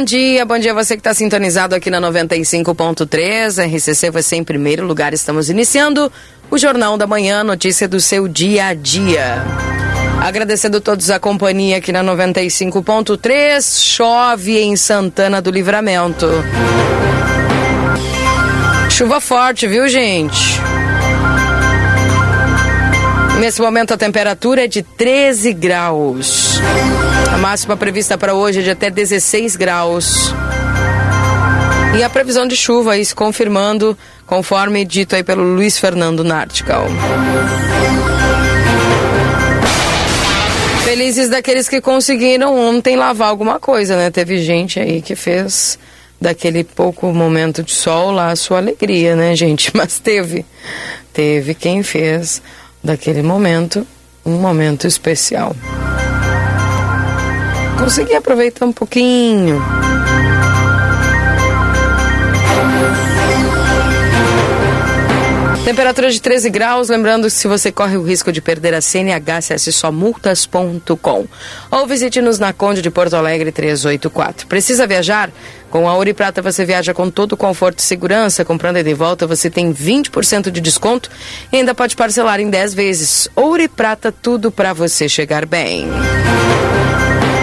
Bom dia, bom dia você que está sintonizado aqui na 95.3, RCC você em primeiro lugar, estamos iniciando o Jornal da Manhã, notícia do seu dia a dia. Agradecendo todos a companhia aqui na 95.3. Chove em Santana do Livramento. Chuva forte, viu, gente? Nesse momento a temperatura é de 13 graus. A máxima prevista para hoje é de até 16 graus. E a previsão de chuva aí se confirmando, conforme dito aí pelo Luiz Fernando Nartical. Felizes daqueles que conseguiram ontem lavar alguma coisa, né? Teve gente aí que fez daquele pouco momento de sol lá a sua alegria, né, gente? Mas teve, teve quem fez daquele momento um momento especial. Consegui aproveitar um pouquinho. Temperatura de 13 graus, lembrando que se você corre o risco de perder a CNH, acesse só multas.com ou visite-nos na Conde de Porto Alegre 384. Precisa viajar? Com a Ouro e Prata você viaja com todo o conforto e segurança. Comprando e de volta você tem 20% de desconto e ainda pode parcelar em 10 vezes. Ouro e Prata, tudo para você chegar bem.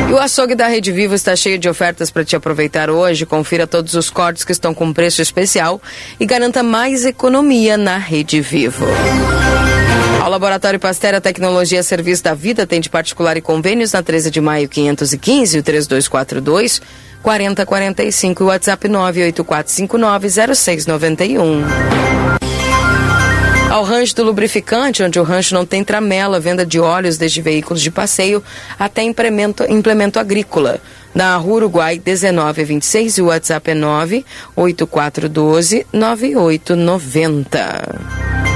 E o açougue da Rede Vivo está cheio de ofertas para te aproveitar hoje. Confira todos os cortes que estão com preço especial e garanta mais economia na Rede Vivo. Ao Laboratório Pastera Tecnologia Serviço da Vida tem de particular e convênios na 13 de maio 515 o 3242 4045 e o WhatsApp 984590691. Ao rancho do lubrificante, onde o rancho não tem tramela, venda de óleos desde veículos de passeio até implemento, implemento agrícola. Na Rua Uruguai 1926 e o WhatsApp é 98412 9890.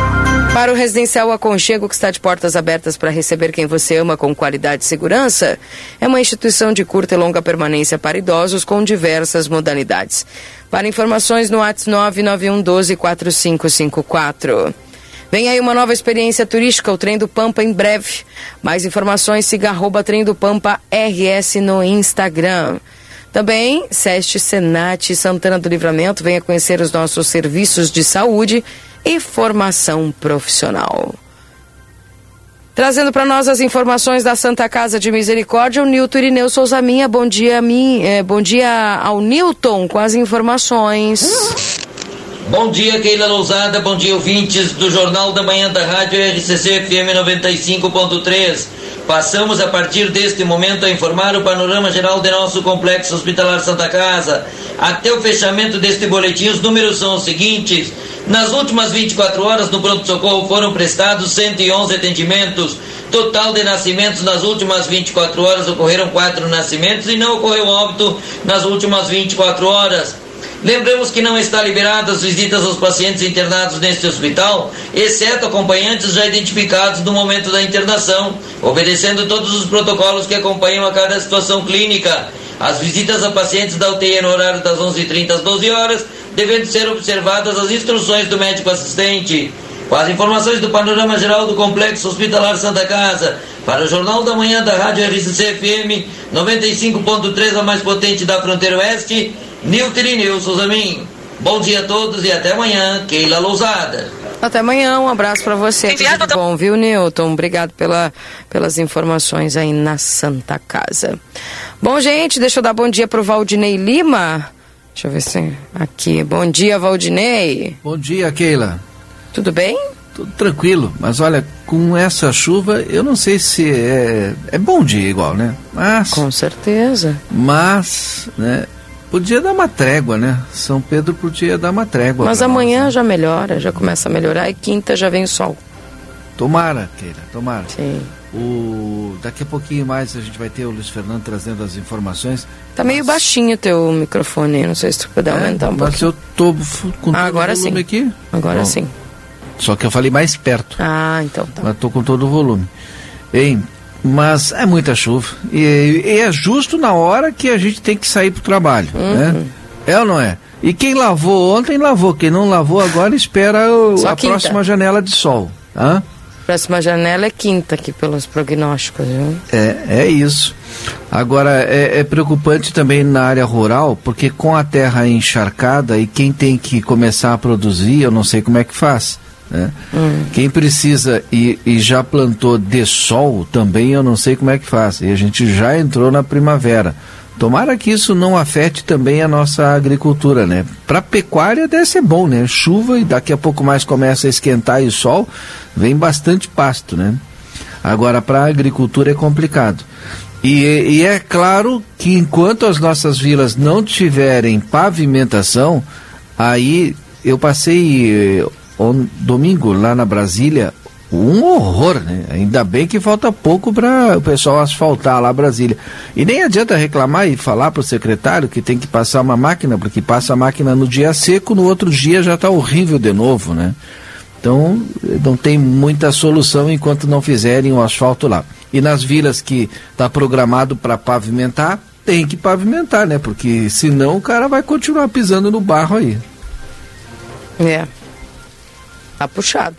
Para o residencial Aconchego, que está de portas abertas para receber quem você ama com qualidade e segurança, é uma instituição de curta e longa permanência para idosos com diversas modalidades. Para informações no WhatsApp 991 12 4554. Vem aí uma nova experiência turística, o Trem do Pampa, em breve. Mais informações, siga arroba Trem do Pampa RS no Instagram. Também, SEST Senat Santana do Livramento, venha conhecer os nossos serviços de saúde e formação profissional. Trazendo para nós as informações da Santa Casa de Misericórdia, o Nilton Irineu Souza Minha. Bom dia, a mim, é, bom dia ao Nilton com as informações. Bom dia, Keila Lousada. Bom dia, ouvintes do Jornal da Manhã da Rádio RCC FM 95.3. Passamos a partir deste momento a informar o panorama geral de nosso complexo hospitalar Santa Casa. Até o fechamento deste boletim, os números são os seguintes. Nas últimas 24 horas, no pronto-socorro foram prestados 111 atendimentos. Total de nascimentos nas últimas 24 horas ocorreram quatro nascimentos e não ocorreu óbito nas últimas 24 horas. Lembramos que não está liberadas as visitas aos pacientes internados neste hospital, exceto acompanhantes já identificados no momento da internação, obedecendo todos os protocolos que acompanham a cada situação clínica. As visitas a pacientes da UTI no horário das 11h30 às 12 horas, devendo ser observadas as instruções do médico assistente. Com as informações do panorama geral do Complexo Hospitalar Santa Casa, para o Jornal da Manhã da Rádio RCC FM 95.3, a mais potente da fronteira oeste, Nilton Irineu Souza Min. Bom dia a todos e até amanhã, Keila Lousada. Até amanhã, um abraço para você. Tudo bom, viu, Newton? Obrigado pela, pelas informações aí na Santa Casa. Bom, gente, deixa eu dar bom dia pro Valdinei Lima. Deixa eu ver se. Aqui. Bom dia, Valdinei. Bom dia, Keila. Tudo bem? Tudo tranquilo, mas olha, com essa chuva, eu não sei se é. É bom dia igual, né? Mas. Com certeza. Mas, né? Podia dar uma trégua, né? São Pedro podia dar uma trégua. Mas amanhã nós, né? já melhora, já começa a melhorar e quinta já vem o sol. Tomara, Keila, tomara. Sim. O... Daqui a pouquinho mais a gente vai ter o Luiz Fernando trazendo as informações. Tá mas... meio baixinho o teu microfone, não sei se tu puder é, aumentar um pouco. Mas eu tô com ah, agora sim. aqui. Agora Bom, sim. Só que eu falei mais perto. Ah, então tá. Mas tô com todo o volume. Hein? Mas é muita chuva. E, e é justo na hora que a gente tem que sair pro trabalho, Uhum. né? É ou não é? E quem lavou ontem, lavou. Quem não lavou agora, espera o- a quinta. próxima janela de sol. Hã? Próxima janela é quinta aqui pelos prognósticos, viu? É, é isso. Agora, é, é preocupante também na área rural, porque com a terra encharcada e quem tem que começar a produzir, eu não sei como é que faz. Né? Quem precisa e, e já plantou de sol também, eu não sei como é que faz. E a gente já entrou na primavera. Tomara que isso não afete também a nossa agricultura, né? Para pecuária deve ser bom, né? Chuva e daqui a pouco mais começa a esquentar e sol, vem bastante pasto, né? Agora, para a agricultura é complicado. E, e é claro que enquanto as nossas vilas não tiverem pavimentação, aí eu passei on, domingo lá na Brasília, um horror, né? Ainda bem que falta pouco para o pessoal asfaltar lá Brasília. E nem adianta reclamar e falar para o secretário que tem que passar uma máquina, porque passa a máquina no dia seco, no outro dia já está horrível de novo, né? Então, não tem muita solução enquanto não fizerem o asfalto lá. E nas vilas que está programado para pavimentar, tem que pavimentar, né? Porque senão o cara vai continuar pisando no barro aí. É. Tá puxado.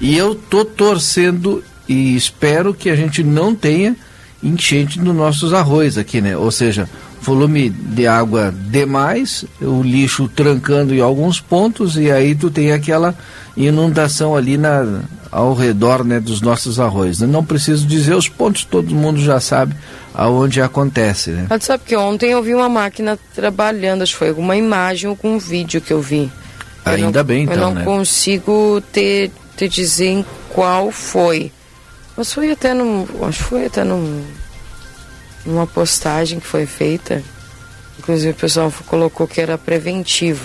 E eu tô torcendo e espero que a gente não tenha enchente nos nossos arroz aqui, né? Ou seja, volume de água demais, o lixo trancando em alguns pontos e aí tu tem aquela inundação ali na, ao redor né, dos nossos arroz. Eu não preciso dizer os pontos, todo mundo já sabe aonde acontece, né? Mas sabe que ontem eu vi uma máquina trabalhando, acho que foi alguma imagem ou algum vídeo que eu vi. Ainda não- bem, então, Eu não né? consigo te, te dizer em qual foi. Mas foi até num. Acho que foi até num, numa postagem que foi feita. Inclusive o pessoal colocou que era preventivo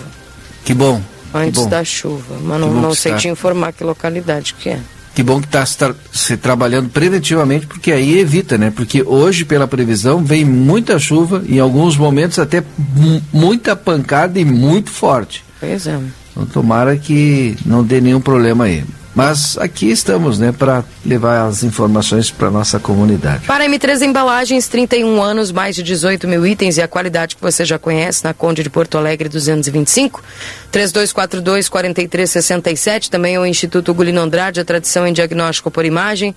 Que bom. que antes bom. da chuva. Mas não, não que sei está. te informar que localidade que é. Que bom que está se, tra- se trabalhando preventivamente, porque aí evita, né? Porque hoje, pela previsão, vem muita chuva, em alguns momentos até mu- muita pancada e muito forte. Pois é. Então tomara que não dê nenhum problema aí. Mas aqui estamos, né, para levar as informações para nossa comunidade. Para M3 Embalagens, 31 anos, mais de 18 mil itens e a qualidade que você já conhece na Conde de Porto Alegre 225. 3242-4367. Também o Instituto Gulino Andrade, a tradição em diagnóstico por imagem,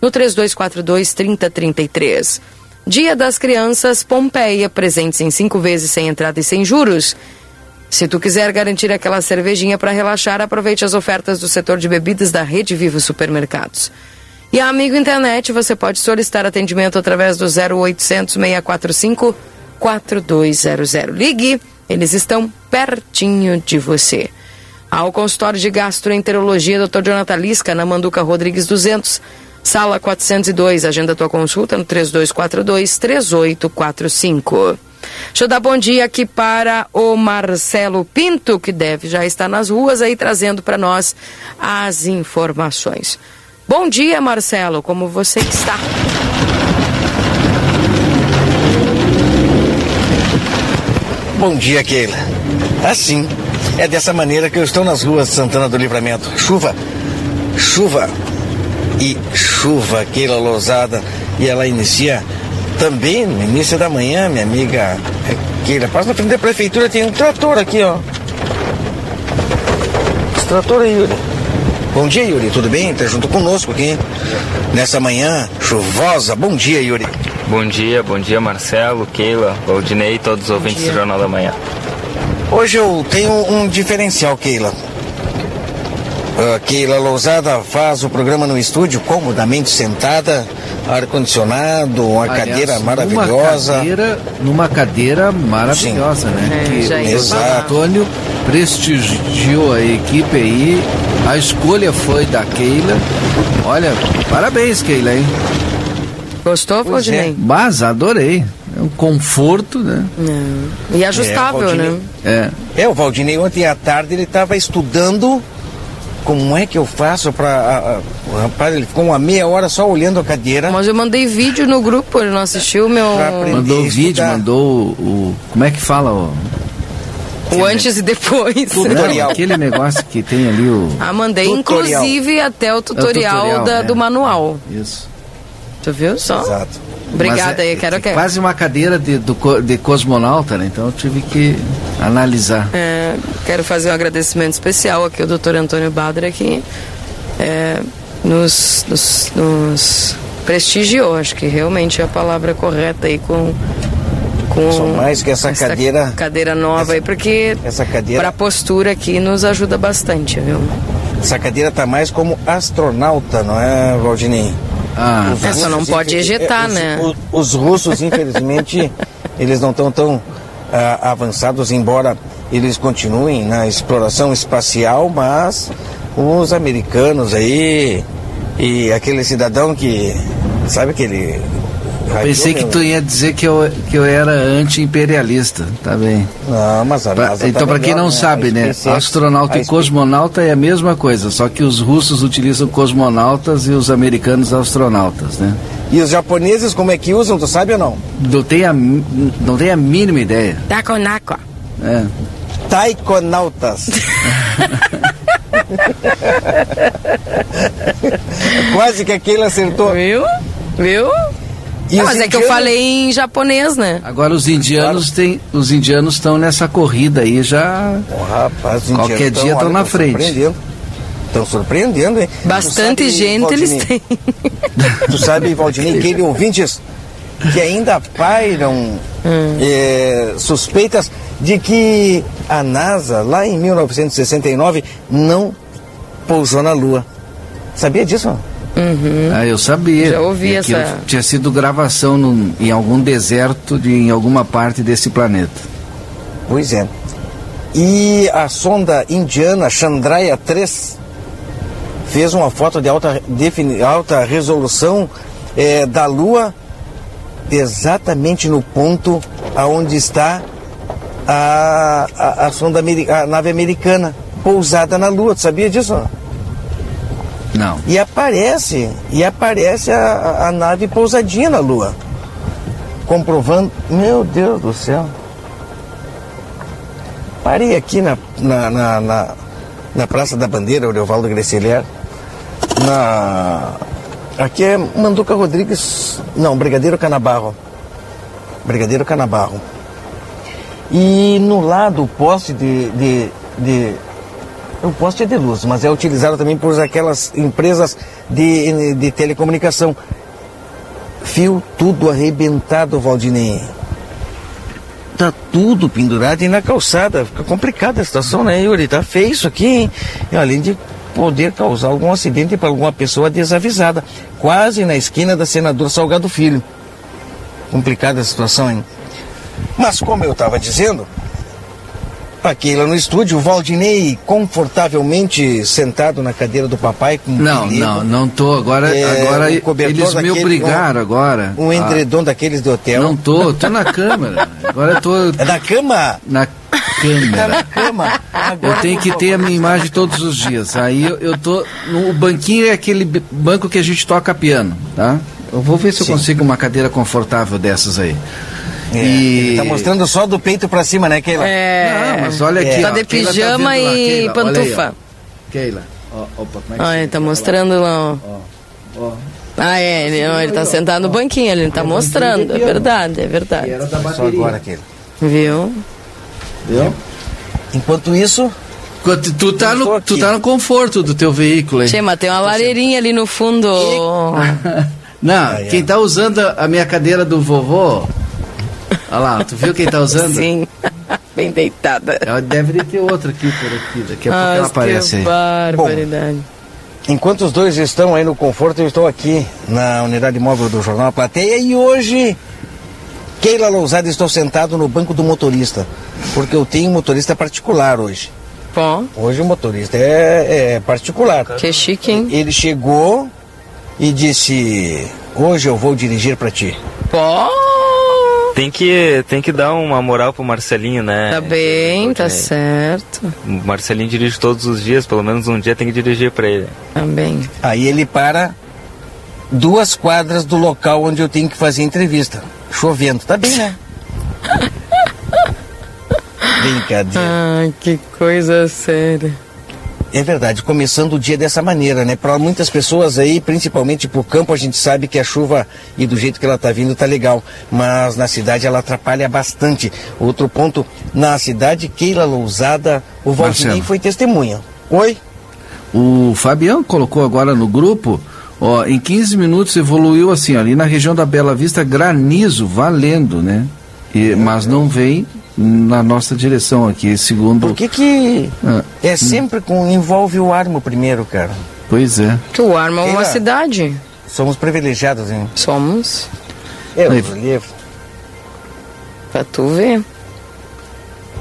no 3242-3033. Dia das Crianças, Pompeia, presentes em cinco vezes sem entrada e sem juros. Se tu quiser garantir aquela cervejinha para relaxar, aproveite as ofertas do setor de bebidas da Rede Vivo Supermercados. E a Amigo Internet, você pode solicitar atendimento através do 0800 645 4200. Ligue, eles estão pertinho de você. Ao consultório de gastroenterologia, Dr. Jonathan Lisca, na Manduca Rodrigues 200, sala 402. Agenda tua consulta no 3242 3845. Deixa eu dar bom dia aqui para o Marcelo Pinto, que deve já estar nas ruas aí trazendo para nós as informações. Bom dia, Marcelo, como você está? Bom dia, Keila. Assim, é dessa maneira que eu estou nas ruas de Santana do Livramento. Chuva, chuva e chuva, Keila Lousada. E ela inicia também no início da manhã, minha amiga Keila. Passa na frente da prefeitura, tem um trator aqui, ó. Esse trator aí, Yuri. Bom dia, Yuri. Tudo bem? Tá junto conosco aqui nessa manhã chuvosa. Bom dia, Yuri. Bom dia, bom dia Marcelo, Keila, Valdinei e todos os ouvintes do Jornal da Manhã. Hoje eu tenho um diferencial, Keila. Keila Lousada faz o programa no estúdio comodamente sentada, ar-condicionado, uma Aliás, cadeira maravilhosa. Numa cadeira, numa cadeira maravilhosa, né? É, que o falar. Antônio prestigiou a equipe aí. A escolha foi da Keila. Olha, parabéns, Keila, hein? Gostou, é. Valdinei? Mas adorei. É um conforto, né? Não. E ajustável, É, né? Valdinei. É. É, o Valdinei ontem à tarde ele estava estudando como é que eu faço para. O rapaz, ele ficou uma meia hora só olhando a cadeira. Mas eu mandei vídeo no grupo, ele não assistiu o meu. Mandou vídeo, mandou o, o- Como é que fala? O, O antes e depois. Tutorial. aquele negócio que tem ali o. Ah, mandei tutorial. inclusive até o tutorial, é o tutorial da, é. do manual. Isso. Tu viu só? Exato. Obrigada é, aí, quero que. Quase uma cadeira de, do, de cosmonauta, né? Então eu tive que analisar. É, quero fazer um agradecimento especial aqui ao doutor Antônio Badra que é, nos, nos, nos prestigiou, acho que realmente é a palavra correta aí com com Só mais que essa, essa cadeira cadeira nova essa, aí porque essa cadeira postura aqui nos ajuda bastante, viu? Essa cadeira tá mais como astronauta, não é, Valdinei? Ah, os essa não pode ejetar, os, né? Os, os, russos, infelizmente, eles não estão tão, uh, avançados, embora eles continuem na exploração espacial, mas os americanos aí e aquele cidadão que sabe que ele Pensei que tu ia dizer que eu, que eu era anti-imperialista, tá bem. Não, mas a pra, Então, tá para quem não né? sabe, né? Astronauta e cosmonauta é a mesma coisa, só que os russos utilizam cosmonautas e os americanos astronautas, né? E os japoneses como é que usam, tu sabe ou não? Não tenho a, não tenho a mínima ideia. Takonako. É. Taikonautas. Quase que aquele acertou. Viu? Viu? Não, mas indianos... é que eu falei em japonês, né? Agora os indianos têm, os indianos estão nessa corrida aí já. Oh, rapaz, os qualquer dia estão na frente. Estão surpreendendo, hein? Bastante sabe, gente Valdinei, eles têm. Tu sabe, Valdinei, aquele ouvintes que ainda pairam hum. é, suspeitas de que a NASA, lá em 1969, não pousou na Lua. Sabia disso? Uhum. Ah, eu sabia. Já ouvi essa. Tinha sido gravação no, em algum deserto, de, em alguma parte desse planeta. Pois é. E a sonda indiana Chandraya 3 fez uma foto de alta, defini, alta resolução é, da Lua exatamente no ponto aonde está a, a, a sonda a nave americana pousada na Lua. Tu sabia disso? Não. E aparece, e aparece a, a nave pousadinha na Lua. Comprovando. Meu Deus do céu. Parei aqui na, na, na, na, na Praça da Bandeira, Orevaldo Grecelier. Na. Aqui é Manduca Rodrigues. Não, Brigadeiro Canabarro. Brigadeiro Canabarro. E no lado, o poste de, de, de o poste é de luz, mas é utilizado também por aquelas empresas de, de telecomunicação. Fio tudo arrebentado, Valdinei. Tá tudo pendurado e na calçada. Fica complicada a situação, né, Yuri? Tá feio isso aqui, hein? E além de poder causar algum acidente para alguma pessoa desavisada. Quase na esquina da senadora Salgado Filho. Complicada a situação, hein? Mas como eu estava dizendo, Aqui lá no estúdio, o Valdinei confortavelmente sentado na cadeira do papai com Não, um não, não tô. Agora, é, agora um eles me obrigaram um, agora. Um endredom ah, daqueles do hotel. Não tô, tô na câmera. Agora eu tô. É na cama? Na câmera. na cama. Agora eu tenho que ter a minha imagem todos os dias. Aí eu, eu tô. No, o banquinho é aquele banco que a gente toca piano, tá? Eu vou ver se eu Sim. consigo uma cadeira confortável dessas aí. É, e... Ele tá mostrando só do peito pra cima, né, Keila? É. Não, mas olha aqui. Tá de pijama tá e Keila, pantufa. Aí, Keila. Ó, opa, como é que ah, ele tá mostrando lá, ó. ó. Ah, é, ele, ó, ele tá sentado no banquinho, ele tá mostrando, é verdade, é verdade. Era da Só agora, Keila. Viu? Viu? Enquanto isso, Tu tá, no, tu tá no conforto do teu veículo mas tem uma lareirinha ali no fundo. Não, quem tá usando a minha cadeira do vovô Olha lá, tu viu quem tá usando? Sim, bem deitada. Ela deve ter outra aqui por aqui. Daqui a pouco ela aparece aí. barbaridade. Bom, enquanto os dois estão aí no conforto, eu estou aqui na unidade móvel do Jornal A Plateia e hoje, Keila Lousada, estou sentado no banco do motorista, porque eu tenho motorista particular hoje. Bom. Hoje o motorista é, é particular. Que chique, hein? Ele chegou e disse: Hoje eu vou dirigir para ti. Pô! Tem que, tem que dar uma moral pro Marcelinho, né? Tá bem, tá certo. O Marcelinho dirige todos os dias, pelo menos um dia tem que dirigir para ele. Também. Aí ele para duas quadras do local onde eu tenho que fazer entrevista. Chovendo, tá bem, né? Brincadeira. Ai, que coisa séria. É verdade, começando o dia dessa maneira, né? Para muitas pessoas aí, principalmente pro campo, a gente sabe que a chuva e do jeito que ela tá vindo tá legal, mas na cidade ela atrapalha bastante. Outro ponto, na cidade, Keila Lousada, o Valdinei foi testemunha. Oi? O Fabiano colocou agora no grupo, ó, em 15 minutos evoluiu assim, ali na região da Bela Vista, granizo valendo, né? E- mas não vem na nossa direção aqui, segundo. Por que que Ah, é sempre com envolve o Armo primeiro, cara? Pois é. Que o Arma é uma cidade. Somos privilegiados, hein? Somos. É, Aí. o livro. Pra tu ver.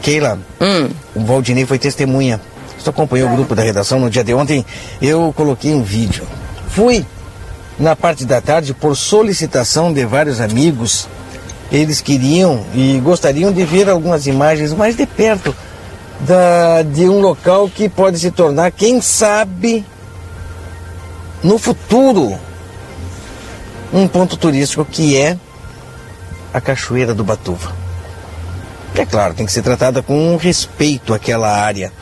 Keila, Hum. o Valdinei foi testemunha. Você acompanhou o grupo da redação no dia de ontem? Eu coloquei um vídeo. Fui na parte da tarde por solicitação de vários amigos. Eles queriam e gostariam de ver algumas imagens mais de perto da, de um local que pode se tornar, quem sabe, no futuro, um ponto turístico que é a Cachoeira do Batuva. É claro, tem que ser tratada com respeito àquela área.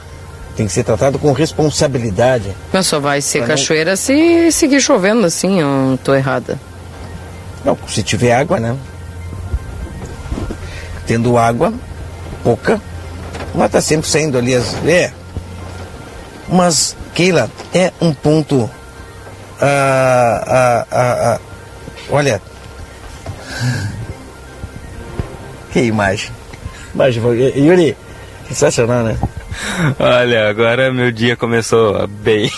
Tem que ser tratado com responsabilidade. Mas só vai ser Pra não- cachoeira se seguir chovendo assim, eu não tô errada. Não, se tiver água, né? Tendo água, pouca, mas tá sempre saindo ali as. É. Mas, Keila, é um ponto. ah, ah, ah, ah, olha. Que imagem. Imagem, Yuri, sensacional, né? Olha, agora meu dia começou bem.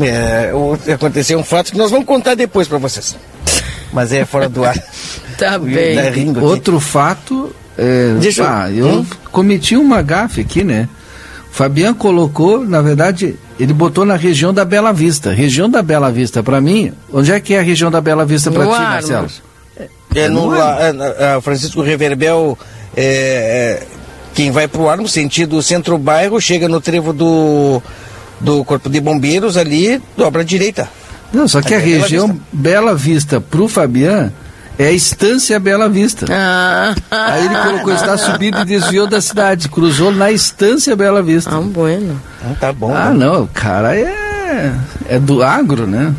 É, o- aconteceu um fato que nós vamos contar depois para vocês. Mas é fora do ar. Tá bem. rindo aqui. Outro fato, é, Deixa eu- ah, eu Hum? cometi uma gafe aqui, né? O Fabiano colocou, na verdade, ele botou na região da Bela Vista. Região da Bela Vista, para mim, onde é que é a região da Bela Vista para No ti. Marcelo? É no Não la- é, é, Francisco Reverbel, é, é, quem vai pro Armo, sentido centro-bairro, chega no trevo do, do Corpo de Bombeiros ali, dobra à direita. Não, só que a é Bela região Vista. Bela Vista pro Fabiano é a Estância Bela Vista. Ah, Aí ele colocou, está subindo e desviou da cidade, cruzou na Estância Bela Vista. ah, bueno. Então tá bom. Ah, né? não, o cara é, é do agro, né?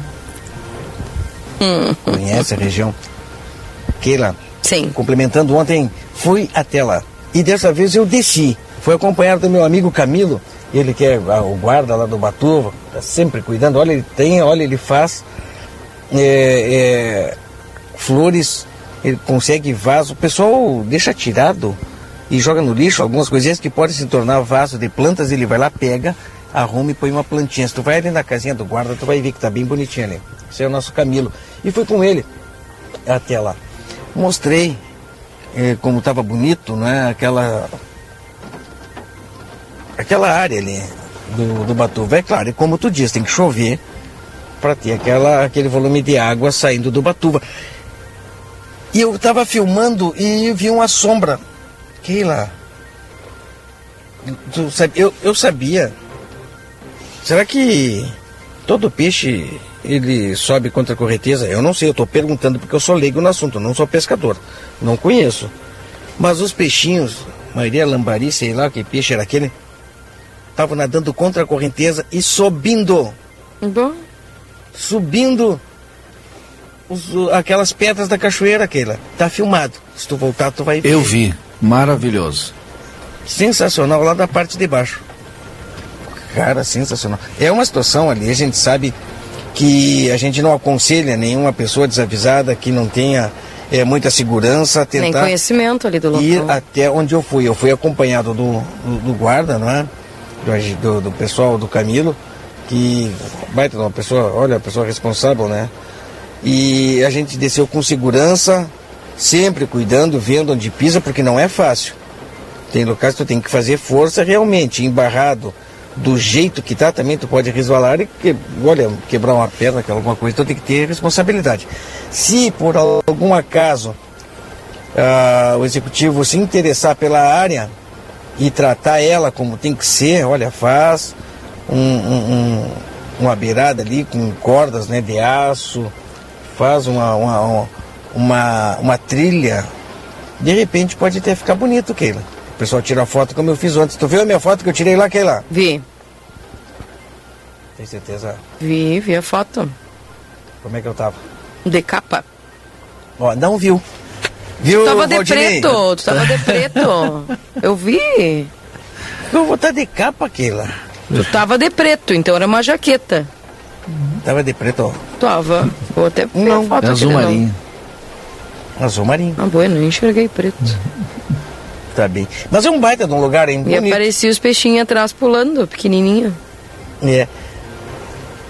Conhece a região. Keila, Sim. complementando ontem, fui até lá. E dessa vez eu desci. Fui acompanhado do meu amigo Camilo, ele que é ah, o guarda lá do Batuva, tá sempre cuidando. Olha, ele tem, olha, ele faz é, é, flores, ele consegue vaso. O pessoal deixa tirado e joga no lixo algumas coisinhas que podem se tornar vaso de plantas. Ele vai lá, pega, arruma e põe uma plantinha. Se tu vai ali na casinha do guarda, tu vai ver que tá bem bonitinho ali. Esse é o nosso Camilo. E fui com ele até lá. Mostrei eh, como estava bonito, né? Aquela aquela área ali do, do Batuva. É claro, e como tu diz, tem que chover para ter aquela, aquele volume de água saindo do Batuva. E eu estava filmando e vi uma sombra. Keila, tu sabe, eu, eu sabia. Será que todo peixe ele sobe contra a correnteza? Eu não sei, eu estou perguntando porque eu sou leigo no assunto, não sou pescador, não conheço. Mas os peixinhos, maioria lambari, sei lá que peixe era aquele, estavam nadando contra a correnteza e subindo, Bom, subindo os- aquelas pedras da cachoeira, aquela. Tá filmado. Se tu voltar, tu vai ver. Eu vi, maravilhoso. sensacional lá da parte de baixo. Cara, sensacional. É uma situação ali, a gente sabe que a gente não aconselha nenhuma pessoa desavisada que não tenha é, muita segurança a nem tentar conhecimento ali do local. ir até onde eu fui. Eu fui acompanhado do, do, do guarda, não é? Do, do, pessoal do Camilo, que baita uma pessoa, olha, pessoa responsável, né? E a gente desceu com segurança, sempre cuidando, vendo onde pisa, porque não é fácil. Tem locais que tu tem que fazer força realmente, embarrado do jeito que tá, também tu pode resvalar e, que, olha, quebrar uma perna, é alguma coisa, então tem que ter responsabilidade. Se por algum acaso ah, o executivo se interessar pela área e tratar ela como tem que ser, olha, faz um, um- um- uma beirada ali com cordas né, de aço, faz uma, uma, uma, uma trilha, de repente pode até ficar bonito, Keila. O pessoal tira a foto como eu fiz ontem. Tu viu a minha foto que eu tirei lá, Keila? Vi. Tem certeza? Vi, vi a foto. Como é que eu tava? De capa. Ó, não viu. Viu, Tu tava de preto, tu tava de preto. Eu vi. Eu vou estar de capa, Keila. Tu tava de preto, então era uma jaqueta. Tava de preto, ó. Tava. Vou até ver Não, a foto É azul marinho. Azul marinho. Ah, bueno, eu enxerguei preto. Tá bem. Mas é um baita de um lugar, hein? E Bonito. aparecia os peixinhos atrás pulando, pequenininho. É.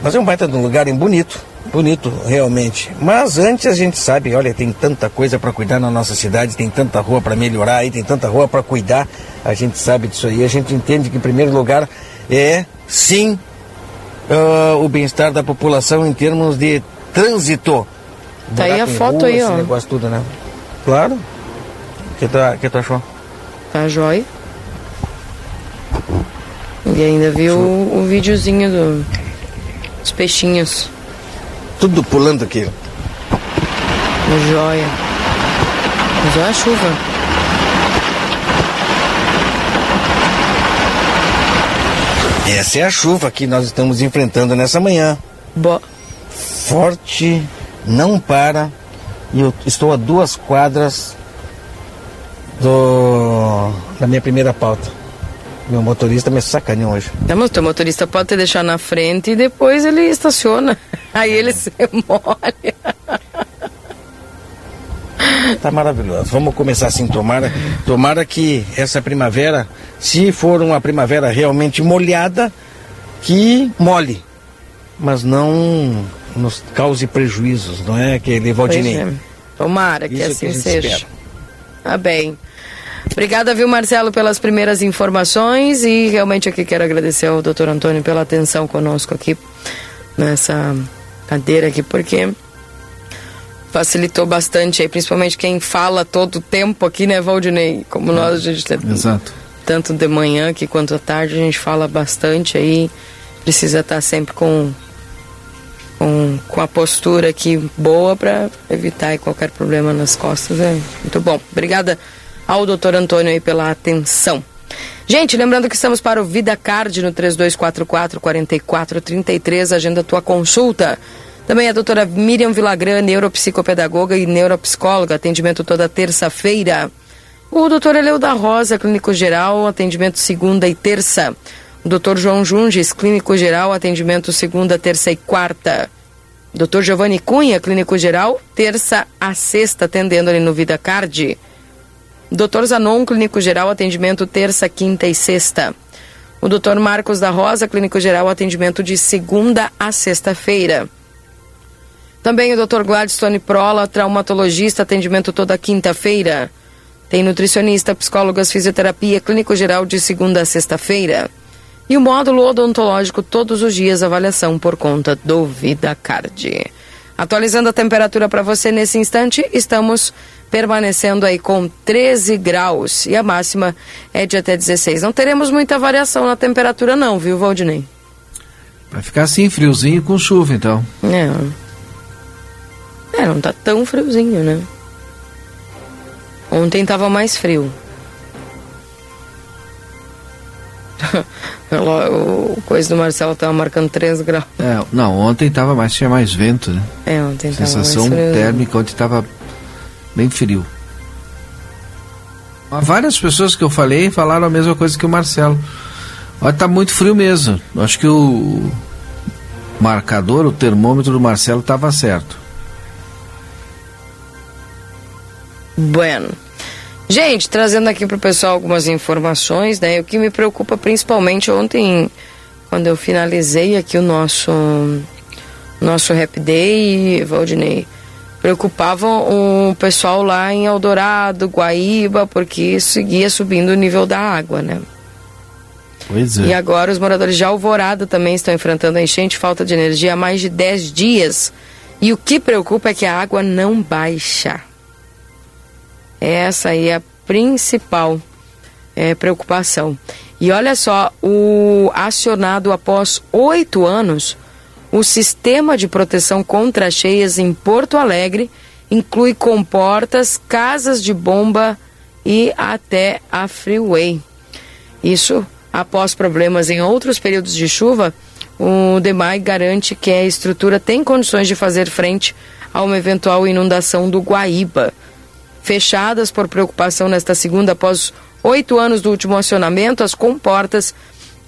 Mas é um baita de um lugar hein? bonito. Bonito, realmente. Mas antes a gente sabe, olha, tem tanta coisa para cuidar na nossa cidade, tem tanta rua para melhorar aí, tem tanta rua para cuidar. A gente sabe disso aí. A gente entende que, em primeiro lugar, é sim ah, o bem-estar da população em termos de trânsito. Tá aí a foto rua, aí, ó. negócio tudo, né? Claro. O que tu, que tu achou? Tá jóia? E ainda viu o, o videozinho do, dos peixinhos. Tudo pulando aqui. Joia. Mas olha a chuva. Essa é a chuva que nós estamos enfrentando nessa manhã. Bo forte, não para. E eu estou a duas quadras do da minha primeira pauta. Meu motorista me sacaneou hoje. Tá, mas o teu motorista pode te deixar na frente e depois ele estaciona. Aí ele se molha. Tá maravilhoso. Vamos começar assim, tomara, tomara que essa primavera, se for uma primavera realmente molhada, que molhe, mas não nos cause prejuízos, não é, aquele Valdinei? É. Tomara que Isso assim que seja. espera. Tá bem. Obrigada, viu, Marcelo, pelas primeiras informações e realmente aqui quero agradecer ao doutor Antônio pela atenção conosco aqui nessa cadeira aqui, porque facilitou bastante aí, principalmente quem fala todo o tempo aqui, né, Valdinei? Como nós, a gente tem Exato. tanto de manhã aqui quanto à tarde, a gente fala bastante aí, precisa estar sempre com, com, com a postura aqui boa para evitar qualquer problema nas costas. É muito bom. Obrigada ao doutor Antônio aí pela atenção. Gente, lembrando que estamos para o Vida Card no 3244-4433, agenda tua consulta. Também a doutora Miriam Vilagran, neuropsicopedagoga e neuropsicóloga, atendimento toda terça-feira. O doutor Eleu da Rosa, clínico geral, atendimento segunda e terça. O doutor João Junges, clínico geral, atendimento segunda, terça e quarta. Doutor Giovanni Cunha, clínico geral, terça a sexta, atendendo ali no Vida Card. Doutor Zanon, clínico geral, atendimento terça, quinta e sexta. O doutor Marcos da Rosa, clínico geral, atendimento de segunda a sexta-feira. Também o Dr. Gladstone Prola, traumatologista, atendimento toda quinta-feira. Tem nutricionista, psicólogas, fisioterapia, clínico geral de segunda a sexta-feira. E o módulo odontológico todos os dias, avaliação por conta do VidaCard. Atualizando a temperatura para você nesse instante, estamos permanecendo aí com 13 graus e a máxima é de até 16. Não teremos muita variação na temperatura não, viu, Valdinei? Vai ficar assim, friozinho com chuva, então. É. É, não tá tão friozinho, né? Ontem tava mais frio. o coisa do Marcelo tava marcando 3 graus. É, não, ontem tava mais, tinha mais vento, né? É, ontem Sensação térmica ontem tava bem frio. Mas Várias pessoas que eu falei falaram a mesma coisa que o Marcelo. Olha, tá muito frio mesmo. Acho que o marcador, o termômetro do Marcelo tava certo. Bueno. Gente, trazendo aqui pro pessoal algumas informações, né? O que me preocupa principalmente ontem, quando eu finalizei aqui o nosso nosso Rap Day, Valdinei, preocupava o pessoal lá em Eldorado, Guaíba, porque seguia subindo o nível da água, né? Pois E é. agora os moradores de Alvorada também estão enfrentando a enchente, falta de energia há mais de 10 dias. E o que preocupa é que a água não baixa. Essa aí é a principal é, preocupação. E olha só, o acionado após oito anos, o sistema de proteção contra cheias em Porto Alegre inclui comportas, casas de bomba e até a Freeway. Isso após problemas em outros períodos de chuva, o DEMAI garante que a estrutura tem condições de fazer frente a uma eventual inundação do Guaíba. Fechadas por preocupação nesta segunda, após oito anos do último acionamento, as comportas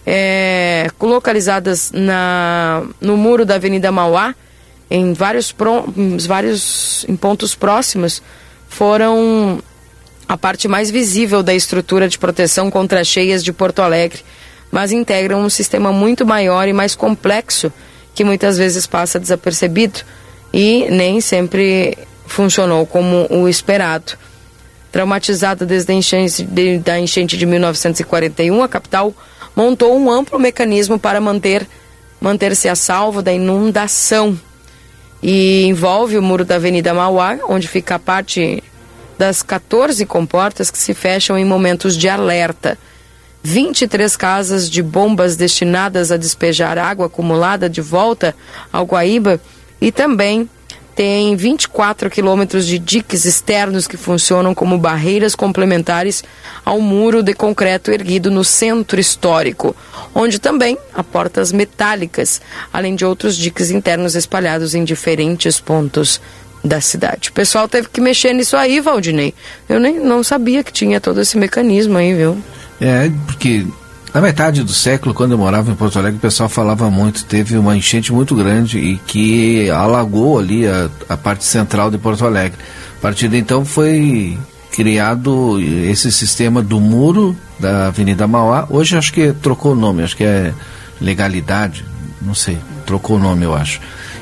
é, localizadas na, no muro da Avenida Mauá, em vários, pro, vários em pontos próximos, foram a parte mais visível da estrutura de proteção contra cheias de Porto Alegre, mas integram um sistema muito maior e mais complexo que muitas vezes passa desapercebido e nem sempre funcionou como o esperado. Traumatizada desde a enchente de, da enchente de 1941, a capital montou um amplo mecanismo para manter manter-se a salvo da inundação e envolve o muro da Avenida Mauá, onde fica a parte das 14 comportas que se fecham em momentos de alerta. 23 casas de bombas destinadas a despejar água acumulada de volta ao Guaíba e também tem 24 quilômetros de diques externos que funcionam como barreiras complementares ao muro de concreto erguido no centro histórico, onde também há portas metálicas, além de outros diques internos espalhados em diferentes pontos da cidade. O pessoal teve que mexer nisso aí, Valdinei. Eu nem não sabia que tinha todo esse mecanismo aí, viu? É, porque na metade do século, quando eu morava em Porto Alegre, o pessoal falava muito, teve uma enchente muito grande e que alagou ali a, a parte central de Porto Alegre. A partir de então foi criado esse sistema do muro da Avenida Mauá. Hoje acho que trocou o nome, acho que é legalidade, não sei, trocou o nome eu acho.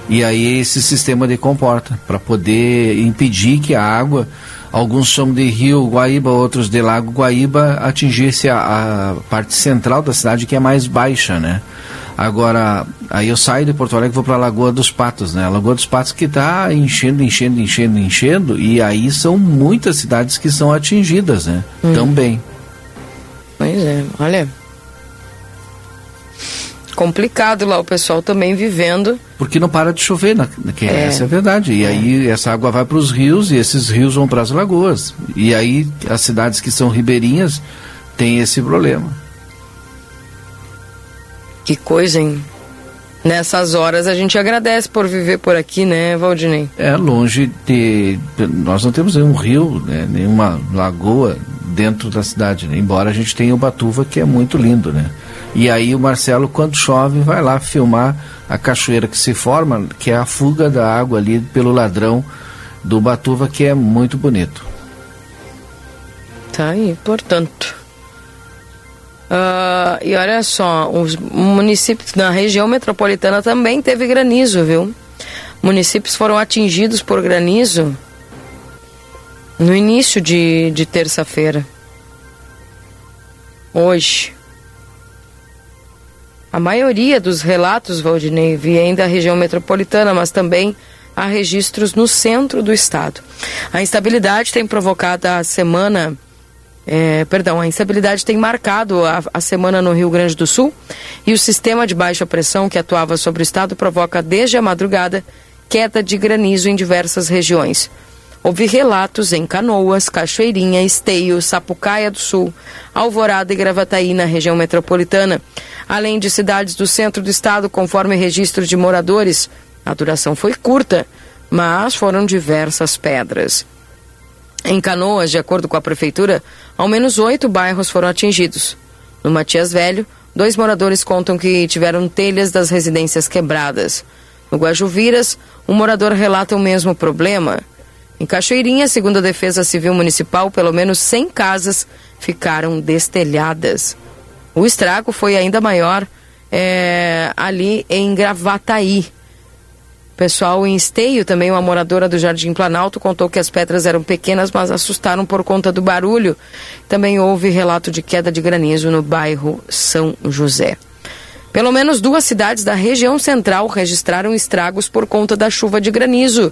E aí esse sistema de comporta para poder impedir que a água, alguns chamam de rio Guaíba, outros de lago Guaíba, atingisse a, a parte central da cidade que é mais baixa, né? Agora, aí eu saio de Porto Alegre e vou para a Lagoa dos Patos, né? A Lagoa dos Patos que está enchendo, enchendo, enchendo, enchendo, e aí são muitas cidades que são atingidas, né? Hum. Também. Pois é, olha, complicado lá, o pessoal também vivendo. Porque não para de chover, na, que é. essa é a verdade. E é. aí essa água vai para os rios e esses rios vão para as lagoas. E aí as cidades que são ribeirinhas têm esse problema. Que coisa, hein? Nessas horas a gente agradece por viver por aqui, né, Valdinei? É longe de. Nós não temos nenhum rio, né, nenhuma lagoa dentro da cidade, né? embora a gente tenha o Batuva, que é muito lindo, né? E aí o Marcelo, quando chove, vai lá filmar a cachoeira que se forma, que é a fuga da água ali pelo ladrão do Batuva, que é muito bonito. Tá aí, portanto. Uh, e olha só, os municípios na região metropolitana também teve granizo, viu? Municípios foram atingidos por granizo no início de, de terça-feira. Hoje. A maioria dos relatos, Valdinei, vêm da região metropolitana, mas também há registros no centro do estado. A instabilidade tem provocado a semana. É, perdão, a instabilidade tem marcado a, a semana no Rio Grande do Sul e o sistema de baixa pressão que atuava sobre o estado provoca desde a madrugada queda de granizo em diversas regiões. Houve relatos em Canoas, Cachoeirinha, Esteio, Sapucaia do Sul, Alvorada e Gravataí na região metropolitana, além de cidades do centro do estado, conforme registro de moradores. A duração foi curta, mas foram diversas pedras. Em Canoas, de acordo com a prefeitura, ao menos oito bairros foram atingidos. No Matias Velho, dois moradores contam que tiveram telhas das residências quebradas. No Guajuviras, um morador relata o mesmo problema. Em Cachoeirinha, segundo a Defesa Civil Municipal, pelo menos 100 casas ficaram destelhadas. O estrago foi ainda maior é, ali em Gravataí. Pessoal em Esteio, também uma moradora do Jardim Planalto, contou que as pedras eram pequenas, mas assustaram por conta do barulho. Também houve relato de queda de granizo no bairro São José. Pelo menos duas cidades da região central registraram estragos por conta da chuva de granizo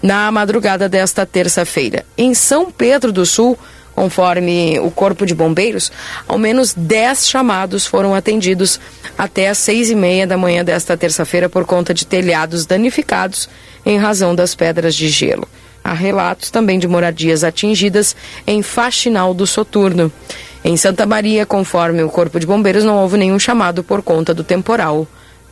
na madrugada desta terça-feira. Em São Pedro do Sul, conforme o Corpo de Bombeiros, ao menos 10 chamados foram atendidos até às seis e meia da manhã desta terça-feira por conta de telhados danificados em razão das pedras de gelo. Há relatos também de moradias atingidas em Faxinal do Soturno. Em Santa Maria, conforme o Corpo de Bombeiros, não houve nenhum chamado por conta do temporal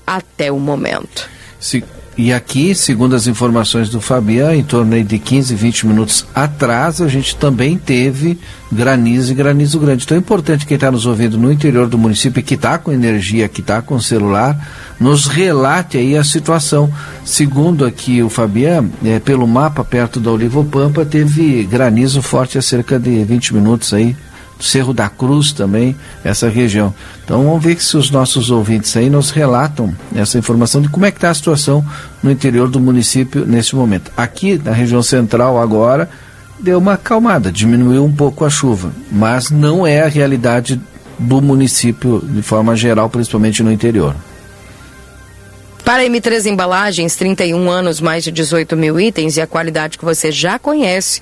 até o momento. Se, e aqui, segundo as informações do Fabian, em torno de 15, 20 minutos atrás, a gente também teve granizo e granizo grande. Então é importante quem está nos ouvindo no interior do município, que está com energia, que está com celular, nos relate aí a situação. Segundo aqui o Fabian, é, pelo mapa perto da Olivopampa, teve granizo forte há cerca de 20 minutos aí, Cerro da Cruz também, essa região. Então vamos ver se os nossos ouvintes aí nos relatam essa informação de como é que está a situação no interior do município nesse momento. Aqui na região central agora deu uma acalmada, diminuiu um pouco a chuva, mas não é a realidade do município de forma geral, principalmente no interior. Para M3 Embalagens, 31 anos, mais de 18 mil itens e a qualidade que você já conhece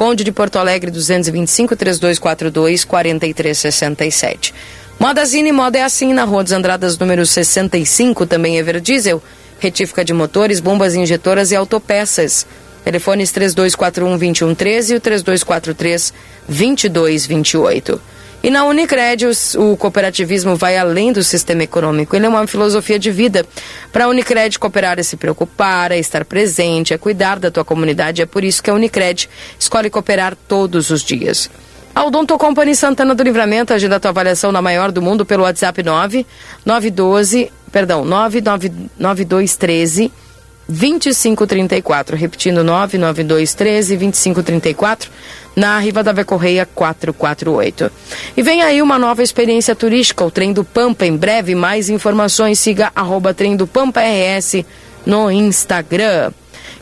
Conde de Porto Alegre 225 3242 4367. Modazine Moda é assim na Rua dos Andradas número 65, também Everdiesel, retífica de motores, bombas injetoras e autopeças. Telefones 3241 2113 e o 3243 2228. E na Unicred, o, cooperativismo vai além do sistema econômico. Ele é uma filosofia de vida. Para a Unicred, cooperar é se preocupar, é estar presente, é cuidar da tua comunidade. É por isso que a Unicred escolhe cooperar todos os dias. A Odonto Company Santana do Livramento agenda a tua avaliação na maior do mundo pelo WhatsApp 9 912, perdão, 99213 2534. Repetindo, 99213 2534 na Rivadavia Correia 448. E vem aí uma nova experiência turística, o Trem do Pampa. Em breve, mais informações, siga arroba Trem do Pampa RS no Instagram.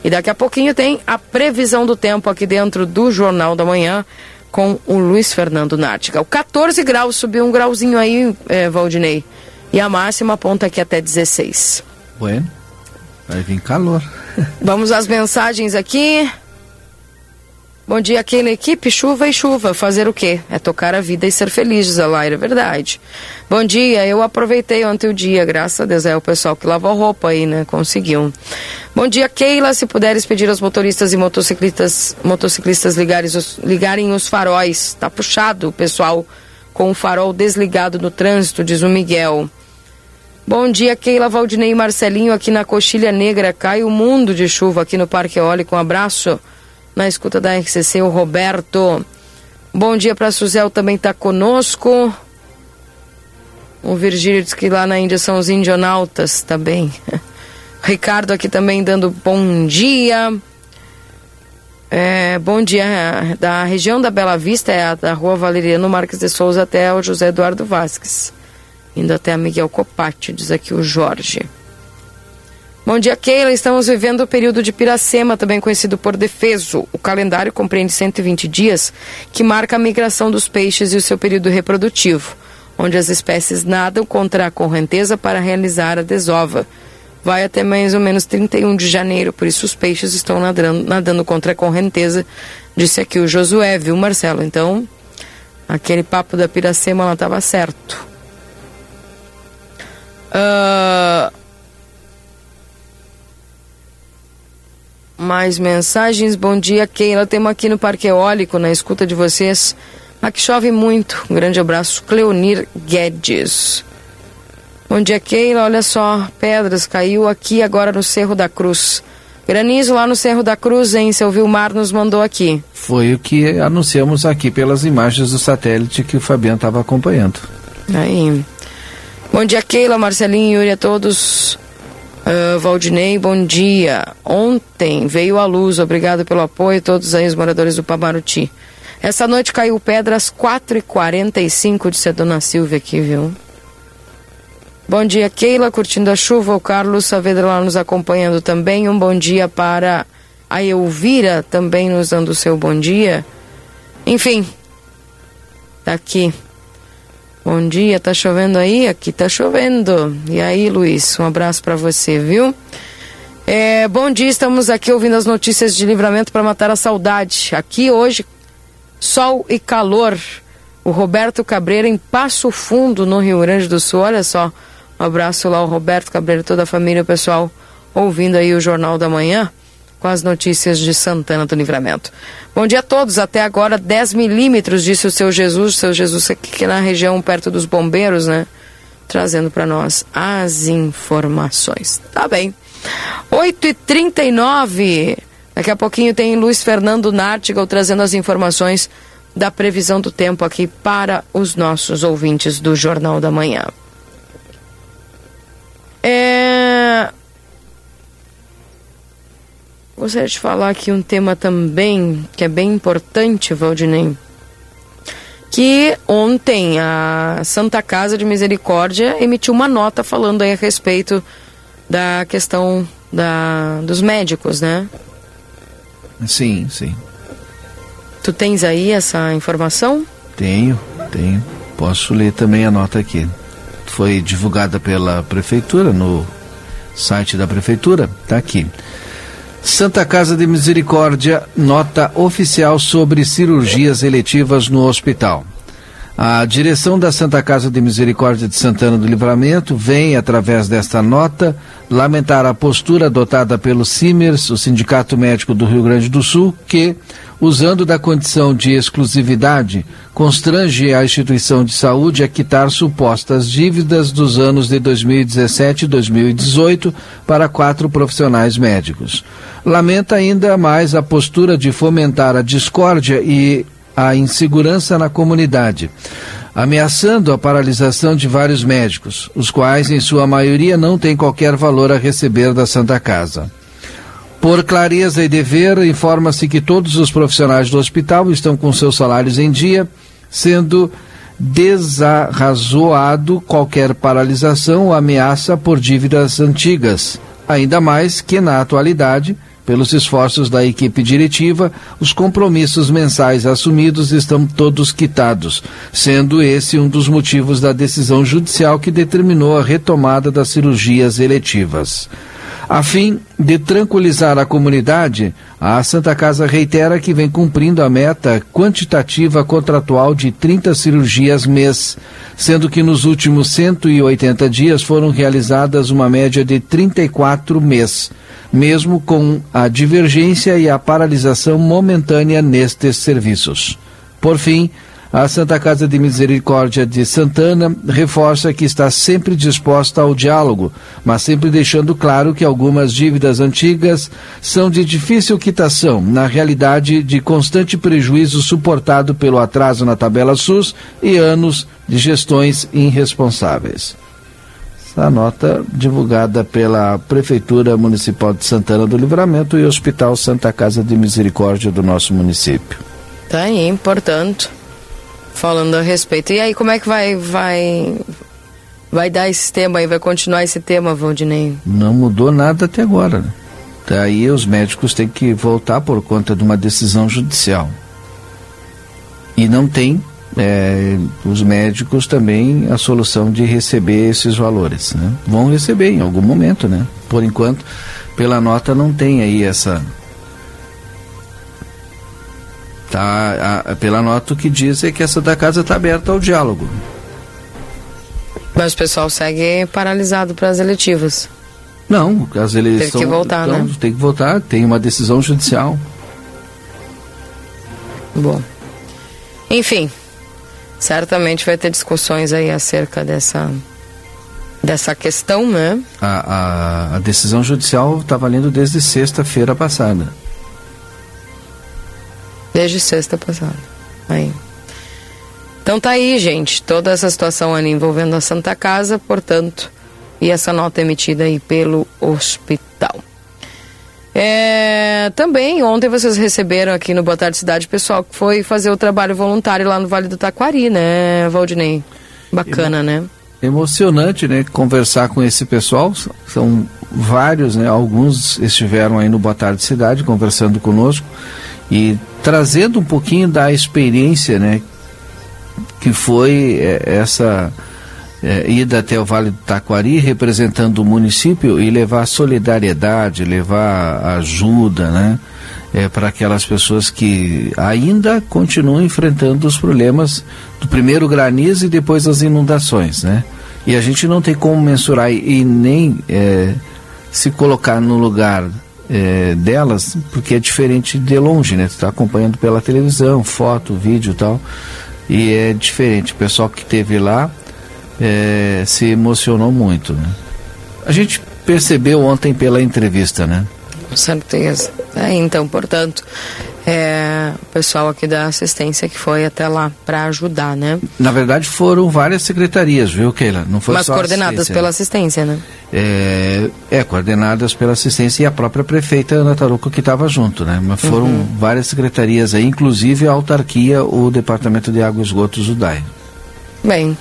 E daqui a pouquinho tem a previsão do tempo aqui dentro do Jornal da Manhã com o Luiz Fernando Nártica. O 14 graus, subiu um grauzinho aí, é, Valdinei. E a máxima aponta aqui até 16. Bueno, vai vir calor. Vamos às mensagens aqui. Bom dia, aquela equipe, chuva e chuva. Fazer o quê? É tocar a vida e ser feliz, diz a é verdade. Bom dia, eu aproveitei ontem o dia, graças a Deus. É o pessoal que lavou roupa aí, né? Conseguiu. Bom dia, Keila. Se puderes pedir aos motoristas e motociclistas, motociclistas ligarem os, ligarem os faróis. Tá puxado o pessoal com o farol desligado no trânsito, diz o Miguel. Bom dia, Keila, Valdinei e Marcelinho aqui na Coxilha Negra. Cai o mundo de chuva aqui no Parque Eólico. Um abraço na escuta da RCC, o Roberto. Bom dia para Suzel, também está conosco. O Virgílio diz que lá na Índia são os indionautas também. Ricardo aqui também dando bom dia. É, bom dia. Da região da Bela Vista é a da rua Valeriano Marques de Souza até o José Eduardo Vasques. Indo até a Miguel Copati, diz aqui o Jorge. Bom dia, Keila. Estamos vivendo o período de Piracema, também conhecido por defeso. O calendário compreende 120 dias, que marca a migração dos peixes e o seu período reprodutivo, onde as espécies nadam contra a correnteza para realizar a desova. Vai até mais ou menos 31 de janeiro, por isso os peixes estão nadando, nadando contra a correnteza, disse aqui o Josué, viu, Marcelo? Então, aquele papo da Piracema lá estava certo. Uh, Mais mensagens. Bom dia, Keila. Temos aqui no Parque Eólico, na escuta de vocês. Aqui chove muito. Um grande abraço, Cleonir Guedes. Bom dia, Keila. Olha só, pedras caiu aqui agora no Cerro da Cruz. Granizo lá no Cerro da Cruz, hein? Seu Vilmar nos mandou aqui. Foi o que anunciamos aqui pelas imagens do satélite que o Fabiano estava acompanhando. Aí. Bom dia, Keila, Marcelinho, Yuri, a todos. Uh, Valdinei, bom dia. Ontem veio a luz, obrigado pelo apoio, todos aí os moradores do Pamaruti. Essa noite caiu pedra às 4h45 de Dona Silvia aqui, viu? Bom dia, Keila, curtindo a chuva. O Carlos Saavedra lá nos acompanhando também. Um bom dia para a Elvira, também nos dando o seu bom dia. Enfim, tá aqui. Bom dia, tá chovendo aí? Aqui tá chovendo. E aí, Luiz, um abraço para você, viu? É, bom dia, estamos aqui ouvindo as notícias de livramento para matar a saudade. Aqui hoje, sol e calor. O Roberto Cabreira em Passo Fundo, no Rio Grande do Sul. Olha só, um abraço lá ao Roberto Cabreira, toda a família, o pessoal ouvindo aí o Jornal da Manhã. Com as notícias de Santana do Livramento. Bom dia a todos. Até agora, 10 milímetros, disse o seu Jesus. Seu Jesus aqui na região perto dos bombeiros, né? Trazendo para nós as informações. Tá bem. 8h39. Daqui a pouquinho tem Luiz Fernando Nartigal trazendo as informações da previsão do tempo aqui para os nossos ouvintes do Jornal da Manhã. É... Gostaria de falar aqui um tema também que é bem importante, Valdinei. Que ontem a Santa Casa de Misericórdia emitiu uma nota falando aí a respeito da questão da, dos médicos, né? Sim, sim. Tu tens aí essa informação? Tenho, tenho. Posso ler também a nota aqui. Foi divulgada pela prefeitura no site da prefeitura. Está aqui. Santa Casa de Misericórdia, nota oficial sobre cirurgias eletivas no hospital. A direção da Santa Casa de Misericórdia de Santana do Livramento vem, através desta nota, lamentar a postura adotada pelo CIMERS, o Sindicato Médico do Rio Grande do Sul, que, usando da condição de exclusividade, constrange a instituição de saúde a quitar supostas dívidas dos anos de 2017 e 2018 para quatro profissionais médicos. Lamenta ainda mais a postura de fomentar a discórdia e a insegurança na comunidade, ameaçando a paralisação de vários médicos, os quais, em sua maioria, não têm qualquer valor a receber da Santa Casa. Por clareza e dever, informa-se que todos os profissionais do hospital estão com seus salários em dia, sendo desarrazoado qualquer paralisação ou ameaça por dívidas antigas, ainda mais que, na atualidade, pelos esforços da equipe diretiva, os compromissos mensais assumidos estão todos quitados, sendo esse um dos motivos da decisão judicial que determinou a retomada das cirurgias eletivas. A fim de tranquilizar a comunidade, a Santa Casa reitera que vem cumprindo a meta quantitativa contratual de 30 cirurgias mês, sendo que nos últimos 180 dias foram realizadas uma média de 34 mês, mesmo com a divergência e a paralisação momentânea nestes serviços. Por fim, a Santa Casa de Misericórdia de Santana reforça que está sempre disposta ao diálogo, mas sempre deixando claro que algumas dívidas antigas são de difícil quitação, na realidade de constante prejuízo suportado pelo atraso na tabela SUS e anos de gestões irresponsáveis. Essa nota divulgada pela Prefeitura Municipal de Santana do Livramento e Hospital Santa Casa de Misericórdia do nosso município. Tá aí, portanto falando a respeito. E aí, como é que vai vai vai dar esse tema aí, vai continuar esse tema, Valdinei? Não mudou nada até agora. Né? Daí os médicos têm que voltar por conta de uma decisão judicial. E não tem é, os médicos também a solução de receber esses valores. Né? Vão receber em algum momento, né? Por enquanto, pela nota não tem aí essa Tá, a, pela nota o que diz é que essa da casa está aberta ao diálogo. Mas o pessoal segue paralisado para as eletivas. Não, as eleições. Tem que voltar, então, né? Tem que voltar, tem uma decisão judicial. Bom. Enfim, certamente vai ter discussões aí acerca dessa dessa questão, né? A, a, a decisão judicial está valendo desde sexta-feira passada. Desde sexta passada. Aí. Então tá aí, gente. Toda essa situação ali envolvendo a Santa Casa, portanto, e essa nota emitida aí pelo hospital. É, também, ontem vocês receberam aqui no Boa Tarde Cidade pessoal que foi fazer o trabalho voluntário lá no Vale do Taquari, né, Valdinei? Bacana, né? Emocionante, né? Conversar com esse pessoal. São vários, né? Alguns estiveram aí no Boa Tarde Cidade conversando conosco e trazendo um pouquinho da experiência, né, que foi é, essa é, ida até o Vale do Taquari representando o município e levar solidariedade, levar ajuda, né, é, para aquelas pessoas que ainda continuam enfrentando os problemas do primeiro granizo e depois as inundações, né? E a gente não tem como mensurar e, nem é, se colocar no lugar é, delas, porque é diferente de longe, né? Você está acompanhando pela televisão, foto, vídeo e tal, e é diferente. O pessoal que esteve lá é, se emocionou muito, né? A gente percebeu ontem pela entrevista, né? Com certeza. É, então, portanto, é, o pessoal aqui da assistência que foi até lá para ajudar, né? Na verdade, foram várias secretarias, viu, Keila? Não foi Mas só coordenadas assistência. pela assistência, né? É, é, coordenadas pela assistência e a própria prefeita Ana Taruco que estava junto, né? Mas foram Uhum. várias secretarias aí, inclusive a autarquia, o Departamento de Água e Esgotos, o DAI. Bem.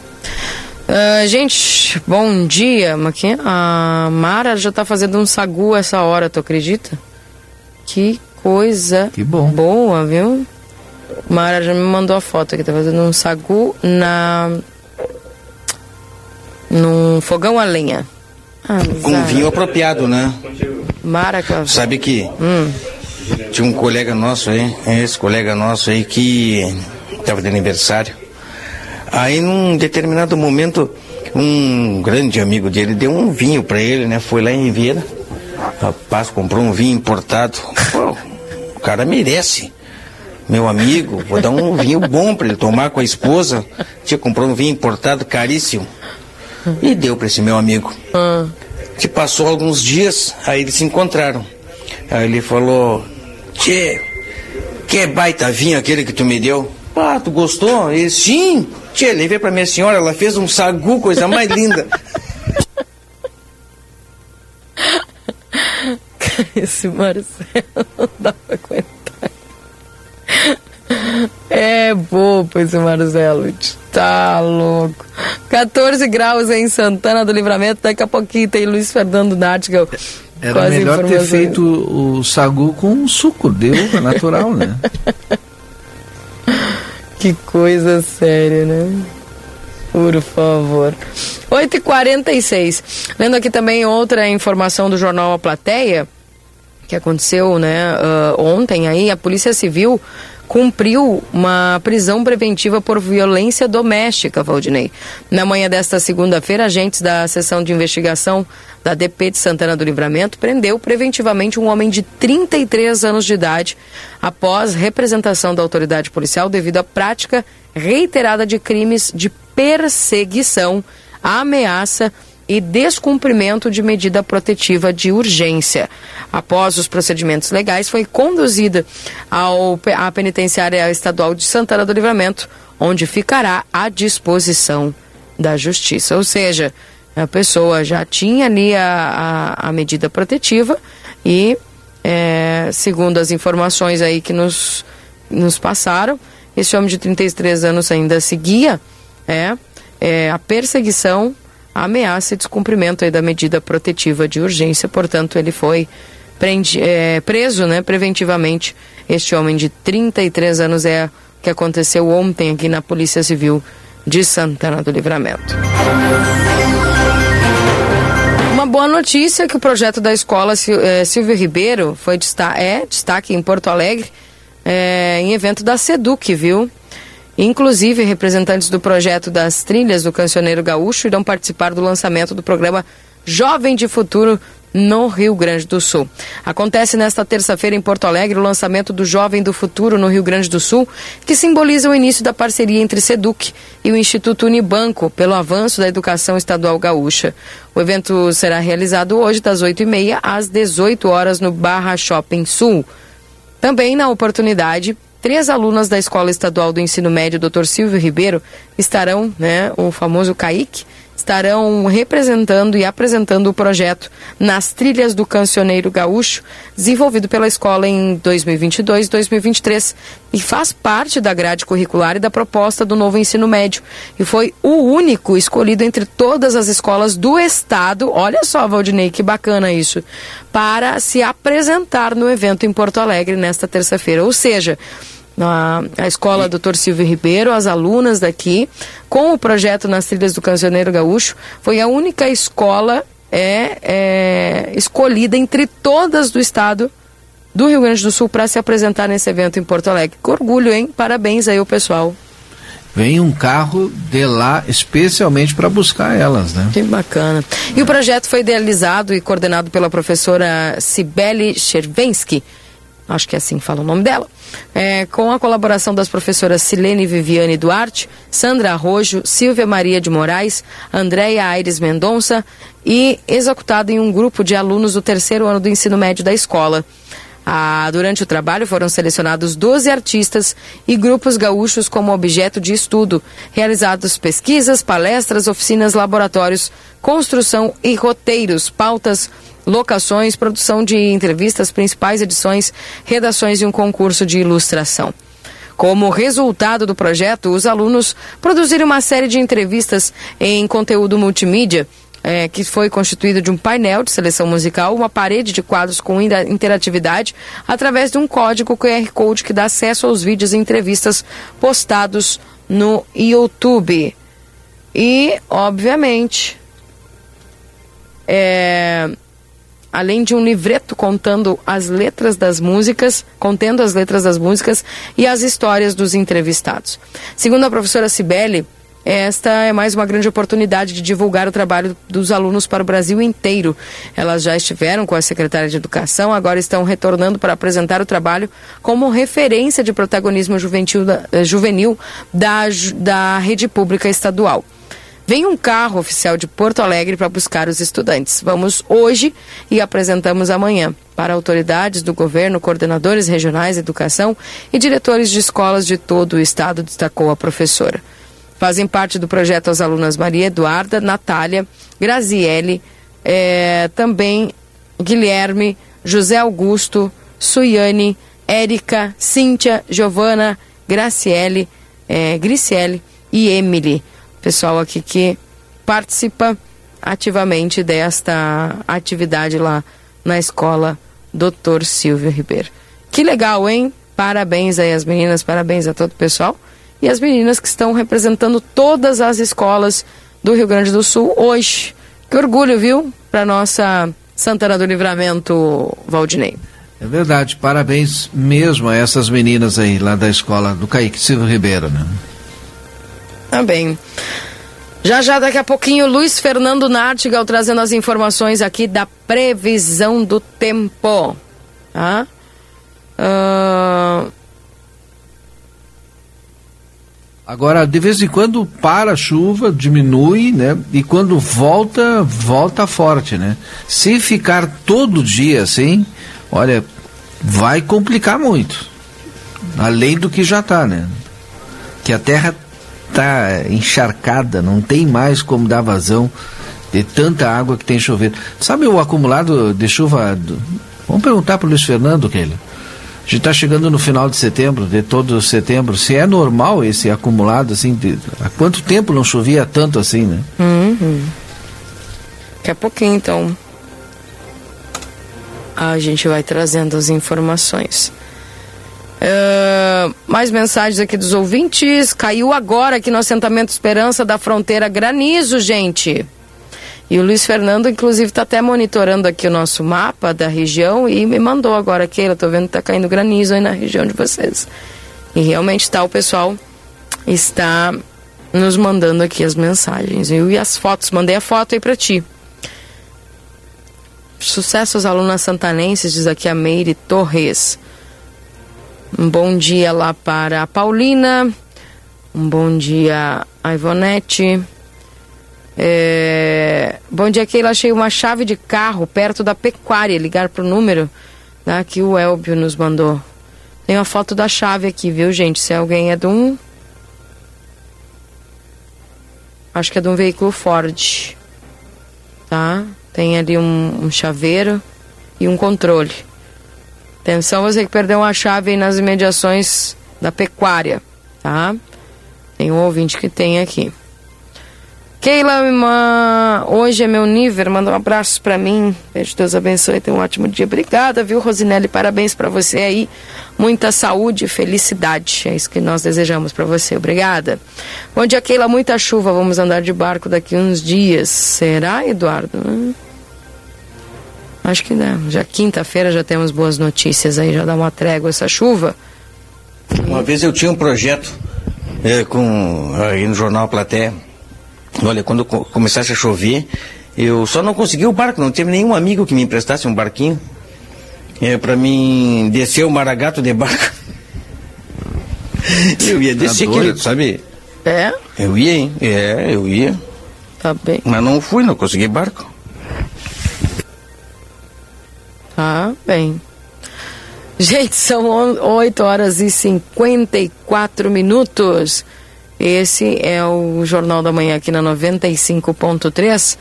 ah, gente, bom dia. A Mara já tá fazendo um sagu essa hora, tu acredita? Que coisa Que bom. boa, viu? Mara já me mandou a foto aqui, tá fazendo um sagu na. num fogão a lenha. Ah, Com vinho apropriado, né? Mara, que- Sabe que Hum. tinha um colega nosso aí, esse colega nosso aí que estava de aniversário. Aí num determinado momento, um grande amigo dele deu um vinho para ele, né? Foi lá em Vieira. Rapaz, comprou um vinho importado. Pô, cara merece. Meu amigo, vou dar um vinho bom para ele tomar com a esposa. Tinha comprou um vinho importado caríssimo. E deu para esse meu amigo. Ah, Que passou alguns dias, aí eles se encontraram. Aí ele falou: Tchê, que baita vinho aquele que tu me deu? Ah, tu gostou? Ele, sim. Tchê, levei pra minha senhora, ela fez um sagu, coisa mais linda. esse Marcelo não dá pra aguentar. É bobo esse Marcelo, tá louco. 14 graus em Santana do Livramento, daqui a pouquinho tem Luiz Fernando Nartigal. Era melhor ter feito o sagu com suco, deu, é natural, né? Que coisa séria, né? Por favor. 8h46. Lendo aqui também outra informação do jornal A Plateia, que aconteceu né, ah, ontem aí, a Polícia Civil cumpriu uma prisão preventiva por violência doméstica, Valdinei. Na manhã desta segunda-feira, agentes da seção de investigação da DP de Santana do Livramento prendeu preventivamente um homem de 33 anos de idade após representação da autoridade policial devido à prática reiterada de crimes de perseguição, ameaça e descumprimento de medida protetiva de urgência. Após os procedimentos legais, foi conduzida ao, à penitenciária estadual de Santana do Livramento, onde ficará à disposição da justiça. Ou seja, a pessoa já tinha ali a, a, a medida protetiva e, é, segundo as informações aí que nos, nos passaram, esse homem de 33 anos ainda seguia é, é, a perseguição ameaça e descumprimento aí da medida protetiva de urgência. Portanto, ele foi prende, é, preso né, preventivamente. Este homem de 33 anos é o que aconteceu ontem aqui na Polícia Civil de Santana do Livramento. Uma boa notícia é que o projeto da escola eh, Silvio Ribeiro foi desta é destaque em Porto Alegre eh, em evento da Seduc, viu? Inclusive, representantes do projeto das trilhas do Cancioneiro Gaúcho irão participar do lançamento do programa Jovem de Futuro no Rio Grande do Sul. Acontece nesta terça-feira em Porto Alegre o lançamento do Jovem do Futuro no Rio Grande do Sul, que simboliza o início da parceria entre Seduc e o Instituto Unibanco pelo avanço da educação estadual gaúcha. O evento será realizado hoje das 8h30 às 18 horas no Barra Shopping Sul. Também na oportunidade, três alunas da Escola Estadual do Ensino Médio Dr. Silvio Ribeiro estarão, né, o famoso CAIC, estarão representando e apresentando o projeto nas trilhas do Cancioneiro Gaúcho, desenvolvido pela escola em 2022 e 2023, e faz parte da grade curricular e da proposta do novo ensino médio. E foi o único escolhido entre todas as escolas do estado, olha só, Valdinei, que bacana isso, para se apresentar no evento em Porto Alegre nesta terça-feira. Ou seja, a, a escola Dr. Silvio Ribeiro, as alunas daqui, com o projeto nas trilhas do Cancioneiro Gaúcho, foi a única escola é, é, escolhida entre todas do estado do Rio Grande do Sul para se apresentar nesse evento em Porto Alegre. Que orgulho, hein? Parabéns aí ao pessoal. vem um carro de lá especialmente para buscar elas, né? Que bacana. E o projeto foi idealizado e coordenado pela professora Sibeli Chervensky, acho que é assim que fala o nome dela, é, com a colaboração das professoras Silene Viviane Duarte, Sandra Arrojo, Silvia Maria de Moraes, Andréia Aires Mendonça e executado em um grupo de alunos do terceiro ano do ensino médio da escola. Ah, durante o trabalho foram selecionados 12 artistas e grupos gaúchos como objeto de estudo, realizados pesquisas, palestras, oficinas, laboratórios, construção e roteiros, pautas, locações, produção de entrevistas, principais edições, redações e um concurso de ilustração. Como resultado do projeto, os alunos produziram uma série de entrevistas em conteúdo multimídia é, que foi constituído de um painel de seleção musical, uma parede de quadros com interatividade, através de um código QR Code que dá acesso aos vídeos e entrevistas postados no YouTube. E, obviamente, é, além de um livreto contando as letras das músicas, contendo as letras das músicas e as histórias dos entrevistados. Segundo a professora Cibele, esta é mais uma grande oportunidade de divulgar o trabalho dos alunos para o Brasil inteiro. Elas já estiveram com a secretária de Educação, agora estão retornando para apresentar o trabalho como referência de protagonismo eh, juvenil da, da rede pública estadual. Vem um carro oficial de Porto Alegre para buscar os estudantes. Vamos hoje e apresentamos amanhã para autoridades do governo, coordenadores regionais de educação e diretores de escolas de todo o estado, destacou a professora. Fazem parte do projeto as alunas Maria Eduarda, Natália, Graziele, é, também Guilherme, José Augusto, Suiane, Érica, Cíntia, Giovana, Graciele, é, Griciele e Emily. Pessoal aqui que participa ativamente desta atividade lá na escola Doutor Silvio Ribeiro. Que legal, hein? Parabéns aí às meninas, parabéns a todo o pessoal e as meninas que estão representando todas as escolas do Rio Grande do Sul hoje. Que orgulho, viu, para nossa Santana do Livramento, Valdinei. É verdade, parabéns mesmo a essas meninas aí, lá da escola do Caíque Silva Ribeiro, né? Tá bem. Já já daqui a pouquinho, Luiz Fernando Nartigal trazendo as informações aqui da previsão do tempo. Tá? Uh, Agora, de vez em quando para a chuva, diminui, né? E quando volta, volta forte, né? Se ficar todo dia assim, olha, vai complicar muito. Além do que já está, né? Que a terra está encharcada, não tem mais como dar vazão de tanta água que tem chovido. Sabe o acumulado de chuva? Do... Vamos perguntar para o Luiz Fernando, Keila a gente está chegando no final de setembro, de todo setembro. Se é normal esse acumulado, assim, de, há quanto tempo não chovia tanto assim, né? Uhum. Daqui a pouquinho, então, a gente vai trazendo as informações. Uh, mais mensagens aqui dos ouvintes. Caiu agora aqui no assentamento Esperança da fronteira granizo, gente. E o Luiz Fernando, inclusive, está até monitorando aqui o nosso mapa da região e me mandou agora, Keila, tô vendo que tá caindo granizo aí na região de vocês. E realmente está, o pessoal está nos mandando aqui as mensagens. Viu? E as fotos, mandei a foto aí para ti. Sucesso aos alunas santanenses, diz aqui a Meire Torres. Um bom dia lá para a Paulina. Um bom dia a Ivonete. É... Bom dia, Keila. Achei uma chave de carro perto da pecuária. Ligar pro número né, que o Elbio nos mandou. Tem uma foto da chave aqui, viu, gente? Se alguém é de um. Acho que é de um veículo Ford. Tá? Tem ali um, um chaveiro e um controle. Atenção, você que perdeu uma chave nas imediações da pecuária. Tá? Tem um ouvinte que tem aqui. Keila, hoje é meu nível, manda um abraço para mim. Beijo, Deus abençoe, tenha um ótimo dia. Obrigada, viu, Rosinelli? Parabéns para você aí. Muita saúde e felicidade. É isso que nós desejamos para você. Obrigada. Bom dia, Keila. Muita chuva. Vamos andar de barco daqui uns dias. Será, Eduardo? Hum? Acho que não. Já quinta-feira já temos boas notícias aí. Já dá uma trégua essa chuva. Uma vez eu tinha um projeto é, com, aí no jornal Platé. Olha, quando começasse a chover, eu só não consegui o barco, não teve nenhum amigo que me emprestasse um barquinho. É, para mim descer o Maragato de barco. eu ia descer tá aquilo, sabe? É? Eu ia, hein? É, eu ia. Tá bem. Mas não fui, não consegui barco. Tá bem. Gente, são 8 horas e 54 minutos. Esse é o Jornal da Manhã aqui na 95.3.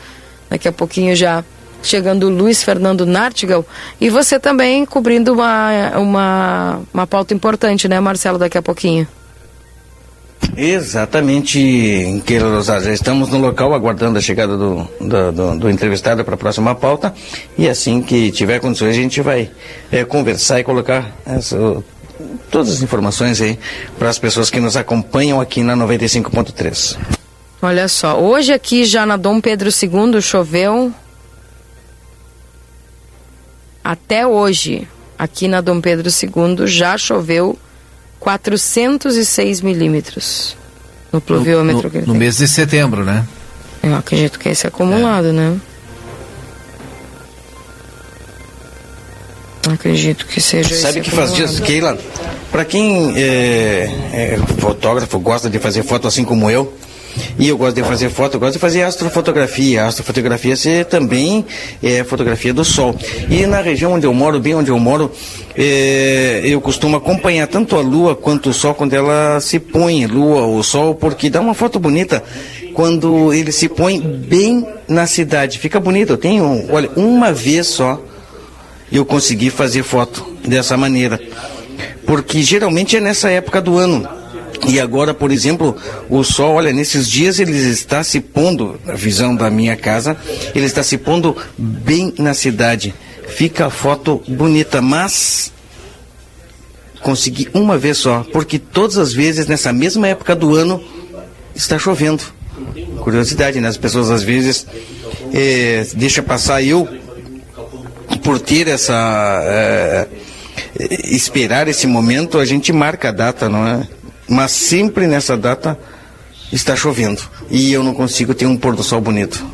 Daqui a pouquinho já chegando Luiz Fernando Nartigal. E você também cobrindo uma, uma, uma pauta importante, né, Marcelo, daqui a pouquinho. Exatamente, Keila Rosado. Já estamos no local aguardando a chegada do, do, do, do entrevistado para a próxima pauta. E assim que tiver condições, a gente vai é, conversar e colocar essa, todas as informações aí para as pessoas que nos acompanham aqui na 95.3. Olha só, hoje aqui já na Dom Pedro II choveu até hoje, aqui na Dom Pedro II já choveu 406 milímetros no pluviômetro. No, no, no mês de setembro, né? Eu acredito que é esse acumulado, é. né? Acredito que seja Sabe que faz dias, Keila? Para quem é, é, fotógrafo, gosta de fazer foto assim como eu, e eu gosto de fazer foto, eu gosto de fazer astrofotografia. Astrofotografia é também é fotografia do sol. E na região onde eu moro, bem onde eu moro, é, eu costumo acompanhar tanto a lua quanto o sol quando ela se põe, lua ou sol, porque dá uma foto bonita quando ele se põe bem na cidade. Fica bonito. Eu tenho, olha, uma vez só eu consegui fazer foto dessa maneira. Porque geralmente é nessa época do ano e agora, por exemplo, o sol, olha, nesses dias ele está se pondo, a visão da minha casa, ele está se pondo bem na cidade. Fica a foto bonita, mas consegui uma vez só, porque todas as vezes nessa mesma época do ano está chovendo. Curiosidade, né? As pessoas às vezes é, deixa passar eu por ter essa é, esperar esse momento, a gente marca a data, não é? Mas sempre nessa data está chovendo e eu não consigo ter um pôr do sol bonito.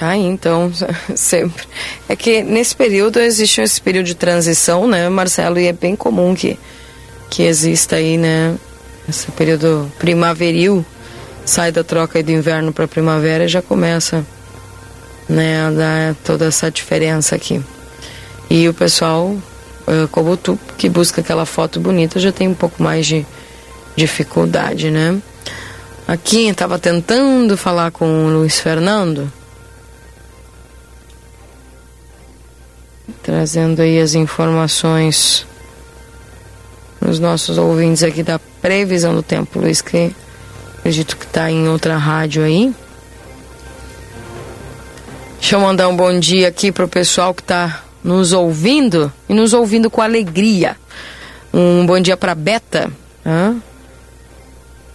Ah, então, sempre. É que nesse período existe esse período de transição, né, Marcelo? E é bem comum que, que exista aí, né, esse período primaveril, sai da troca do inverno para primavera e já começa, né, a dar toda essa diferença aqui. E o pessoal uh, como tu, que busca aquela foto bonita, já tem um pouco mais de dificuldade, né? Aqui estava tentando falar com o Luiz Fernando, trazendo aí as informações nos nossos ouvintes aqui da previsão do tempo, Luiz, que acredito que está em outra rádio aí. Deixa eu mandar um bom dia aqui pro pessoal que está nos ouvindo e nos ouvindo com alegria. Um bom dia para Beta.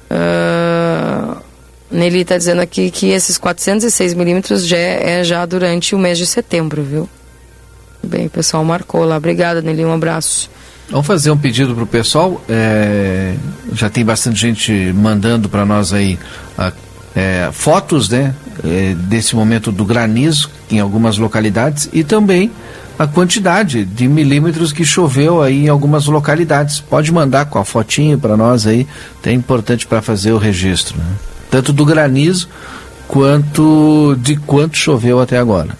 Uh, Nelly está dizendo aqui que esses 406 milímetros já é, é já durante o mês de setembro, viu? Bem, o pessoal marcou lá. Obrigada, Nelly. Um abraço. Vamos fazer um pedido para o pessoal. É, já tem bastante gente mandando para nós aí a, é, fotos, né? É, desse momento do granizo em algumas localidades e também a quantidade de milímetros que choveu aí em algumas localidades. Pode mandar com a fotinho para nós aí, é importante para fazer o registro, né? tanto do granizo quanto de quanto choveu até agora.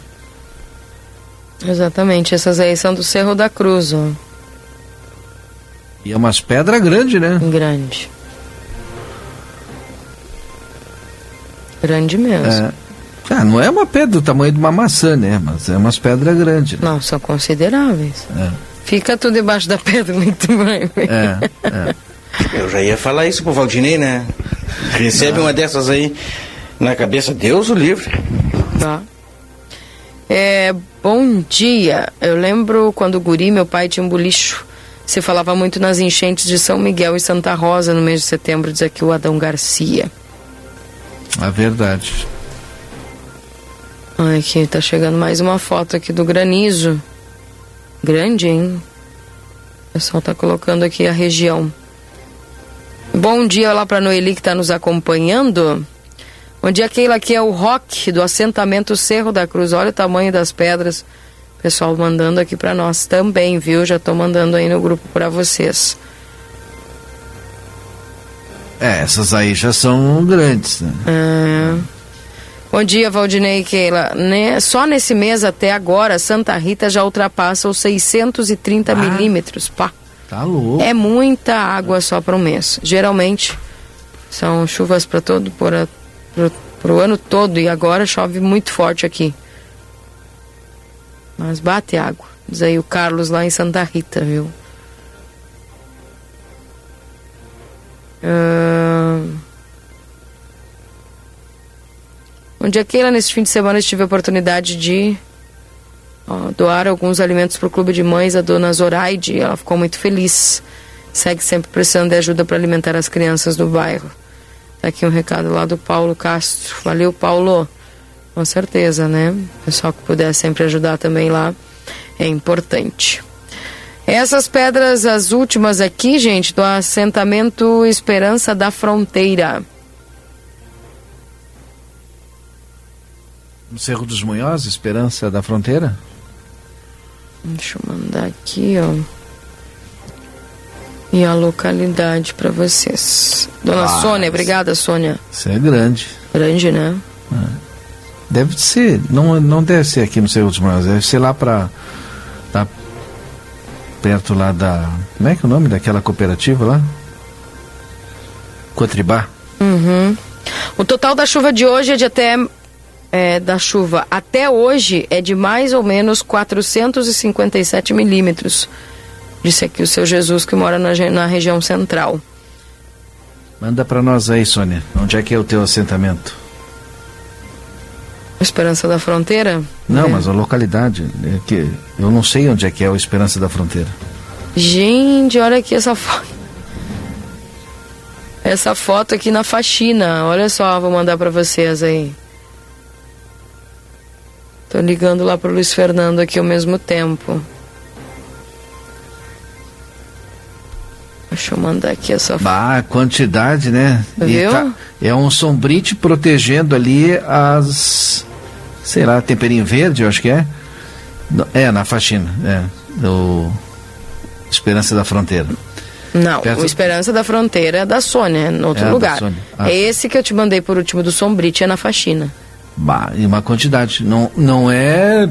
Exatamente, essas aí são do Cerro da Cruz. Ó. E é umas pedras grandes, né? Grande. Grande mesmo. É. Ah, não é uma pedra do tamanho de uma maçã, né? Mas é umas pedras grandes. Né? Não, são consideráveis. É. Fica tudo debaixo da pedra muito bem. É, é. Eu já ia falar isso pro Valdinei, né? Recebe uma dessas aí na cabeça, Deus o livre. Tá. É, bom dia. Eu lembro quando guri, meu pai tinha um bolicho. Se falava muito nas enchentes de São Miguel e Santa Rosa no mês de setembro, diz aqui o Adão Garcia. É verdade. Ai, aqui tá chegando mais uma foto aqui do granizo. Grande, hein? pessoal está colocando aqui a região. Bom dia lá para Noeli que está nos acompanhando. Bom dia, Keila. Aqui é o Rock do assentamento Cerro da Cruz. Olha o tamanho das pedras. Pessoal mandando aqui para nós também, viu? Já estou mandando aí no grupo para vocês. É, essas aí já são grandes, né? É. Bom dia, Valdinei Keila. Né? Só nesse mês até agora, Santa Rita já ultrapassa os 630 ah, milímetros. Pá. Tá louco. É muita água só para um mês. Geralmente são chuvas para todo, para o ano todo e agora chove muito forte aqui. Mas bate água. Diz aí o Carlos lá em Santa Rita, viu? Uh... Onde que ela nesse fim de semana tive a oportunidade de ó, doar alguns alimentos para o clube de mães, a dona Zoraide, ela ficou muito feliz. Segue sempre precisando de ajuda para alimentar as crianças do bairro. Tá aqui um recado lá do Paulo Castro. Valeu, Paulo. Com certeza, né? Pessoal que puder sempre ajudar também lá é importante. Essas pedras, as últimas aqui, gente, do assentamento Esperança da Fronteira. No Cerro dos Munhoz, Esperança da Fronteira? Deixa eu mandar aqui, ó. E a localidade para vocês. Dona ah, Sônia, obrigada, Sônia. Isso é grande. Grande, né? É. Deve ser, não, não deve ser aqui no Cerro dos Munhoz, deve ser lá para tá perto lá da. Como é que é o nome daquela cooperativa lá? Cotribá. Uhum. O total da chuva de hoje é de até. É, da chuva até hoje é de mais ou menos 457 milímetros. Disse aqui o seu Jesus que mora na, na região central. Manda para nós aí, Sônia. Onde é que é o teu assentamento? Esperança da Fronteira? Não, é. mas a localidade. É que eu não sei onde é que é o Esperança da Fronteira. Gente, olha aqui essa foto. Essa foto aqui na faxina. Olha só, vou mandar para vocês aí. Tô ligando lá pro Luiz Fernando aqui ao mesmo tempo. Deixa eu mandar aqui essa foto. Ah, quantidade, né? Viu? Tá, é um sombrite protegendo ali as sei lá, temperinho verde, eu acho que é. É, na faxina, é. Do Esperança da Fronteira. Não, Perto... o Esperança da Fronteira é da Sônia, em outro é, lugar. Ah. É esse que eu te mandei por último do Sombrite, é na faxina. Bah, e uma quantidade. Não, não é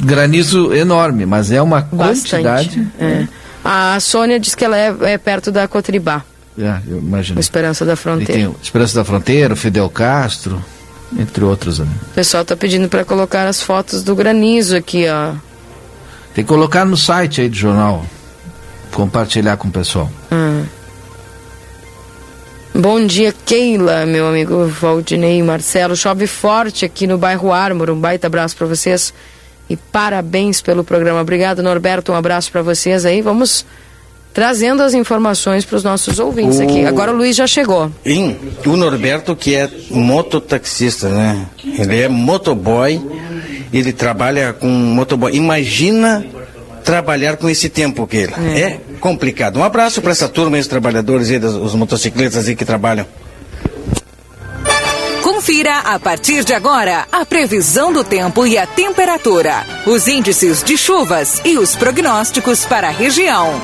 granizo enorme, mas é uma Bastante, quantidade. É. A Sônia diz que ela é, é perto da Cotribá. É, eu imagino. Esperança da Fronteira. Esperança da Fronteira, Fidel Castro entre outros. Né? O pessoal está pedindo para colocar as fotos do granizo aqui, ó. Tem que colocar no site aí do jornal. Compartilhar com o pessoal. Hum. Bom dia, Keila, meu amigo Valdinei Marcelo. Chove forte aqui no bairro Ármor. Um baita abraço para vocês e parabéns pelo programa. Obrigado, Norberto. Um abraço para vocês aí. Vamos trazendo as informações para os nossos ouvintes o... aqui. Agora o Luiz já chegou. Sim, o Norberto que é mototaxista, né? Ele é motoboy, ele trabalha com motoboy. Imagina trabalhar com esse tempo que ele é. é complicado. Um abraço para essa turma, esses trabalhadores aí, os motocicletas aí que trabalham. Confira a partir de agora a previsão do tempo e a temperatura, os índices de chuvas e os prognósticos para a região.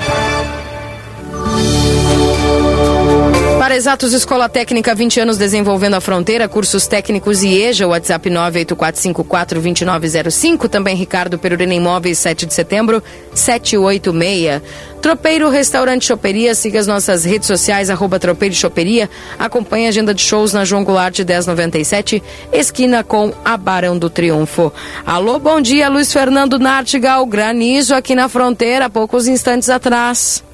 Para Exatos Escola Técnica, 20 anos desenvolvendo a fronteira, cursos técnicos e EJA, WhatsApp 984542905, também Ricardo Perurena Imóveis, 7 de setembro, 786. Tropeiro Restaurante Choperia, siga as nossas redes sociais, arroba Tropeiro Choperia, acompanhe a agenda de shows na João Goulart 1097, esquina com a Barão do Triunfo. Alô, bom dia, Luiz Fernando Nartigal, granizo aqui na fronteira, poucos instantes atrás.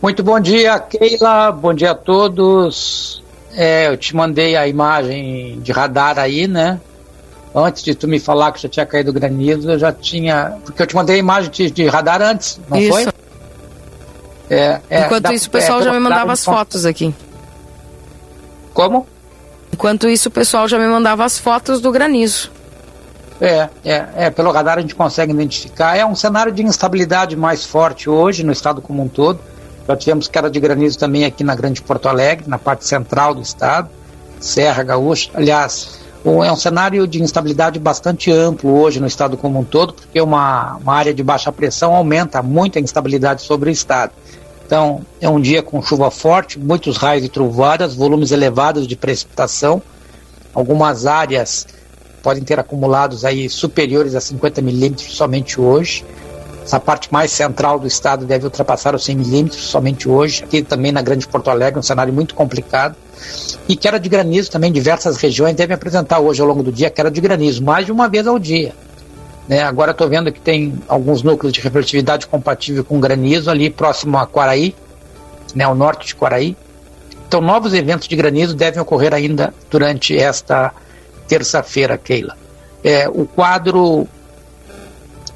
Muito bom dia, Keila. Bom dia a todos. É, eu te mandei a imagem de radar aí, né? Antes de tu me falar que já tinha caído granizo, eu já tinha. Porque eu te mandei a imagem de, de radar antes, não isso. foi? É, é, Enquanto da, isso, o pessoal é, já me mandava as fotos aqui. Como? Enquanto isso, o pessoal já me mandava as fotos do granizo. É, é, é, pelo radar a gente consegue identificar. É um cenário de instabilidade mais forte hoje no estado como um todo. Já tivemos queda de granizo também aqui na Grande Porto Alegre, na parte central do estado, Serra Gaúcha. Aliás, é um cenário de instabilidade bastante amplo hoje no estado como um todo, porque uma, uma área de baixa pressão aumenta muito a instabilidade sobre o estado. Então, é um dia com chuva forte, muitos raios e trovoadas, volumes elevados de precipitação. Algumas áreas podem ter acumulados aí superiores a 50 milímetros somente hoje. Essa parte mais central do estado deve ultrapassar os 100 milímetros somente hoje. Aqui também na Grande Porto Alegre, um cenário muito complicado. E queda de granizo também, diversas regiões devem apresentar hoje ao longo do dia queda de granizo, mais de uma vez ao dia. Né? Agora estou vendo que tem alguns núcleos de refletividade compatível com granizo ali próximo a Quaraí, né, ao norte de Quaraí. Então, novos eventos de granizo devem ocorrer ainda durante esta terça-feira, Keila. É, o quadro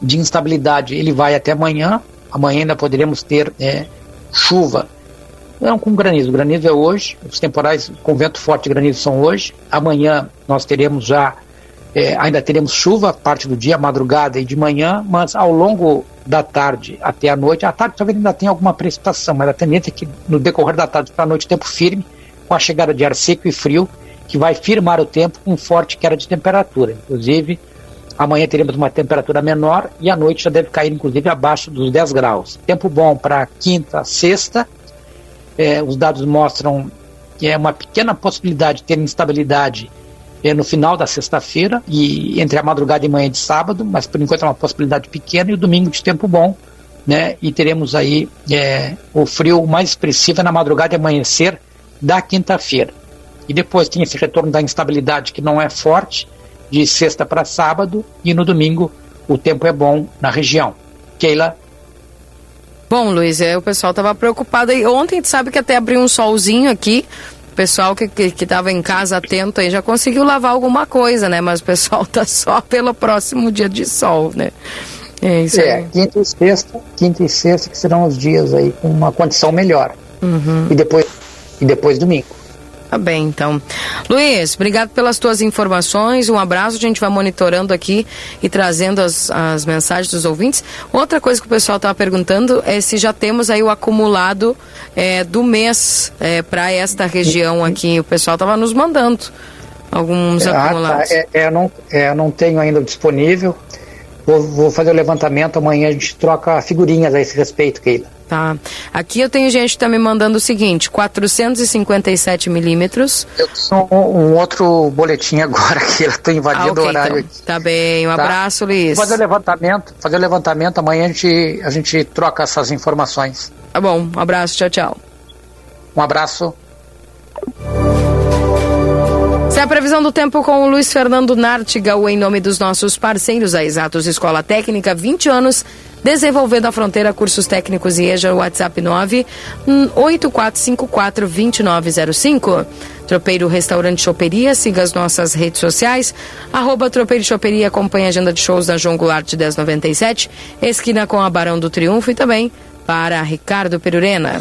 de instabilidade ele vai até amanhã. Amanhã ainda poderemos ter é, chuva. Não com granizo. Granizo é hoje. Os temporais com vento forte e granizo são hoje. Amanhã nós teremos já é, ainda teremos chuva parte do dia, madrugada e de manhã, mas ao longo da tarde até a noite, à tarde talvez ainda tenha alguma precipitação, mas a tendência é que no decorrer da tarde para a noite tempo firme, com a chegada de ar seco e frio, que vai firmar o tempo com forte queda de temperatura. Inclusive, amanhã teremos uma temperatura menor e à noite já deve cair, inclusive, abaixo dos 10 graus. Tempo bom para quinta, sexta. É, os dados mostram que é uma pequena possibilidade de ter instabilidade é, no final da sexta-feira e entre a madrugada e manhã de sábado, mas por enquanto é uma possibilidade pequena, e o domingo de tempo bom, né? E teremos aí é, o frio mais expressivo na madrugada e amanhecer da quinta-feira. E depois tem esse retorno da instabilidade que não é forte, de sexta para sábado, e no domingo o tempo é bom na região. Keila. Bom, Luiz, é, o pessoal estava preocupado. E ontem, sabe que até abriu um solzinho aqui, o pessoal que estava em casa atento aí já conseguiu lavar alguma coisa, né? Mas o pessoal tá só pelo próximo dia de sol, né? É isso é, aí. quinta e sexta, quinta e sexta que serão os dias aí com uma condição melhor. Uhum. E depois e depois domingo. Tá bem, então. Luiz, obrigado pelas tuas informações. Um abraço. A gente vai monitorando aqui e trazendo as, as mensagens dos ouvintes. Outra coisa que o pessoal estava perguntando é se já temos aí o acumulado é, do mês é, para esta região aqui. O pessoal estava nos mandando alguns ah, tá. acumulados. É, é, não, é, não tenho ainda disponível. Vou, vou fazer o levantamento. Amanhã a gente troca figurinhas a esse respeito, Keila. Tá. Aqui eu tenho gente que está me mandando o seguinte: 457 milímetros. Eu tenho um, um, outro boletim agora que eu estou invadindo ah, okay, o horário então. aqui. Tá bem, um tá? abraço, Luiz. Fazer o levantamento, fazer o levantamento, amanhã a gente, a gente troca essas informações. Tá bom, um abraço, tchau, tchau. Um abraço. É a previsão do tempo com o Luiz Fernando Nartigal, em nome dos nossos parceiros, a Exatos Escola Técnica, 20 anos Desenvolvendo a Fronteira Cursos Técnicos e EJA, WhatsApp 984542905. Tropeiro Restaurante Choperia, siga as nossas redes sociais. Arroba Tropeiro Choperia, acompanhe a agenda de shows da João Goulart 1097, esquina com a Barão do Triunfo e também para Ricardo Perurena.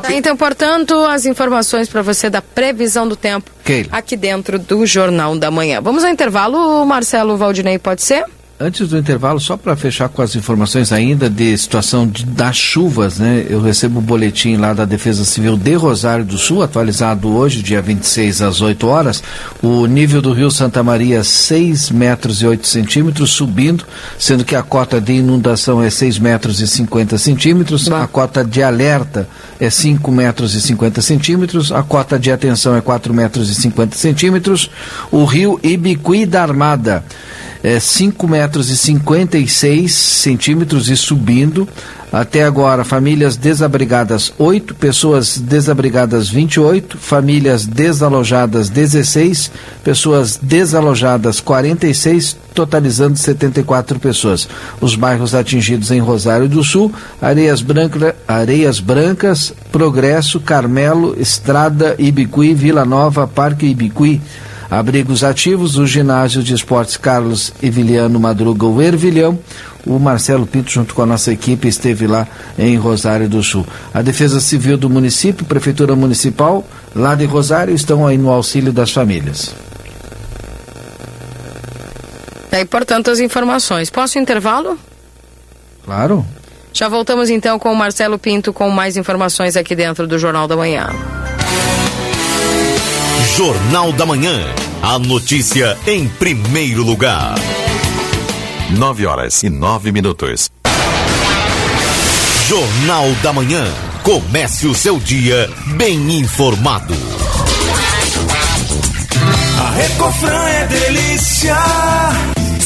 Tá, então, portanto, as informações para você da previsão do tempo Keila. aqui dentro do Jornal da Manhã. Vamos ao intervalo, Marcelo Valdinei, pode ser? Antes do intervalo, só para fechar com as informações ainda de situação de, das chuvas, né? Eu recebo o um boletim lá da Defesa Civil de Rosário do Sul, atualizado hoje, dia 26 às 8 horas. O nível do rio Santa Maria, 6 metros e 8 centímetros, subindo, sendo que a cota de inundação é 6 metros e 50 centímetros, a cota de alerta é 5 metros e 50 centímetros, a cota de atenção é 4 metros e 50 centímetros. O rio Ibiqui da Armada é, 5 metros e 56 centímetros e subindo. Até agora, famílias desabrigadas 8, pessoas desabrigadas 28, famílias desalojadas 16, pessoas desalojadas 46, totalizando 74 pessoas. Os bairros atingidos em Rosário do Sul, Areias, Branca, Areias Brancas, Progresso, Carmelo, Estrada, Ibicuí, Vila Nova, Parque Ibicuí. Abrigos ativos, o ginásio de esportes Carlos Eviliano Madruga, o Ervilhão, o Marcelo Pinto, junto com a nossa equipe, esteve lá em Rosário do Sul. A Defesa Civil do município, Prefeitura Municipal, lá de Rosário, estão aí no auxílio das famílias. É, portanto, as informações. Posso intervalo? Claro. Já voltamos então com o Marcelo Pinto com mais informações aqui dentro do Jornal da Manhã. Jornal da Manhã. A notícia em primeiro lugar. 9 horas e 9 minutos. Jornal da Manhã. Comece o seu dia bem informado. A Recofran é delícia.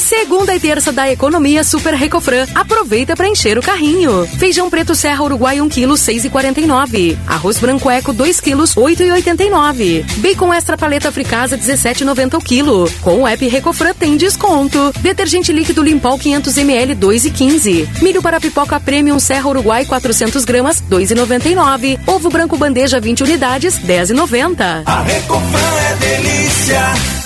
Segunda e terça da economia Super Recofran. Aproveita para encher o carrinho. Feijão preto Serra Uruguai 1 kg 6,49. Arroz branco Eco 2 kg 8,89. Bacon extra paleta fricasa 17,90 o quilo. Com o app Recofran tem desconto. Detergente líquido Limpol 500 ml 2,15. Milho para pipoca Premium Serra Uruguai 400 gramas 2,99. Ovo branco bandeja 20 unidades 10,90. A Recofran é delícia.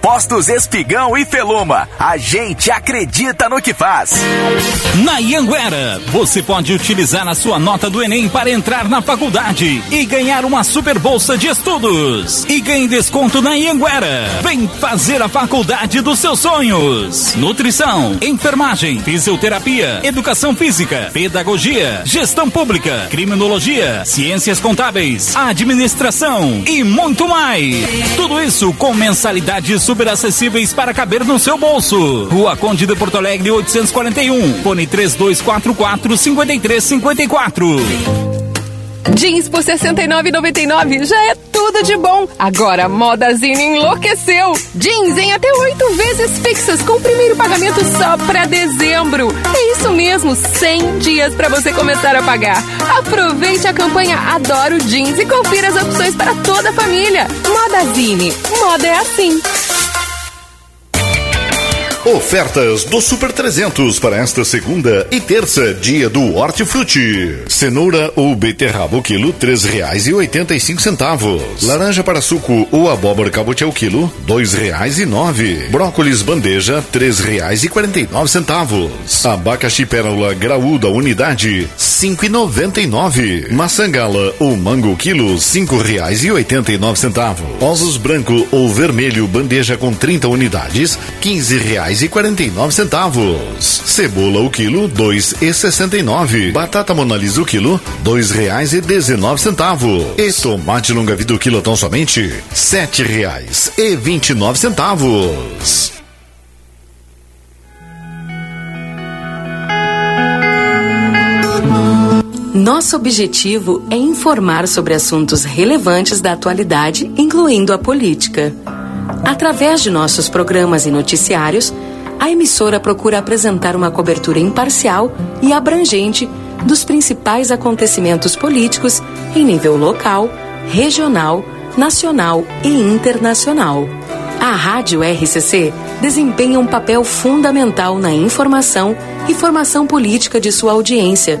Postos Espigão e Feluma. A gente acredita no que faz. Na Ianguera, você pode utilizar a sua nota do Enem para entrar na faculdade e ganhar uma super bolsa de estudos. E ganhe desconto na Ianguera. Vem fazer a faculdade dos seus sonhos. Nutrição, enfermagem, fisioterapia, educação física, pedagogia, gestão pública, criminologia, ciências contábeis, administração e muito mais. Tudo isso com mensalidades super acessíveis para caber no seu bolso. Rua Conde de Porto Alegre 841, fone 3244 5354. Jeans por R$ 69,99 já é tudo de bom. Agora a Modazine enlouqueceu. Jeans em até oito vezes fixas com o primeiro pagamento só para dezembro. É isso mesmo, 100 dias para você começar a pagar. Aproveite a campanha Adoro Jeans e confira as opções para toda a família. Modazine, moda é assim. Ofertas do Super 300 para esta segunda e terça, dia do Hortifruti. Cenoura ou beterraba o quilo, três reais e oitenta e cinco centavos. Laranja para suco ou abóbora cabotiá o quilo, dois reais e nove. Brócolis bandeja, três reais e quarenta e nove centavos. Abacaxi pérola graúda unidade, cinco e noventa e nove. Maçã gala ou mango quilo, cinco reais e oitenta e nove centavos. Ovos branco ou vermelho bandeja com 30 unidades, quinze reais e quarenta e nove centavos. Cebola o quilo, dois e sessenta e nove. Batata monalisa o quilo, dois reais e dezenove centavos. E tomate longa vida o quilo tão somente sete reais e vinte e nove centavos. Nosso objetivo é informar sobre assuntos relevantes da atualidade, incluindo a política. Através de nossos programas e noticiários, a emissora procura apresentar uma cobertura imparcial e abrangente dos principais acontecimentos políticos em nível local, regional, nacional e internacional. A Rádio RCC desempenha um papel fundamental na informação e formação política de sua audiência,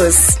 todos.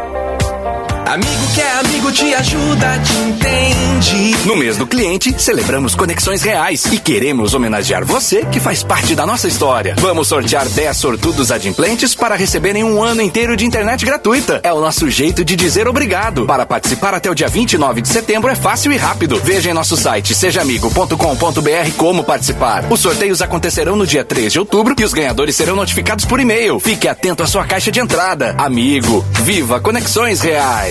Amigo que é amigo te ajuda, te entende. No mês do cliente, celebramos Conexões Reais e queremos homenagear você que faz parte da nossa história. Vamos sortear 10 sortudos adimplentes para receberem um ano inteiro de internet gratuita. É o nosso jeito de dizer obrigado. Para participar até o dia 29 de setembro é fácil e rápido. Veja em nosso site sejaamigo.com.br como participar. Os sorteios acontecerão no dia 3 de outubro e os ganhadores serão notificados por e-mail. Fique atento à sua caixa de entrada. Amigo, viva Conexões Reais.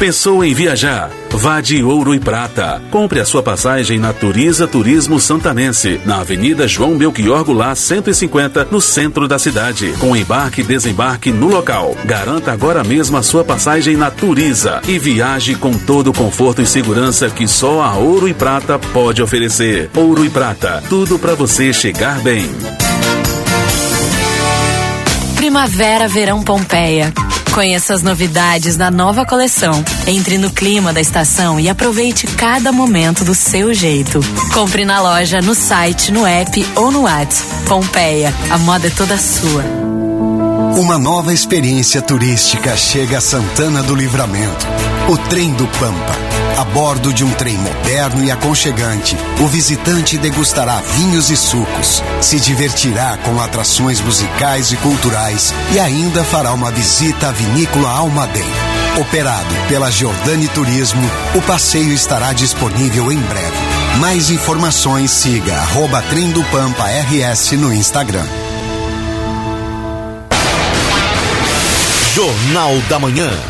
Pensou em viajar? Vá de Ouro e Prata. Compre a sua passagem na Turiza Turismo Santanense, na Avenida João Belchior Goulart 150, no centro da cidade, com embarque e desembarque no local. Garanta agora mesmo a sua passagem na Turiza e viaje com todo o conforto e segurança que só a Ouro e Prata pode oferecer. Ouro e Prata, tudo para você chegar bem. Primavera Verão Pompeia. Conheça as novidades da nova coleção. Entre no clima da estação e aproveite cada momento do seu jeito. Compre na loja, no site, no app ou no WhatsApp. Pompeia, a moda é toda sua. Uma nova experiência turística chega a Santana do Livramento. O Trem do Pampa. Bordo de um trem moderno e aconchegante, o visitante degustará vinhos e sucos, se divertirá com atrações musicais e culturais e ainda fará uma visita à vinícola Almaden. Operado pela Giordani Turismo, o passeio estará disponível em breve. Mais informações siga arroba Trem do Pampa RS no Instagram. Jornal da Manhã.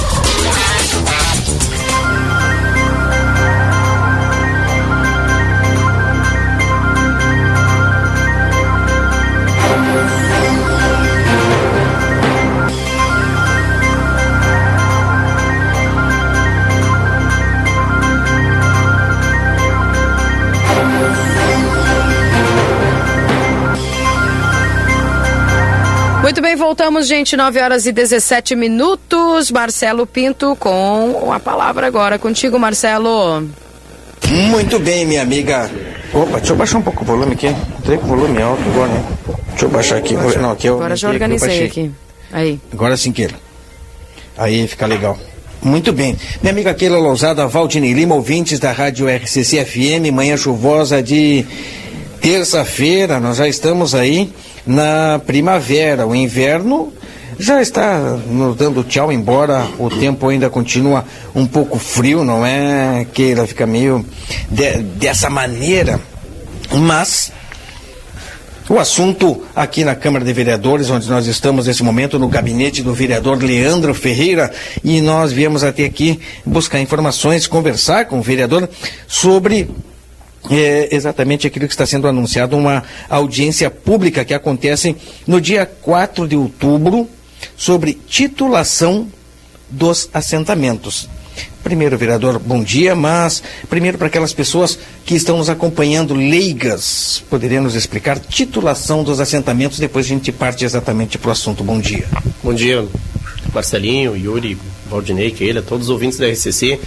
Voltamos, gente. 9 horas e 17 minutos. Marcelo Pinto com a palavra agora. Contigo, Marcelo. Muito bem, minha amiga. Opa, deixa eu baixar um pouco o volume aqui. Entrei com o volume alto agora, né? Deixa eu baixar aqui. Não, aqui eu, Agora já organizei aqui. Aí. Agora sim, Keila. Aí fica legal. Muito bem. Minha amiga Keila Lousada, Valdinei Lima, ouvintes da Rádio RCC FM, manhã chuvosa de terça-feira, nós já estamos aí na primavera. O inverno já está nos dando tchau, embora o tempo ainda continua um pouco frio, não é, Keila? Fica meio de- dessa maneira. Mas o assunto aqui na Câmara de Vereadores, onde nós estamos nesse momento no gabinete do vereador Leandro Ferreira, e nós viemos até aqui buscar informações, conversar com o vereador sobre é exatamente aquilo que está sendo anunciado, uma audiência pública que acontece no dia 4 de outubro sobre titulação dos assentamentos. Primeiro, vereador, bom dia, mas primeiro para aquelas pessoas que estão nos acompanhando, leigas, poderia nos explicar titulação dos assentamentos, depois a gente parte exatamente para o assunto. Bom dia. Bom dia, Marcelinho, Yuri, Valdinei, Keila, todos os ouvintes da RCC.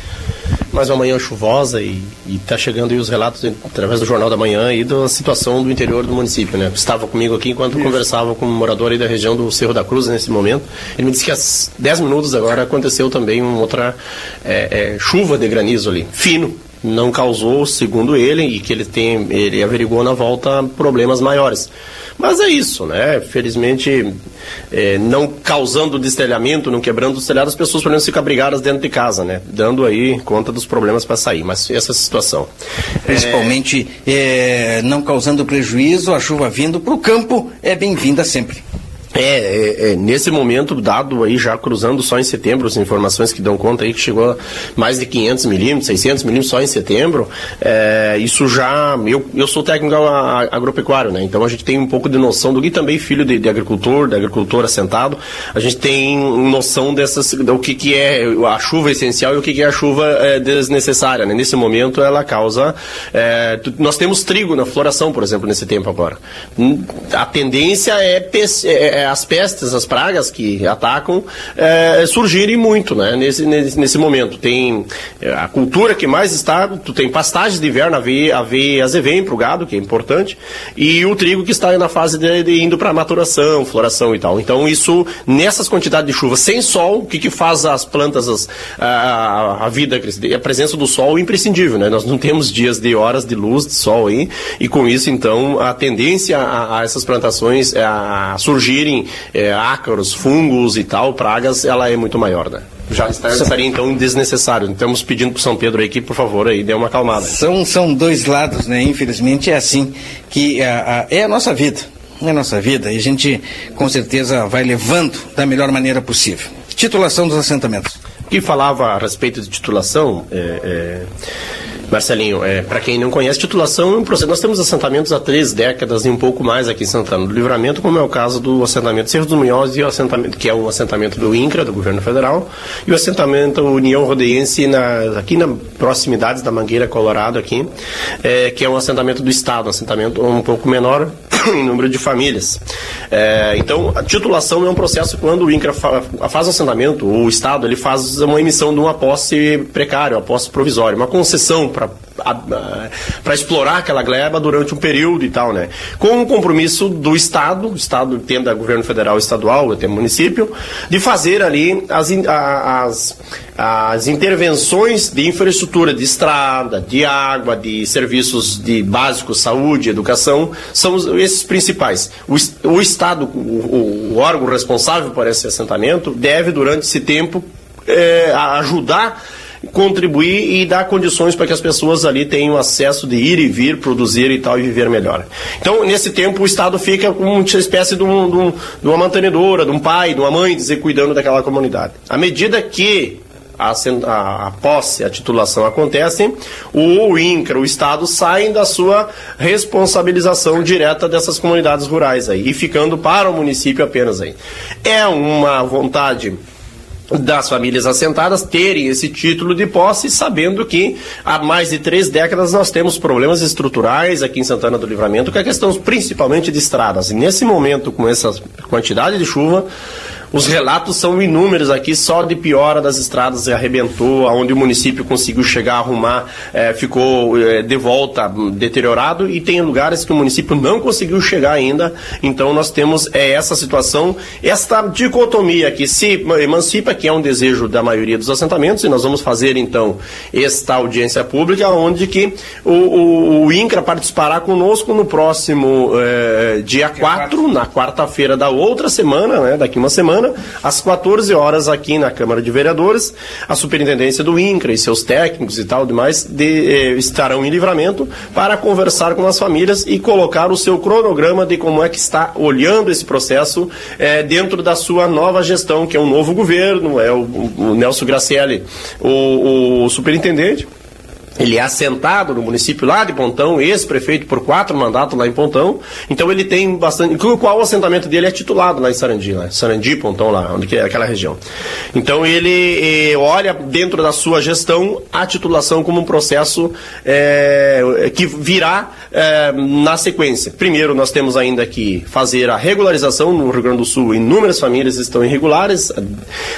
Mais uma manhã chuvosa e está chegando aí os relatos através do Jornal da Manhã e da situação do interior do município, né? Estava comigo aqui enquanto Isso. conversava com um morador aí da região do Cerro da Cruz nesse momento. Ele me disse que há 10 minutos agora aconteceu também uma outra é, é, chuva de granizo ali, fino, não causou, segundo ele, e que ele tem, ele averigou na volta problemas maiores. Mas é isso, né? Felizmente, é, não causando destelhamento, não quebrando os telhados, as pessoas podem ficar brigadas dentro de casa, né? Dando aí conta dos problemas para sair. Mas essa situação. Principalmente é... É, não causando prejuízo, a chuva vindo para o campo é bem-vinda sempre. É, é, é, nesse momento, dado aí já cruzando só em setembro, as informações que dão conta aí que chegou a mais de 500 milímetros, 600 milímetros só em setembro, é, isso já, eu, eu sou técnico agropecuário, né, então a gente tem um pouco de noção do que também filho de, de agricultor, de agricultor assentado, a gente tem noção dessas, do que que é a chuva essencial e o que que é a chuva é, desnecessária, né, nesse momento ela causa, é, nós temos trigo na floração, por exemplo, nesse tempo agora, a tendência é, é as pestes, as pragas que atacam é, surgirem muito né, nesse, nesse, nesse, momento. Tem é, a cultura que mais está, tu tem pastagens de inverno, aveia, aveia azevém para o gado, que é importante, e o trigo que está na fase de, de indo para maturação, floração e tal. Então isso, nessas quantidades de chuva, sem sol, o que, que faz as plantas, as, a, a vida? A presença do sol é imprescindível, né? Nós não temos dias de horas de luz, de sol aí, e com isso, então, a tendência a, a essas plantações a surgirem é, ácaros, fungos e tal, pragas, ela é muito maior, né? Já estaria então desnecessário. Estamos pedindo para São Pedro aí que, por favor, aí dê uma acalmada. São, são dois lados, né? Infelizmente é assim que a, a, é a nossa vida. É a nossa vida e a gente com certeza vai levando da melhor maneira possível. Titulação dos assentamentos. Que falava a respeito de titulação, é, é Marcelinho, é, para quem não conhece, titulação é um processo. Nós temos assentamentos há três décadas e um pouco mais aqui em Santana do Livramento, como é o caso do assentamento Cerro dos Munhoz, e o assentamento, que é um assentamento do INCRA, do governo federal, e o assentamento União Rodeiense na, aqui na proximidades da Mangueira Colorado, aqui, é, que é um assentamento do Estado, um assentamento um pouco menor em número de famílias. É, então, a titulação é um processo quando o INCRA fa, faz o assentamento, o Estado ele faz uma emissão de uma posse precária, uma posse provisória, uma concessão para explorar aquela gleba durante um período e tal, né? Com o compromisso do Estado, o Estado tendo governo federal estadual, até município, de fazer ali as, as, as intervenções de infraestrutura de estrada, de água, de serviços de básicos, saúde, educação, são esses principais. O, o Estado, o, o órgão responsável por esse assentamento, deve, durante esse tempo, é, ajudar contribuir e dar condições para que as pessoas ali tenham acesso de ir e vir, produzir e tal, e viver melhor. Então, nesse tempo, o Estado fica com uma espécie de, um, de, um, de uma mantenedora, de um pai, de uma mãe, dizer, cuidando daquela comunidade. À medida que a, a, a, posse, a titulação acontecem, o INCRA, o Estado, saem da sua responsabilização direta dessas comunidades rurais aí, e ficando para o município apenas aí. É uma vontade das famílias assentadas terem esse título de posse, sabendo que há mais de três décadas nós temos problemas estruturais aqui em Santana do Livramento, que é questão principalmente de estradas. E nesse momento, com essa quantidade de chuva, os relatos são inúmeros aqui, só de piora das estradas arrebentou, aonde o município conseguiu chegar a arrumar, é, ficou é, de volta deteriorado e tem lugares que o município não conseguiu chegar ainda. Então nós temos é, essa situação, esta dicotomia que se emancipa, que é um desejo da maioria dos assentamentos, e nós vamos fazer então esta audiência pública, onde que o, o, o INCRA participará conosco no próximo é, dia 4, na quarta-feira da outra semana, né, daqui uma semana, semana, às 14 horas aqui na Câmara de Vereadores, a superintendência do INCRA e seus técnicos e tal demais de, eh, estarão em livramento para conversar com as famílias e colocar o seu cronograma de como é que está olhando esse processo eh, dentro da sua nova gestão, que é um novo governo, é o, o Nelson Gracielli, o, o superintendente ele é assentado no município lá de Pontão, ex-prefeito por quatro mandatos lá em Pontão. Então ele tem bastante. Qual o assentamento dele é titulado lá em Sarandi, lá, Sarandi, Pontão, lá, onde que é aquela região. Então ele eh, olha dentro da sua gestão a titulação como um processo eh, que virá eh, na sequência. Primeiro, nós temos ainda que fazer a regularização no Rio Grande do Sul. Inúmeras famílias estão irregulares.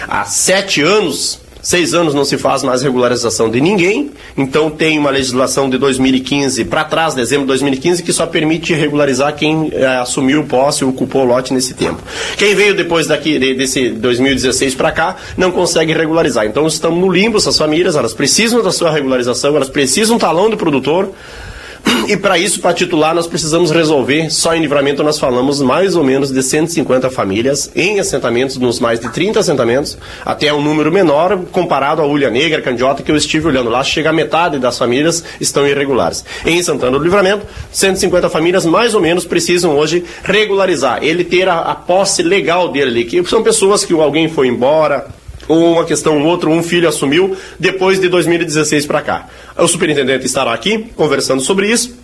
Há sete anos Seis anos não se faz mais regularização de ninguém, então tem uma legislação de 2015 para trás, dezembro de 2015, que só permite regularizar quem é, assumiu posse ou ocupou o lote nesse tempo. Quem veio depois daqui desse 2016 para cá não consegue regularizar. Então estamos no limbo essas famílias, elas precisam da sua regularização, elas precisam um talão do produtor. E para isso, para titular, nós precisamos resolver, só em livramento nós falamos mais ou menos de 150 famílias em assentamentos, nos mais de 30 assentamentos, até um número menor comparado à Ulha Negra, Candiota, que eu estive olhando lá, chega a metade das famílias estão irregulares. Em Santana do Livramento, 150 famílias mais ou menos precisam hoje regularizar, ele ter a, a posse legal dele ali, que são pessoas que alguém foi embora, uma questão, outro, um filho assumiu depois de 2016 para cá. O superintendente estará aqui conversando sobre isso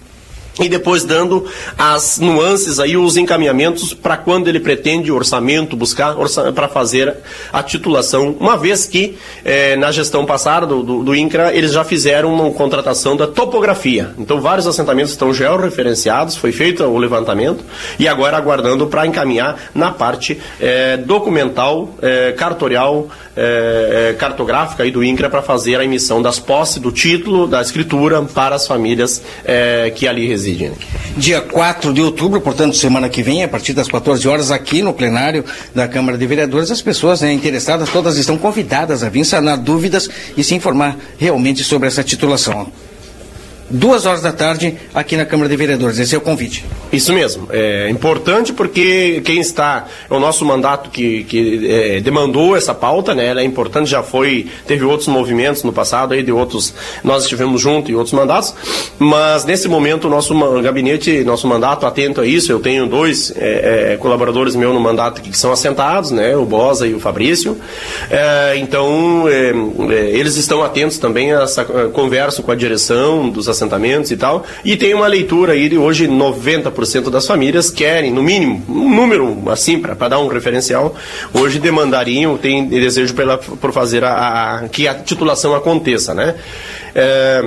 e depois dando as nuances aí, os encaminhamentos para quando ele pretende orçamento, buscar orça para fazer a titulação, uma vez que eh, na gestão passada do, do, do, INCRA eles já fizeram uma contratação da topografia. Então vários assentamentos estão georreferenciados, foi feito o levantamento e agora aguardando para encaminhar na parte eh, documental, eh, cartorial, cartográfica aí do INCRA para fazer a emissão das posses do título, da escritura para as famílias que ali residem Dia 4 de outubro, portanto, semana que vem, a partir das 14 horas, aqui no plenário da Câmara de Vereadores, as pessoas né, interessadas todas estão convidadas a vir sanar dúvidas e se informar realmente sobre essa titulação duas horas da tarde, aqui na Câmara de Vereadores. Esse é o convite. Isso mesmo. É importante porque quem está. É o nosso mandato que, que é, demandou essa pauta, né? Ela é importante, já foi. Teve outros movimentos no passado aí, de outros. Nós estivemos juntos em outros mandatos, mas nesse momento nosso gabinete, nosso mandato atento a isso. Eu tenho dois é, é, colaboradores meus no mandato que são assentados, né? O Bosa e o Fabrício. É, então, é, é, eles estão atentos também a essa conversa com a direção dos assentados assentamentos e tal. E tem uma leitura aí de hoje 90% das famílias querem, no mínimo, um número assim, para dar um referencial, hoje demandariam, tem desejo pela, por fazer a, a, que a titulação aconteça, né? É,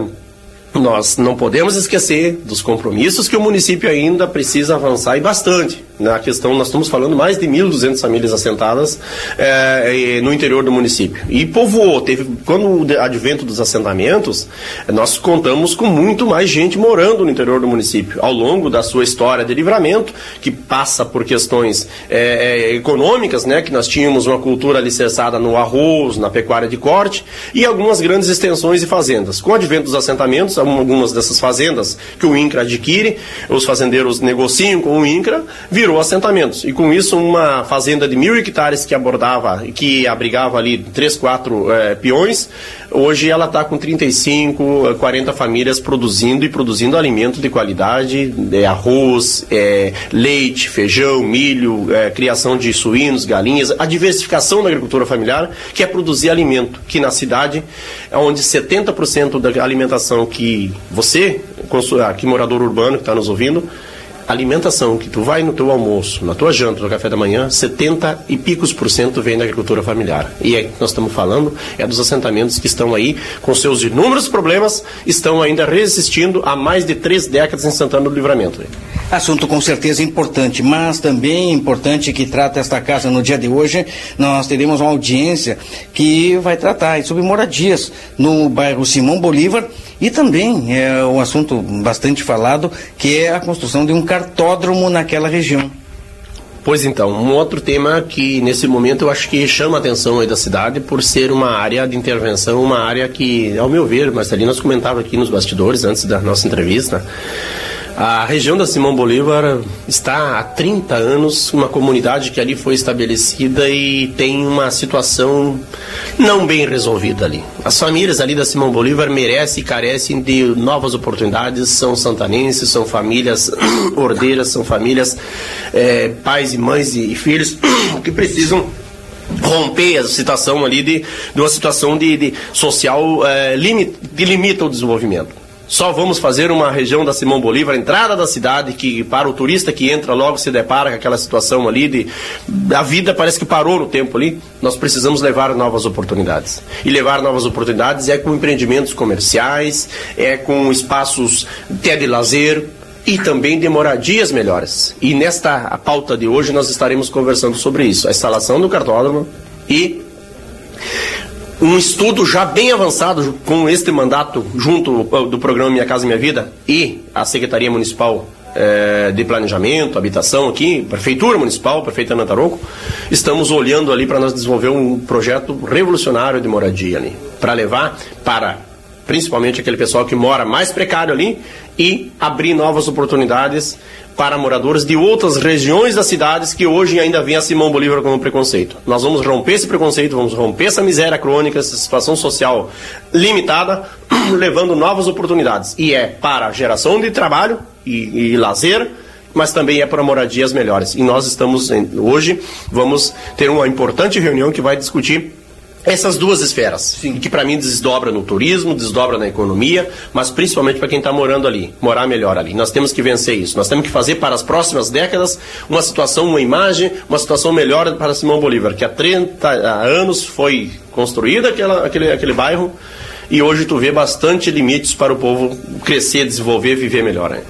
nós não podemos esquecer dos compromissos que o município ainda precisa avançar e bastante na questão, nós estamos falando mais de 1.200 famílias assentadas é, no interior do município. E povoou, teve, quando o advento dos assentamentos, nós contamos com muito mais gente morando no interior do município. Ao longo da sua história de livramento, que passa por questões é, econômicas, né, que nós tínhamos uma cultura alicerçada no arroz, na pecuária de corte, e algumas grandes extensões e fazendas. Com o advento dos assentamentos, algumas dessas fazendas que o INCRA adquire, os fazendeiros negociam com o INCRA, virou assentamentos. E com isso, uma fazenda de mil hectares que abordava, que abrigava ali três, quatro é, peões, hoje ela está com 35, 40 famílias produzindo e produzindo alimento de qualidade, é, arroz, é, leite, feijão, milho, criação de suínos, galinhas, a diversificação da agricultura familiar, que é produzir alimento, que na cidade, é onde 70% da alimentação que você, aqui morador urbano que está nos ouvindo, alimentação que tu vai no teu almoço, na tua janta, no café da manhã, 70 e picos por cento vem da agricultura familiar. E é nós estamos falando é dos assentamentos que estão aí com seus inúmeros problemas, estão ainda resistindo há mais de três décadas em Santana do Livramento. Assunto com certeza importante, mas também importante que trata esta casa no dia de hoje. Nós teremos uma audiência que vai tratar sobre moradias no bairro Simão Bolívar e também é um assunto bastante falado, que é a construção de um cartódromo naquela região. Pois então, um outro tema que nesse momento eu acho que chama a atenção aí da cidade por ser uma área de intervenção, uma área que, ao meu ver, Marcelino, nós comentávamos aqui nos bastidores antes da nossa entrevista, A região da Simão Bolívar está há 30 anos, uma comunidade que ali foi estabelecida e tem uma situação não bem resolvida ali. As famílias ali da Simão Bolívar merecem e carecem de novas oportunidades, são santanenses, são famílias ordeiras, são famílias eh, pais e mães e filhos que precisam romper a situação ali de, de uma situação de, de social eh, limit, que limita o desenvolvimento. Só vamos fazer uma região da Simão Bolívar, entrada da cidade, que para o turista que entra logo se depara com aquela situação ali de a vida parece que parou no tempo ali. Nós precisamos levar novas oportunidades. E levar novas oportunidades é com empreendimentos comerciais, é com espaços até de lazer, e também de moradias melhores. E nesta pauta de hoje nós estaremos conversando sobre isso, a instalação do cartódromo e um estudo já bem avançado com este mandato junto do programa Minha Casa Minha Vida e a Secretaria Municipal eh, de Planejamento, Habitação aqui, Prefeitura Municipal, Prefeita Ana estamos olhando ali para nós desenvolver um projeto revolucionário de moradia ali, para levar para principalmente aquele pessoal que mora mais precário ali e abrir novas oportunidades para moradores de outras regiões das cidades que hoje ainda vêm a Simão Bolívar como preconceito. Nós vamos romper esse preconceito, vamos romper essa miséria crônica, essa situação social limitada, levando novas oportunidades. E é para geração de trabalho e, e lazer, mas também é para moradias melhores. E nós estamos, hoje, vamos ter uma importante reunião que vai discutir essas duas esferas, Sim. que para mim desdobra no turismo, desdobra na economia, mas principalmente para quem está morando ali, morar melhor ali. Nós temos que vencer isso. Nós temos que fazer para as próximas décadas uma situação, uma imagem, uma situação melhor para Simão Bolívar, que há 30 anos foi construída aquela, aquele, aquele bairro e hoje tu vê bastante limites para o povo crescer, desenvolver, viver melhor. Né?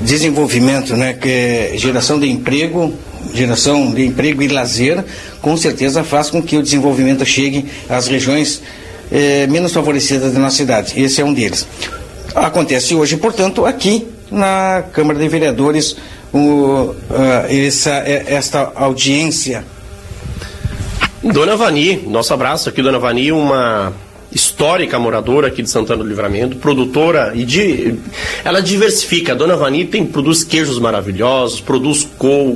Desenvolvimento, né? Que é geração de emprego, geração de emprego e lazer, com certeza faz com que o desenvolvimento chegue às regiões eh, menos favorecidas da nossa cidade. Esse é um deles. Acontece hoje, portanto, aqui na Câmara de Vereadores, o, uh, essa, esta audiência. Dona Vani, nosso abraço aqui, Dona Vani, uma histórica moradora aqui de Santana do Livramento, produtora e de, ela diversifica. A Dona Vani tem produz queijos maravilhosos, produz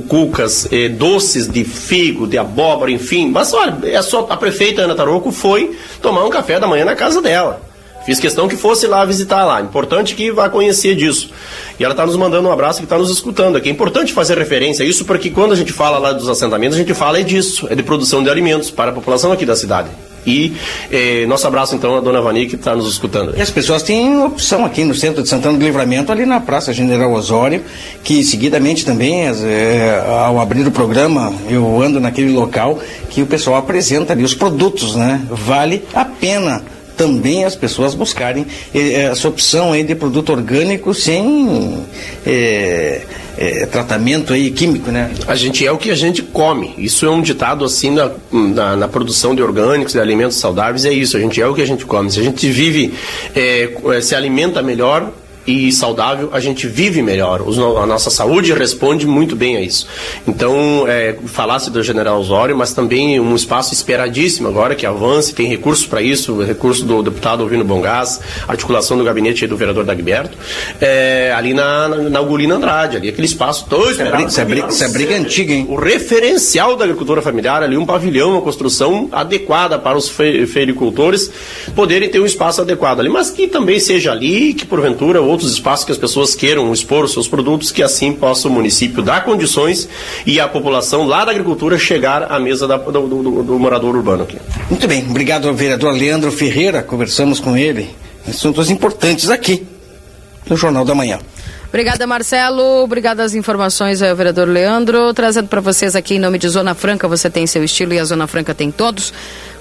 cucas, eh, doces de figo, de abóbora, enfim. Mas olha, é só a prefeita Ana Taroco foi tomar um café da manhã na casa dela. Fiz questão que fosse lá visitar lá. Importante que vá conhecer disso. E ela está nos mandando um abraço que está nos escutando aqui. É importante fazer referência a isso porque quando a gente fala lá dos assentamentos, a gente fala é disso, é de produção de alimentos para a população aqui da cidade. E eh, nosso abraço então à dona Vani que está nos escutando. E as pessoas têm opção aqui no centro de Santana do Livramento, ali na Praça General Osório, que seguidamente também, eh, ao abrir o programa, eu ando naquele local que o pessoal apresenta ali os produtos, né? Vale a pena também as pessoas buscarem eh, essa opção aí de produto orgânico sem eh, eh, tratamento aí químico, né? A gente é o que a gente come. Isso é um ditado assim na, na, na, produção de orgânicos, de alimentos saudáveis, é isso. A gente é o que a gente come. Se a gente vive, se alimenta melhor, e saudável, a gente vive melhor. a nossa saúde responde muito bem a isso. Então, é, falasse do General Osório, mas também um espaço esperadíssimo agora que avance, tem recursos para isso, recurso do deputado Alvino Bongás, articulação do gabinete do vereador Dagberto, é, ali na, na, na Ugolina Andrade, ali aquele espaço todo esperado. Isso é, briga, isso é briga antiga, hein? O referencial da agricultura familiar, ali um pavilhão, uma construção adequada para os fe, fericultores poderem ter um espaço adequado ali, mas que também seja ali, que porventura outros espaços que as pessoas queiram expor os seus produtos, que assim possa o município dar condições e a população lá da agricultura chegar à mesa da, do, do, do, morador urbano aqui. Muito bem, obrigado ao vereador Leandro Ferreira, conversamos com ele, assuntos importantes aqui no Jornal da Manhã. Obrigada, Marcelo. Obrigada às informações vereador Leandro. Trazendo para vocês aqui em nome de Zona Franca, você tem seu estilo e a Zona Franca tem todos.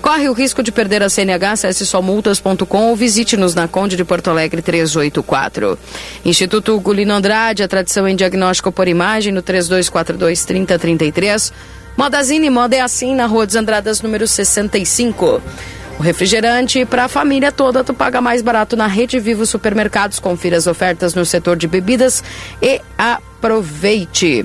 Corre o risco de perder a CNH, acesse somultas.com ou visite-nos na Conde de Porto Alegre 384. Instituto Gulino Andrade, a tradição em diagnóstico por imagem no 3242 3033. Modazine, moda é assim na Rua dos Andradas, número 65. O refrigerante para a família toda tu paga mais barato na Rede Vivo Supermercados. Confira as ofertas no setor de bebidas e aproveite.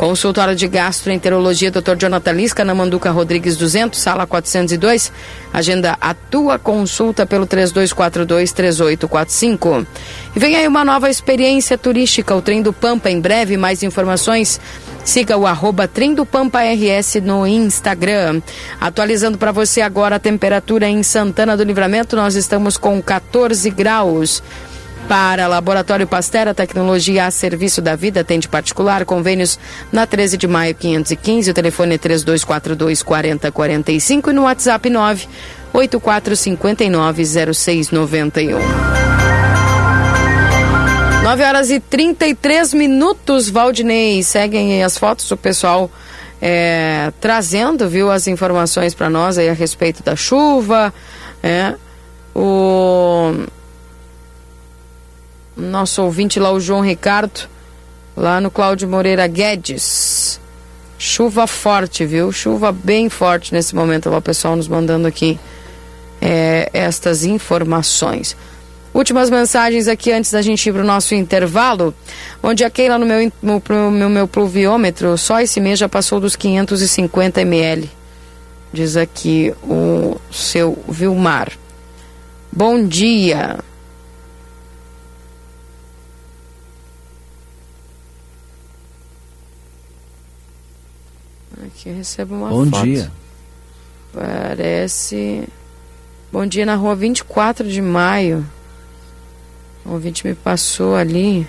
Consultório de Gastroenterologia Dr. Jonathan Lisca, na Manduca Rodrigues 200, sala 402. Agenda a tua consulta pelo 3242-3845. E vem aí uma nova experiência turística, o Trem do Pampa. Em breve, mais informações. Siga o arroba Trem do Pampa RS no Instagram. Atualizando para você agora a temperatura em Santana do Livramento, nós estamos com 14 graus. Para Laboratório Pastera, tecnologia a serviço da vida, atende particular, convênios na 13 de maio 515, o telefone é 3242 4045 e no WhatsApp 9 8459 0691. 9 horas e 33 minutos, Valdinei. Seguem as fotos do pessoal é, trazendo, viu, as informações para nós aí a respeito da chuva, é, o nosso ouvinte lá, o João Ricardo, lá no Cláudio Moreira Guedes. Chuva forte, viu? Chuva bem forte nesse momento. Lá o pessoal nos mandando aqui é, estas informações. Últimas mensagens aqui antes da gente ir para o nosso intervalo. Onde a Keila no meu, no, meu, meu pluviômetro, só esse mês já passou dos 550 ml. Diz aqui o seu Vilmar. Bom dia. Aqui recebo uma Bom foto. dia. Parece. Bom dia na rua 24 de maio. O ouvinte me passou ali.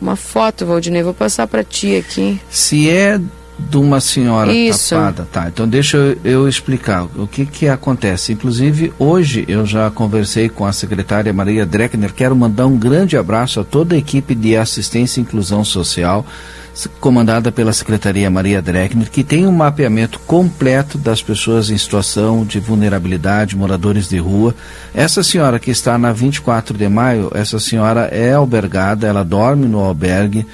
Uma foto, Valdinei. Vou passar para ti aqui. Se é de uma senhora Isso. tapada, tá? Então deixa eu, eu explicar o que que acontece. Inclusive hoje eu já conversei com a secretária Maria Dreckner. Quero mandar um grande abraço a toda a equipe de assistência e inclusão social comandada pela Secretaria Maria Dreckner, que tem um mapeamento completo das pessoas em situação de vulnerabilidade, moradores de rua. Essa senhora que está na 24 de maio, essa senhora é albergada, ela dorme no albergue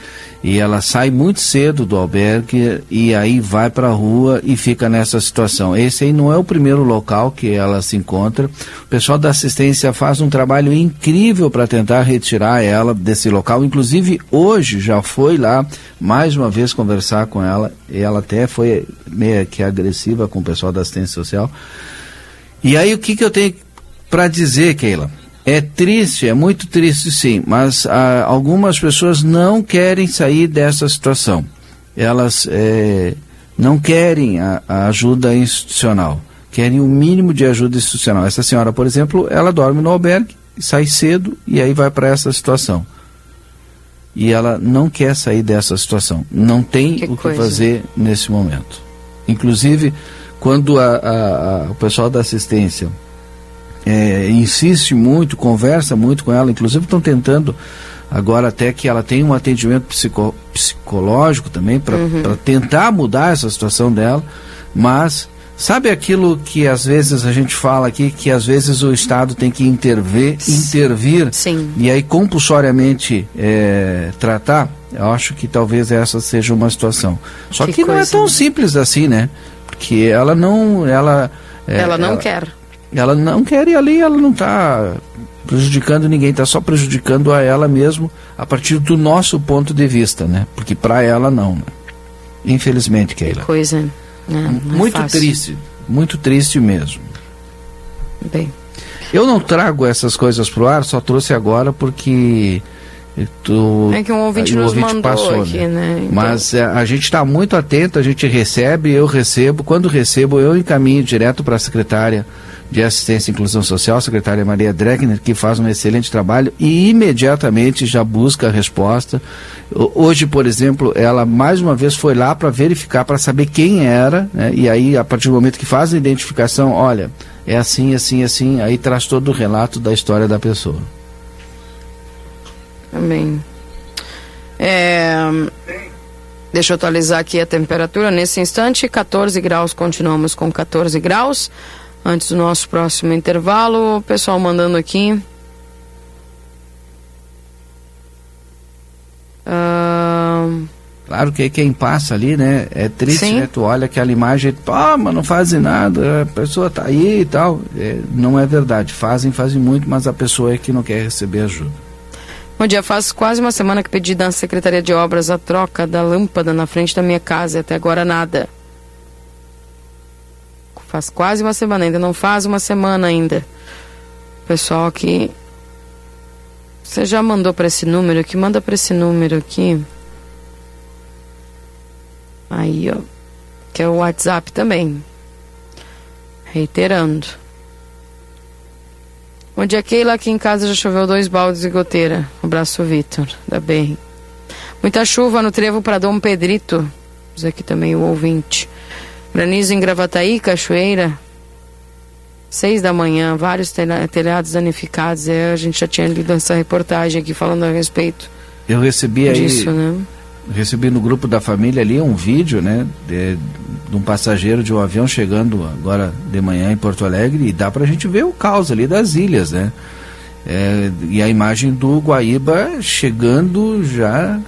e ela sai muito cedo do albergue e aí vai para a rua e fica nessa situação. Esse aí não é o primeiro local que ela se encontra. O pessoal da assistência faz um trabalho incrível para tentar retirar ela desse local. Inclusive hoje já foi lá mais uma vez conversar com ela e ela até foi meio que agressiva com o pessoal da assistência social. E aí o que, que eu tenho para dizer, Keila? É triste, é muito triste sim, mas ah, algumas pessoas não querem sair dessa situação. Elas eh, não querem a, a ajuda institucional, querem o mínimo de ajuda institucional. Essa senhora, por exemplo, ela dorme no albergue, sai cedo e aí vai para essa situação. E ela não quer sair dessa situação, não tem Que o que coisa. fazer nesse momento. Inclusive, quando a- a- o pessoal da assistência é, insiste muito, conversa muito com ela, inclusive estão tentando agora até que ela tenha um atendimento psico- psicológico também para Uhum. tentar mudar essa situação dela, mas sabe aquilo que às vezes a gente fala aqui que às vezes o Estado tem que intervir, intervir e aí compulsoriamente é, tratar. Eu acho que talvez essa seja uma situação. Só que, Que não é tão né? simples assim, né? Porque ela não, ela é, ela não quer. Ela não quer ir ali, ela não está prejudicando ninguém, está só prejudicando a ela mesmo a partir do nosso ponto de vista, né? Porque para ela não. né? Infelizmente, Keila. Coisa. né? É muito fácil. triste, muito triste mesmo. Bem. Eu não trago essas coisas pro ar, só trouxe agora porque tu, É que um ouvinte nos ouvinte mandou passou, aqui, né? né? Então- Mas é, a gente está muito atento, a gente recebe, eu recebo. Quando recebo, eu encaminho direto para a secretária de Assistência e Inclusão Social, secretária Maria Dreckner, que faz um excelente trabalho e imediatamente já busca a resposta. Hoje, por exemplo, ela mais uma vez foi lá para verificar, para saber quem era, né? e aí, a partir do momento que faz a identificação, olha, é assim, assim, assim, aí traz todo o relato da história da pessoa. Também. É, deixa eu atualizar aqui a temperatura. Nesse instante, 14 graus, continuamos com 14 graus. Antes do nosso próximo intervalo, o pessoal mandando aqui. Ahn, Claro que quem passa ali, né? É triste, Sim. né? Tu olha aquela imagem, mas não fazem nada, a pessoa tá aí e tal. É, não é verdade. Fazem, fazem muito, mas a pessoa é que não quer receber ajuda. Bom dia, faz quase uma semana que pedi da Secretaria de Obras a troca da lâmpada na frente da minha casa e até agora nada. Faz quase uma semana, ainda não faz uma semana ainda. Pessoal aqui. Você já mandou para esse número aqui? Manda para esse número aqui. Aí, ó. Que é o WhatsApp também. Reiterando. Bom dia, Keila. Aqui em casa já choveu dois baldes de goteira. Abraço, Vitor, da BR. Muita chuva no trevo para Dom Pedrito. Diz aqui também o ouvinte. Granizo em Gravataí, Cachoeira. Seis da manhã, vários telhados danificados. É, a gente já tinha lido essa reportagem aqui falando a respeito. Eu recebi disso, aí. Né? Recebi no grupo da família ali um vídeo, né? De, de um passageiro de um avião chegando agora de manhã em Porto Alegre e dá pra gente ver o caos ali das ilhas, né? É, e a imagem do Guaíba chegando já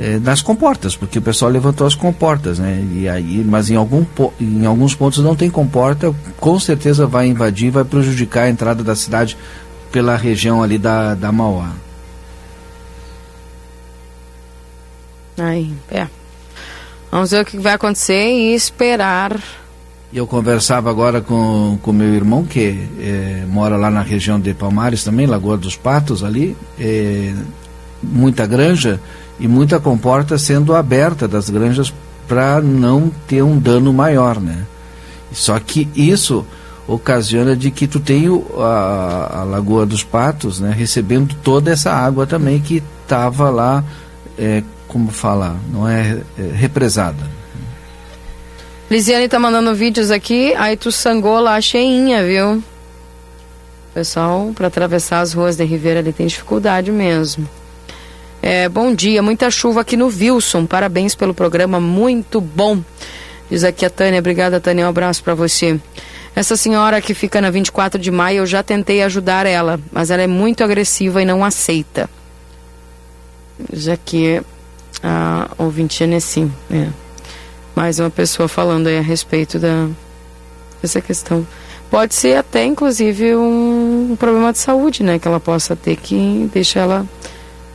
é, nas comportas, porque o pessoal levantou as comportas, né? E aí, mas em, algum, em alguns pontos não tem comporta, com certeza vai invadir, vai prejudicar a entrada da cidade pela região ali da, da Mauá. Aí, é. Vamos ver o que vai acontecer e esperar. Eu conversava agora com, com meu irmão, que é, mora lá na região de Palmares também, Lagoa dos Patos ali. É, muita granja e muita comporta sendo aberta das granjas para não ter um dano maior, né? Só que isso ocasiona de que tu o, a, a Lagoa dos Patos, né, recebendo toda essa água também que estava lá é, como falar, não é, é represada. Lisiane tá mandando vídeos aqui, aí tu sangou lá cheinha, viu? Pessoal, para atravessar as ruas de Ribeira ali tem dificuldade mesmo. É, bom dia, muita chuva aqui no Wilson. Parabéns pelo programa, muito bom. Diz aqui a Tânia, obrigada Tânia, um abraço para você. Essa senhora que fica na 24 de maio, eu já tentei ajudar ela, mas ela é muito agressiva e não aceita. Já que a ouvinte Anessim, é. Mais uma pessoa falando aí a respeito da dessa questão. Pode ser até, inclusive, um, um, problema de saúde, né? Que ela possa ter que deixar ela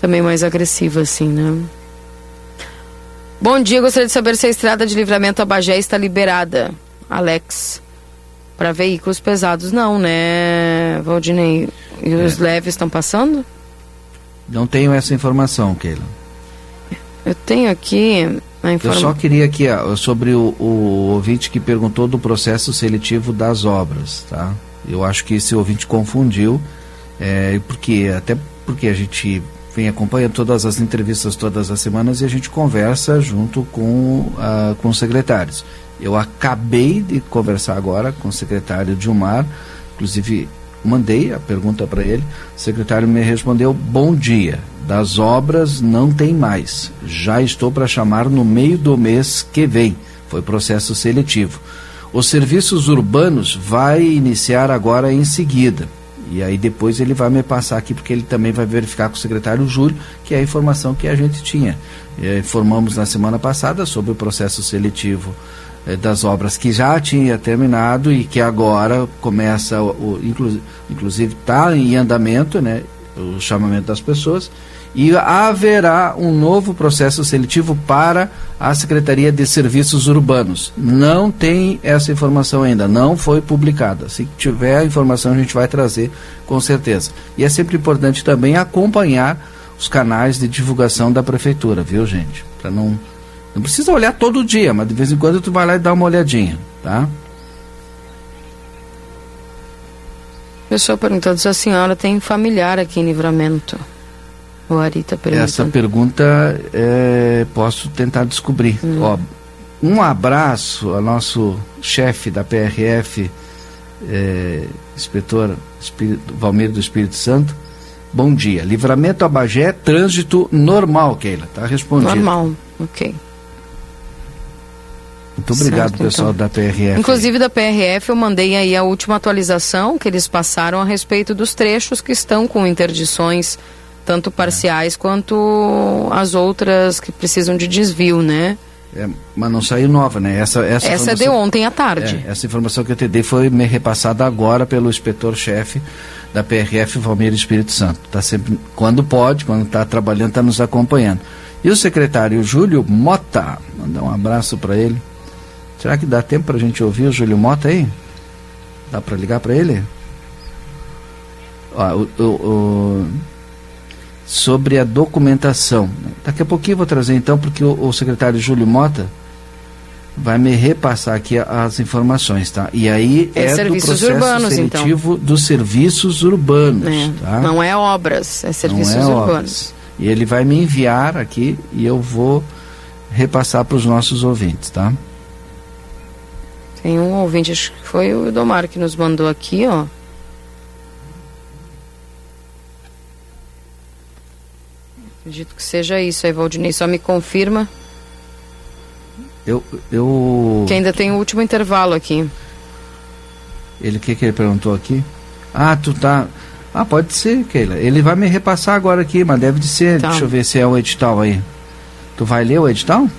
também mais agressiva, assim, né? Bom dia, gostaria de saber se a estrada de livramento a Bagé está liberada. Alex. Para veículos pesados, não, né, Valdinei? E os é. leves estão passando? Não tenho essa informação, Keila. Eu tenho aqui a informação. Eu só queria aqui, ó, sobre o, o ouvinte que perguntou do processo seletivo das obras, tá? Eu acho que esse ouvinte confundiu, é, porque até porque a gente vem acompanhando todas as entrevistas todas as semanas e a gente conversa junto com, uh, com os secretários. Eu acabei de conversar agora com o secretário Dilmar, inclusive mandei a pergunta para ele, o secretário me respondeu: bom dia das obras não tem mais. Já estou para chamar no meio do mês que vem. Foi processo seletivo. Os serviços urbanos vai iniciar agora em seguida. E aí depois ele vai me passar aqui, porque ele também vai verificar com o secretário Júlio, que é a informação que a gente tinha. É, informamos na semana passada sobre o processo seletivo é, das obras que já tinha terminado e que agora começa, o, o inclusive está em andamento, né, o chamamento das pessoas e haverá um novo processo seletivo para a Secretaria de Serviços Urbanos. Não tem essa informação ainda, não foi publicada. Se tiver a informação, a gente vai trazer com certeza. E é sempre importante também acompanhar os canais de divulgação da prefeitura, viu, gente? Para não não precisa olhar todo dia, mas de vez em quando tu vai lá e dá uma olhadinha, tá? Pessoa perguntando se a senhora tem familiar aqui em Livramento. O Ari tá perguntando. Essa pergunta é, posso tentar descobrir. Hum. Ó, um abraço ao nosso chefe da PRF, é, inspetor Espírito, Valmir do Espírito Santo. Bom dia. Livramento a Bagé, trânsito normal, Keila. Tá respondido. Normal, ok. Muito obrigado, certo, pessoal então. da PRF. Inclusive da PRF, eu mandei aí a última atualização que eles passaram a respeito dos trechos que estão com interdições tanto parciais quanto as outras que precisam de desvio, né? É, mas não saiu nova, né? Essa, essa, Essa é de ontem à tarde. É, essa informação que eu te dei foi me repassada agora pelo inspetor-chefe da PRF, Valmir Espírito Santo. Tá sempre, quando pode, quando está trabalhando, está nos acompanhando. E o secretário Júlio Mota, mandar um abraço para ele. Será que dá tempo para a gente ouvir o Júlio Mota aí? Dá para ligar para ele? Ó, o, o, o, sobre a documentação. Daqui a pouquinho eu vou trazer então, porque o, o secretário Júlio Mota vai me repassar aqui as informações, tá? E aí é, é do processo urbanos, seletivo então. dos serviços urbanos, É, tá? Não é obras, é serviços é urbanos. obras. E ele vai me enviar aqui e eu vou repassar para os nossos ouvintes, tá? Tem um ouvinte, acho que foi o Domar que nos mandou aqui, ó. Acredito que seja isso aí, Valdinei. Só me confirma Eu, eu que ainda tem o último intervalo aqui. Ele que que ele perguntou aqui? Ah, tu tá. Ah, pode ser, Keila. Ele vai me repassar agora aqui, mas deve de ser. Tá. Deixa eu ver se é o edital aí. Tu vai ler o edital?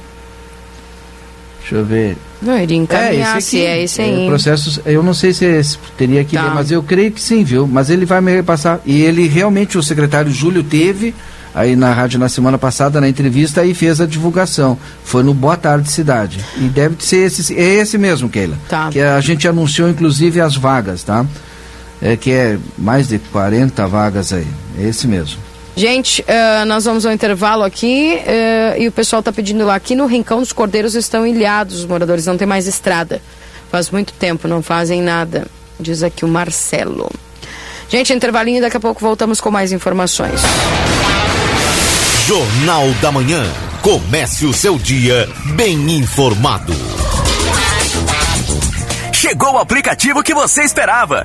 Deixa eu ver. Não, iria encaminhar, esse se aqui. é esse aí. processos, eu não sei se é esse, teria que Tá. ler, mas eu creio que sim, viu? Mas ele vai me repassar. E ele realmente, o secretário Júlio teve aí na rádio na semana passada, na entrevista, e fez a divulgação. Foi no Boa Tarde Cidade. E deve ser esse, é esse mesmo, Keila. Tá. Que a gente anunciou, inclusive, as vagas, tá? É que é mais de 40 vagas aí. É esse mesmo. Gente, eh, nós vamos ao intervalo aqui eh, e o pessoal está pedindo lá. Aqui no Rincão dos Cordeiros estão ilhados, os moradores não tem mais estrada. Faz muito tempo, não fazem nada, diz aqui o Marcelo. Gente, intervalinho, daqui a pouco voltamos com mais informações. Jornal da Manhã. Comece o seu dia bem informado. Chegou o aplicativo que você esperava.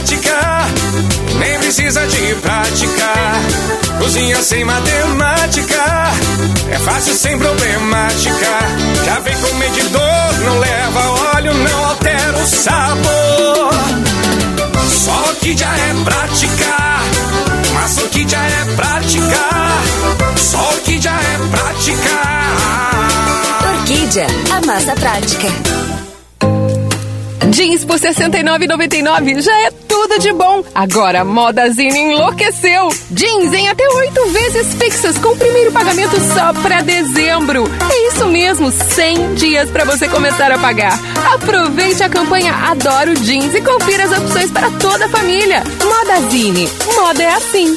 tão prática, nem precisa de prática. Cozinha sem matemática, é fácil sem problemática. Já vem com medidor, não leva óleo, não altera o sabor. Só que já é prática, mas o que já é prática. Só que já é prática. Orquídea, a massa prática. Jeans por R$ 69,99 já é tudo de bom. Agora a Modazine enlouqueceu. Jeans em até oito vezes fixas com o primeiro pagamento só para dezembro. É isso mesmo, 100 dias para você começar a pagar. Aproveite a campanha Adoro Jeans e confira as opções para toda a família. Modazine, moda é assim.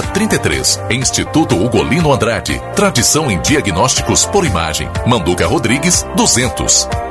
3033. Instituto Ugolino Andrade. Tradição em diagnósticos por imagem. Manduca Rodrigues 200.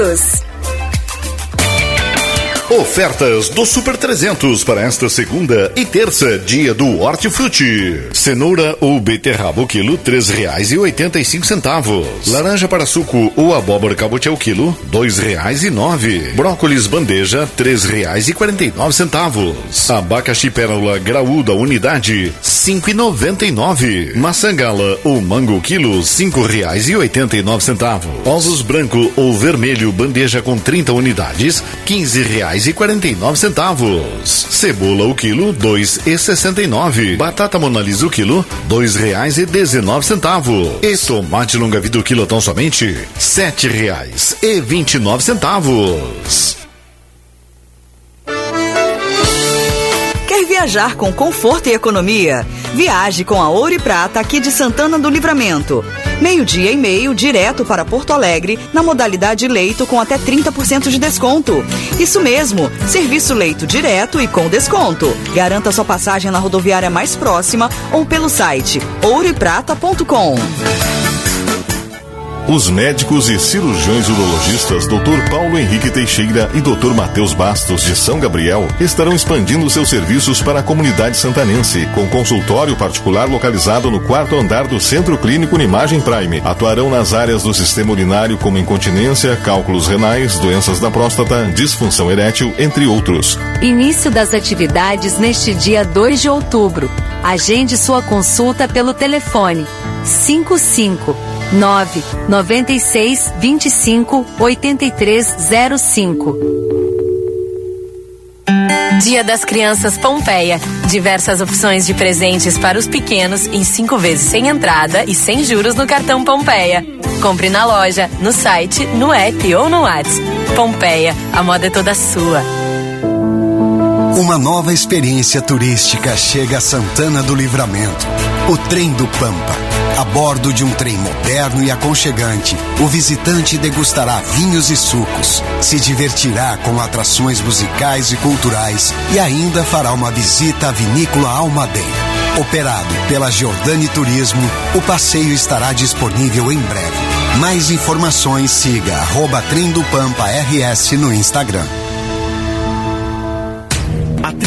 todos. Ofertas do Super 300 para esta segunda e terça, dia do Hortifruti. Cenoura ou beterraba o quilo, três reais e oitenta e cinco centavos. Laranja para suco ou abóbora cabotiá o quilo, dois reais e nove. Brócolis bandeja, três reais e quarenta e nove centavos. Abacaxi pérola graúda unidade, cinco e noventa e nove. Maçã gala ou mango quilo, cinco reais e oitenta e nove centavos. Ovos branco ou vermelho bandeja com 30 unidades, quinze reais e quarenta e nove centavos. Cebola o quilo, dois e sessenta e nove. Batata monalisa o quilo, dois reais e dezenove centavos. E tomate longa vida o quilo tão somente sete reais e vinte e nove centavos. Viajar com conforto e economia? Viaje com a Ouro e Prata aqui de Santana do Livramento. Meio-dia e meio, direto para Porto Alegre, na modalidade leito com até 30% de desconto. Isso mesmo, serviço leito direto e com desconto. Garanta sua passagem na rodoviária mais próxima ou pelo site ouroeprata.com. Os médicos e cirurgiões urologistas Dr. Paulo Henrique Teixeira e Dr. Matheus Bastos de São Gabriel estarão expandindo seus serviços para a comunidade santanense, com consultório particular localizado no quarto andar do Centro Clínico Unimagem Prime. Atuarão nas áreas do sistema urinário como incontinência, cálculos renais, doenças da próstata, disfunção erétil, entre outros. Início das atividades neste dia 2 de outubro. Agende sua consulta pelo telefone 55 9 96 25 8305. Dia das Crianças Pompeia. Diversas opções de presentes para os pequenos em cinco vezes sem entrada e sem juros no cartão Pompeia. Compre na loja, no site, no app ou no WhatsApp. Pompeia, a moda é toda sua. Uma nova experiência turística chega a Santana do Livramento. O Trem do Pampa. A bordo de um trem moderno e aconchegante, o visitante degustará vinhos e sucos, se divertirá com atrações musicais e culturais e ainda fará uma visita à vinícola Almaden. Operado pela Giordani Turismo, o passeio estará disponível em breve. Mais informações siga arroba Trem do Pampa RS no Instagram.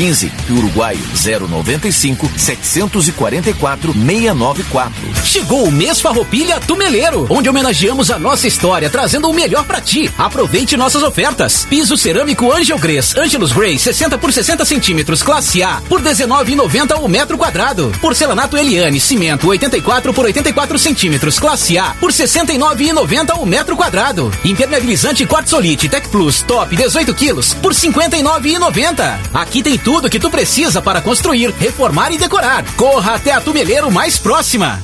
615 e Uruguai 095 744 694. Chegou o mês Farroupilha Tumeleiro, onde homenageamos a nossa história, trazendo o melhor para ti. Aproveite nossas ofertas. Piso cerâmico Angel Grace, Angelus Grey, 60 por 60 centímetros, classe A, por 19,90 o metro quadrado. Porcelanato Eliane, cimento 84 por 84 centímetros, classe A, por 69,90 o metro quadrado. Impermeabilizante Quartzolite Tech Plus, top 18 quilos, por 59,90. Aqui tem tudo que tu precisa para construir, reformar e decorar. Corra até a Tumeleiro mais próxima.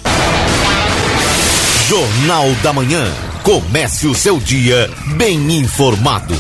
Jornal da Manhã. Comece o seu dia bem informado.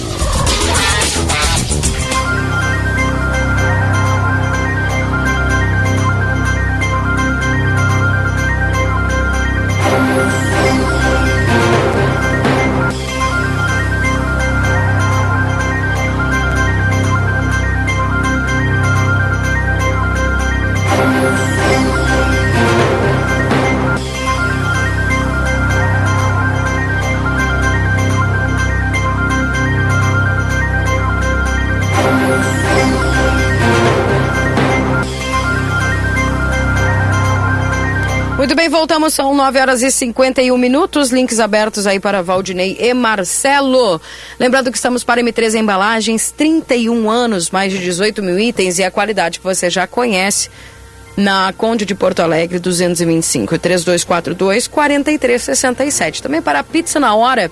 Muito bem, voltamos, são 9 horas e 51 minutos, links abertos aí para Valdinei e Marcelo. Lembrando que estamos para M3 Embalagens, 31 anos, mais de 18 mil itens e a qualidade que você já conhece na Conde de Porto Alegre, 225 3242 4367. Também para a pizza na hora,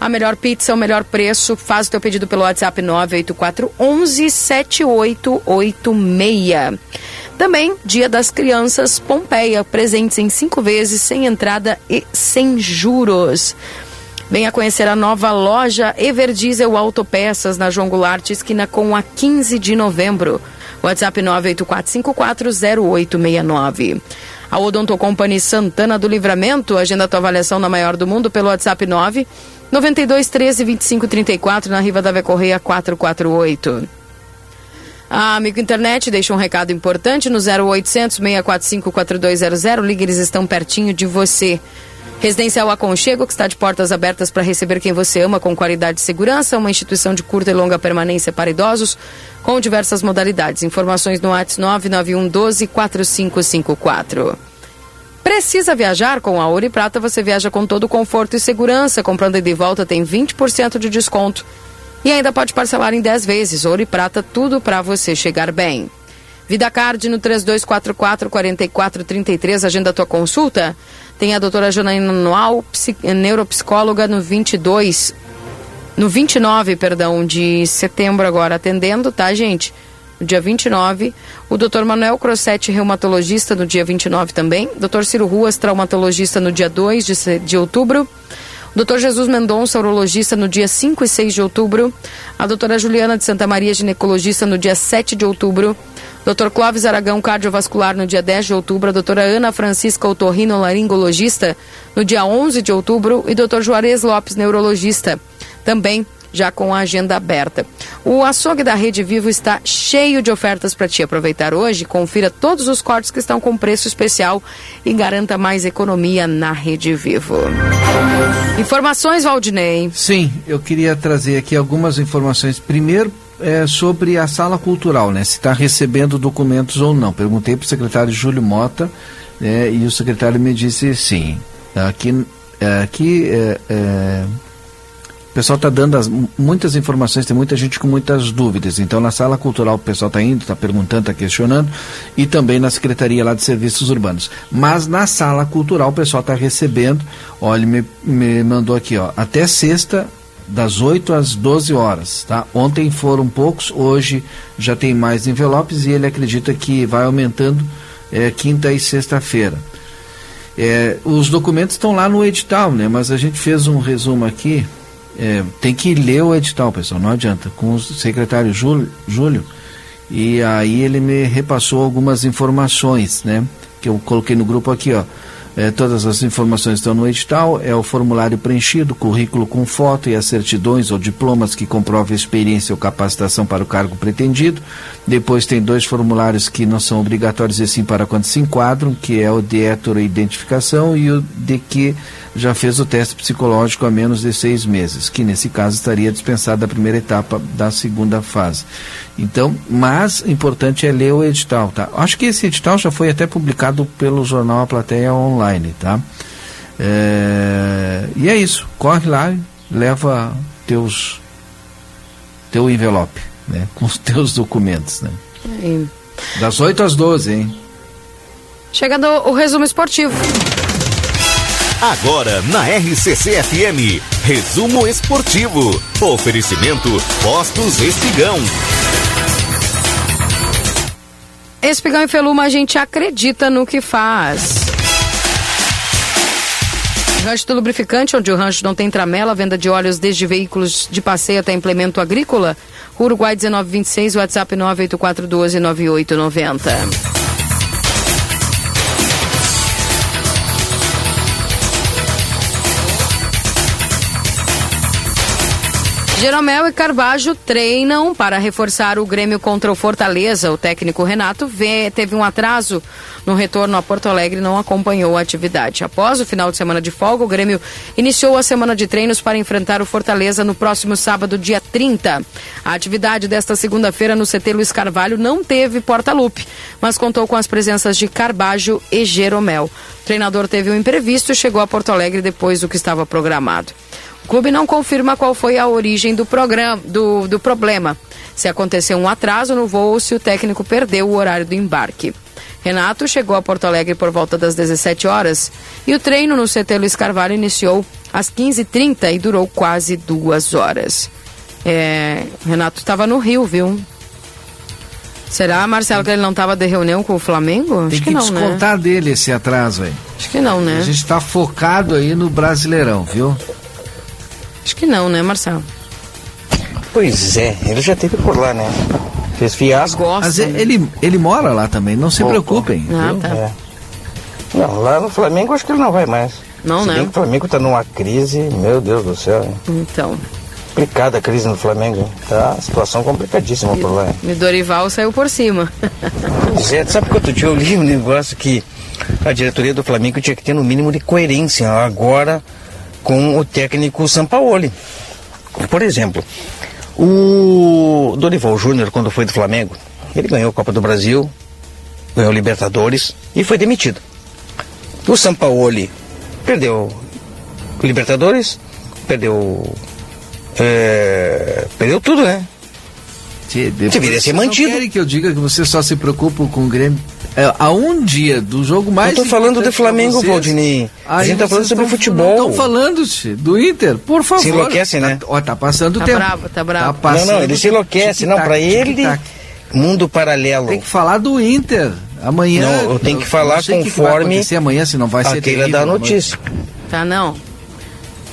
a melhor pizza, o melhor preço. Faz o teu pedido pelo WhatsApp 984 11 7886. Também Dia das Crianças Pompeia, presentes em cinco vezes, sem entrada e sem juros. Venha conhecer a nova loja Everdiesel Autopeças na João Goulart, esquina com a 15 de novembro. WhatsApp 984540869. A Odonto Company Santana do Livramento, agenda tua avaliação na maior do mundo pelo WhatsApp 9 92 13 25 34 na Riva da Vé Correia 448. A Amigo Internet deixa um recado importante no 0800 645 4200. Ligue, eles estão pertinho de você. Residencial Aconchego, que está de portas abertas para receber quem você ama com qualidade e segurança, uma instituição de curta e longa permanência para idosos, com diversas modalidades. Informações no WhatsApp 991 12 4554. Precisa viajar com a Ouro e Prata? Você viaja com todo conforto e segurança. Comprando e volta tem 20% de desconto. E ainda pode parcelar em 10 vezes. Ouro e Prata, tudo para você chegar bem. Vida Card no 3244 4433, agenda tua consulta. Tem a doutora Janaína Noal, neuropsicóloga no 22, no 29, perdão, de setembro agora atendendo, tá, gente? No dia 29, o doutor Manuel Crossetti, reumatologista, no dia 29 também. Doutor Ciro Ruas, traumatologista, no dia 2 de, de outubro. Doutor Jesus Mendonça, urologista, no dia 5 e 6 de outubro. A doutora Juliana de Santa Maria, ginecologista, no dia 7 de outubro. Dr. Clóvis Aragão, cardiovascular, no dia 10 de outubro. A doutora Ana Francisca Otorrino, laringologista, no dia 11 de outubro. E doutor Juarez Lopes, neurologista, também já com a agenda aberta. O açougue da Rede Vivo está cheio de ofertas para te aproveitar hoje. Confira todos os cortes que estão com preço especial e garanta mais economia na Rede Vivo. Informações, Valdinei. Sim, eu queria trazer aqui algumas informações. Primeiro, é, sobre a sala cultural, né? Se está recebendo documentos ou não. Perguntei para o secretário Júlio Mota né, e o secretário me disse sim. Aqui, aqui é, é, o pessoal está dando as, muitas informações, tem muita gente com muitas dúvidas. Então, na sala cultural, o pessoal está indo, está perguntando, está questionando, e também na Secretaria lá de Serviços Urbanos. Mas na sala cultural, o pessoal está recebendo, olha, me, me mandou aqui, ó, até sexta, das 8 às 12 horas, tá? Ontem foram poucos, hoje já tem mais envelopes e ele acredita que vai aumentando é, quinta e sexta-feira. É, os documentos estão lá no edital, né? Mas a gente fez um resumo aqui é, tem que ler o edital, pessoal, não adianta. Com o secretário Júlio, Júlio, e aí ele me repassou algumas informações, né? Que eu coloquei no grupo aqui, ó. É, todas as informações estão no edital, é o formulário preenchido, currículo com foto e as certidões ou diplomas que comprovam experiência ou capacitação para o cargo pretendido. Depois tem dois formulários que não são obrigatórios e sim para quando se enquadram, que é o de heteroidentificação e o de que já fez o teste psicológico há menos de seis meses, que nesse caso estaria dispensado da primeira etapa da segunda fase. Então, mas importante é ler o edital, tá? Acho que esse edital já foi até publicado pelo jornal A Plateia Online, tá? É, e é isso, corre lá, leva teus teu envelope, né? Com os teus documentos, né? Aí. Das 8 às 12, hein? Chegando o resumo esportivo. Agora na RCC FM, resumo esportivo. Oferecimento Postos Espigão. Espigão e Feluma, a gente acredita no que faz. Rancho do Lubrificante, onde o rancho não tem tramela, venda de óleos desde veículos de passeio até implemento agrícola. Uruguai 1926, WhatsApp 98412 Jeromel e Carbajo treinam para reforçar o Grêmio contra o Fortaleza. O técnico Renato vê, teve um atraso no retorno a Porto Alegre e não acompanhou a atividade. Após o final de semana de folga, o Grêmio iniciou a semana de treinos para enfrentar o Fortaleza no próximo sábado, dia 30. A atividade desta segunda-feira no CT Luiz Carvalho não teve porta-lupe, mas contou com as presenças de Carbajo e Jeromel. O treinador teve um imprevisto e chegou a Porto Alegre depois do que estava programado. O clube não confirma qual foi a origem do, programa, do, do problema. Se aconteceu um atraso no voo ou se o técnico perdeu o horário do embarque. Renato chegou a Porto Alegre por volta das 17 horas e o treino no CT Luiz Carvalho iniciou às 15h30 e durou quase duas horas. É, Renato estava no Rio, viu? Será, Marcelo, que ele não estava de reunião com o Flamengo? Tem Acho que, que, não, né? descontar dele esse atraso aí. Acho que não, né? A gente está focado aí no Brasileirão, viu? Acho que não, né, Marcelo? Pois é, ele já teve por lá, né? Fez fiasco. Mas ele, ele, ele mora lá também, não se Pô, preocupem. Ah, viu? tá. É. Não, lá no Flamengo acho que ele não vai mais. Não, Se né? bem que o Flamengo tá numa crise, meu Deus do céu. hein? Então. Complicada a crise no Flamengo. hein? Tá situação complicadíssima por lá. hein? E Dorival saiu por cima. Pois é, sabe que outro dia eu li um negócio que a diretoria do Flamengo tinha que ter no mínimo de coerência agora com o técnico Sampaoli. Por exemplo, o Dorival Júnior, quando foi do Flamengo, ele ganhou a Copa do Brasil, ganhou Libertadores e foi demitido. O Sampaoli perdeu o Libertadores, perdeu. é, perdeu tudo, né? Deveria ser mantido. Não querem que eu diga que você só se preocupa com o Grêmio. É, a um dia do jogo mais. Eu tô falando de Flamengo, Valdinei. A gente tá falando sobre futebol. Estão falando -se do Inter, por favor. Se enlouquece, né? Tá, ó, tá passando o Tá tempo. bravo, tá bravo. Tá passando não, não, ele se enlouquece. Não, pra ele, mundo paralelo. Tem que falar do Inter. Amanhã. Não, eu tenho que falar não sei o que que vai conforme acontecer amanhã, se não vai ser. aquele da amanhã. notícia. Tá, não.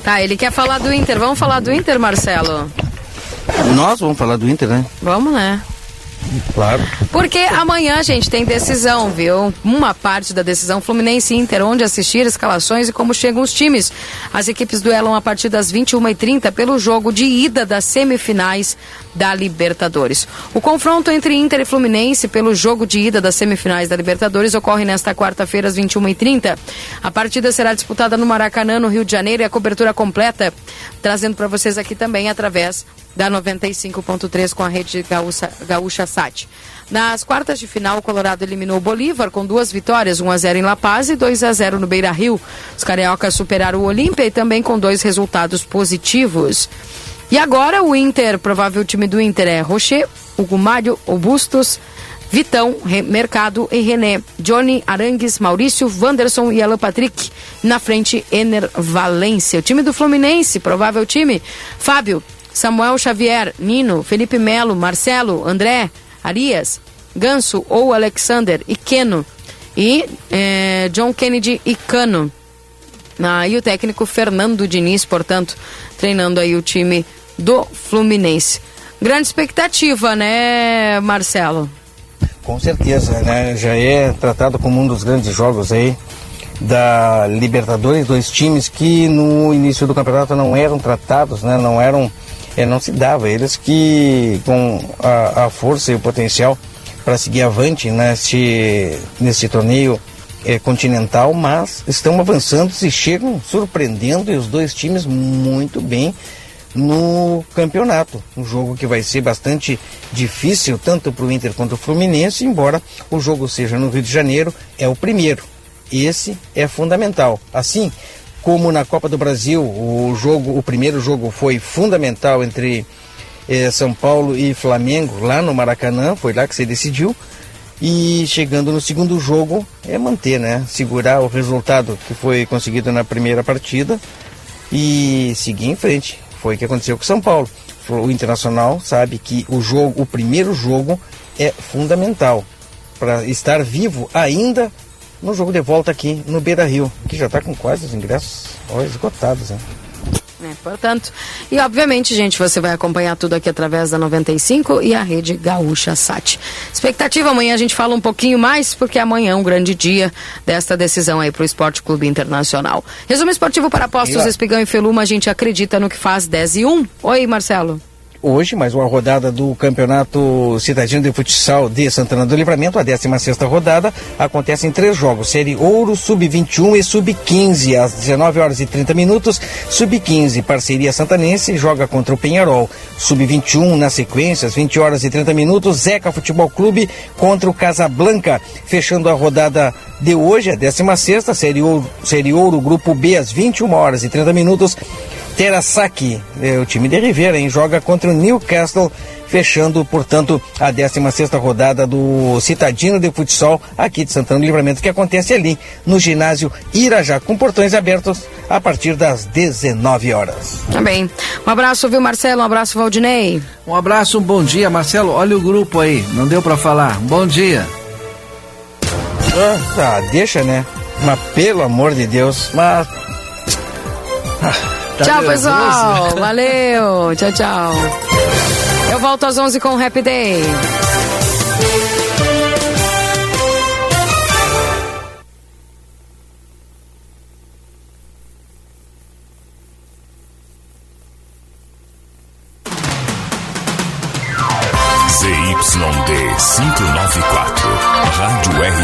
Tá, ele quer falar do Inter. Vamos falar do Inter, Marcelo? Nós vamos falar do Inter, né? Vamos, né? Claro. Porque amanhã, gente, tem decisão, viu? Uma parte da decisão Fluminense Inter, onde assistir escalações e como chegam os times. As equipes duelam a partir das 21h30 pelo jogo de ida das semifinais da Libertadores. O confronto entre Inter e Fluminense pelo jogo de ida das semifinais da Libertadores ocorre nesta quarta-feira às 21h30. A partida será disputada no Maracanã, no Rio de Janeiro, e a cobertura completa, trazendo para vocês aqui também através da 95.3 com a rede Gaúcha, Gaúcha Sat. Nas quartas de final, o Colorado eliminou o Bolívar com duas vitórias, 1 a 0 em La Paz e 2 a 0 no Beira-Rio. Os cariocas superaram o Olímpia e também com dois resultados positivos. E agora o Inter, provável time do Inter é Rocher, Mário, Bustos, Vitão, Mercado e René, Johnny, Arangues, Maurício, Wanderson e Alan Patrick. Na frente, Ener Valência. O time do Fluminense, provável time, Fábio, Samuel Xavier, Nino, Felipe Melo, Marcelo, André, Arias, Ganso ou Alexander e Keno. E eh, John Kennedy e Cano. Ah, e o técnico Fernando Diniz, portanto, treinando aí o time do Fluminense. Grande expectativa, né, Marcelo? Com certeza, né? Já é tratado como um dos grandes jogos aí da Libertadores, dois times que no início do campeonato não eram tratados, né? Não eram, é, não se dava eles que com a, a força e o potencial para seguir avante neste nesse torneio é, continental, mas estão avançando e chegam surpreendendo e os dois times muito bem no campeonato. Um jogo que vai ser bastante difícil, tanto para o Inter quanto para o Fluminense, embora o jogo seja no Rio de Janeiro, é o primeiro. Esse é fundamental. Assim como na Copa do Brasil, o jogo, o primeiro jogo foi fundamental entre eh, São Paulo e Flamengo, lá no Maracanã, foi lá que se decidiu. E chegando no segundo jogo, é manter, né? Segurar o resultado que foi conseguido na primeira partida e seguir em frente. Foi o que aconteceu com São Paulo. O Internacional sabe que o jogo, o primeiro jogo é fundamental para estar vivo ainda no jogo de volta aqui no Beira Rio, que já está com quase os ingressos ó, esgotados. Né? portanto, e obviamente, gente, você vai acompanhar tudo aqui através da 95 e a rede Gaúcha Sat. Expectativa amanhã a gente fala um pouquinho mais, porque amanhã é um grande dia desta decisão aí para o Esporte Clube Internacional. Resumo esportivo para apostos, Espigão e Feluma, a gente acredita no que faz 10 e 1. Oi, Marcelo hoje, mais uma rodada do Campeonato Cidadino de Futsal de Santana do Livramento, a 16 rodada, acontece em três jogos, série Ouro, Sub-21 e Sub-15, às 19 horas e 30 minutos, Sub-15, parceria santanense, joga contra o Penharol, Sub-21 na sequência, às 20 horas e 30 minutos, Zeca Futebol Clube contra o Casablanca, fechando a rodada de hoje, a 16 série Ouro, série Ouro, Grupo B, às 21 horas e 30 minutos, Terasaki, é, o time de Rivera, hein, joga contra o Newcastle, fechando, portanto, a 16 rodada do Citadino de Futsal aqui de Santana do Livramento, que acontece ali no ginásio Irajá, com portões abertos a partir das 19 horas. Também. Tá um abraço, viu, Marcelo? Um abraço, Valdinei. Um abraço, um bom dia, Marcelo. Olha o grupo aí, não deu para falar. Bom dia. Ah, ah, deixa, né? Mas pelo amor de Deus, mas. Ah. Tá tchau, pessoal. Valeu. Tchau, tchau. Eu volto às 11 com o Happy Day.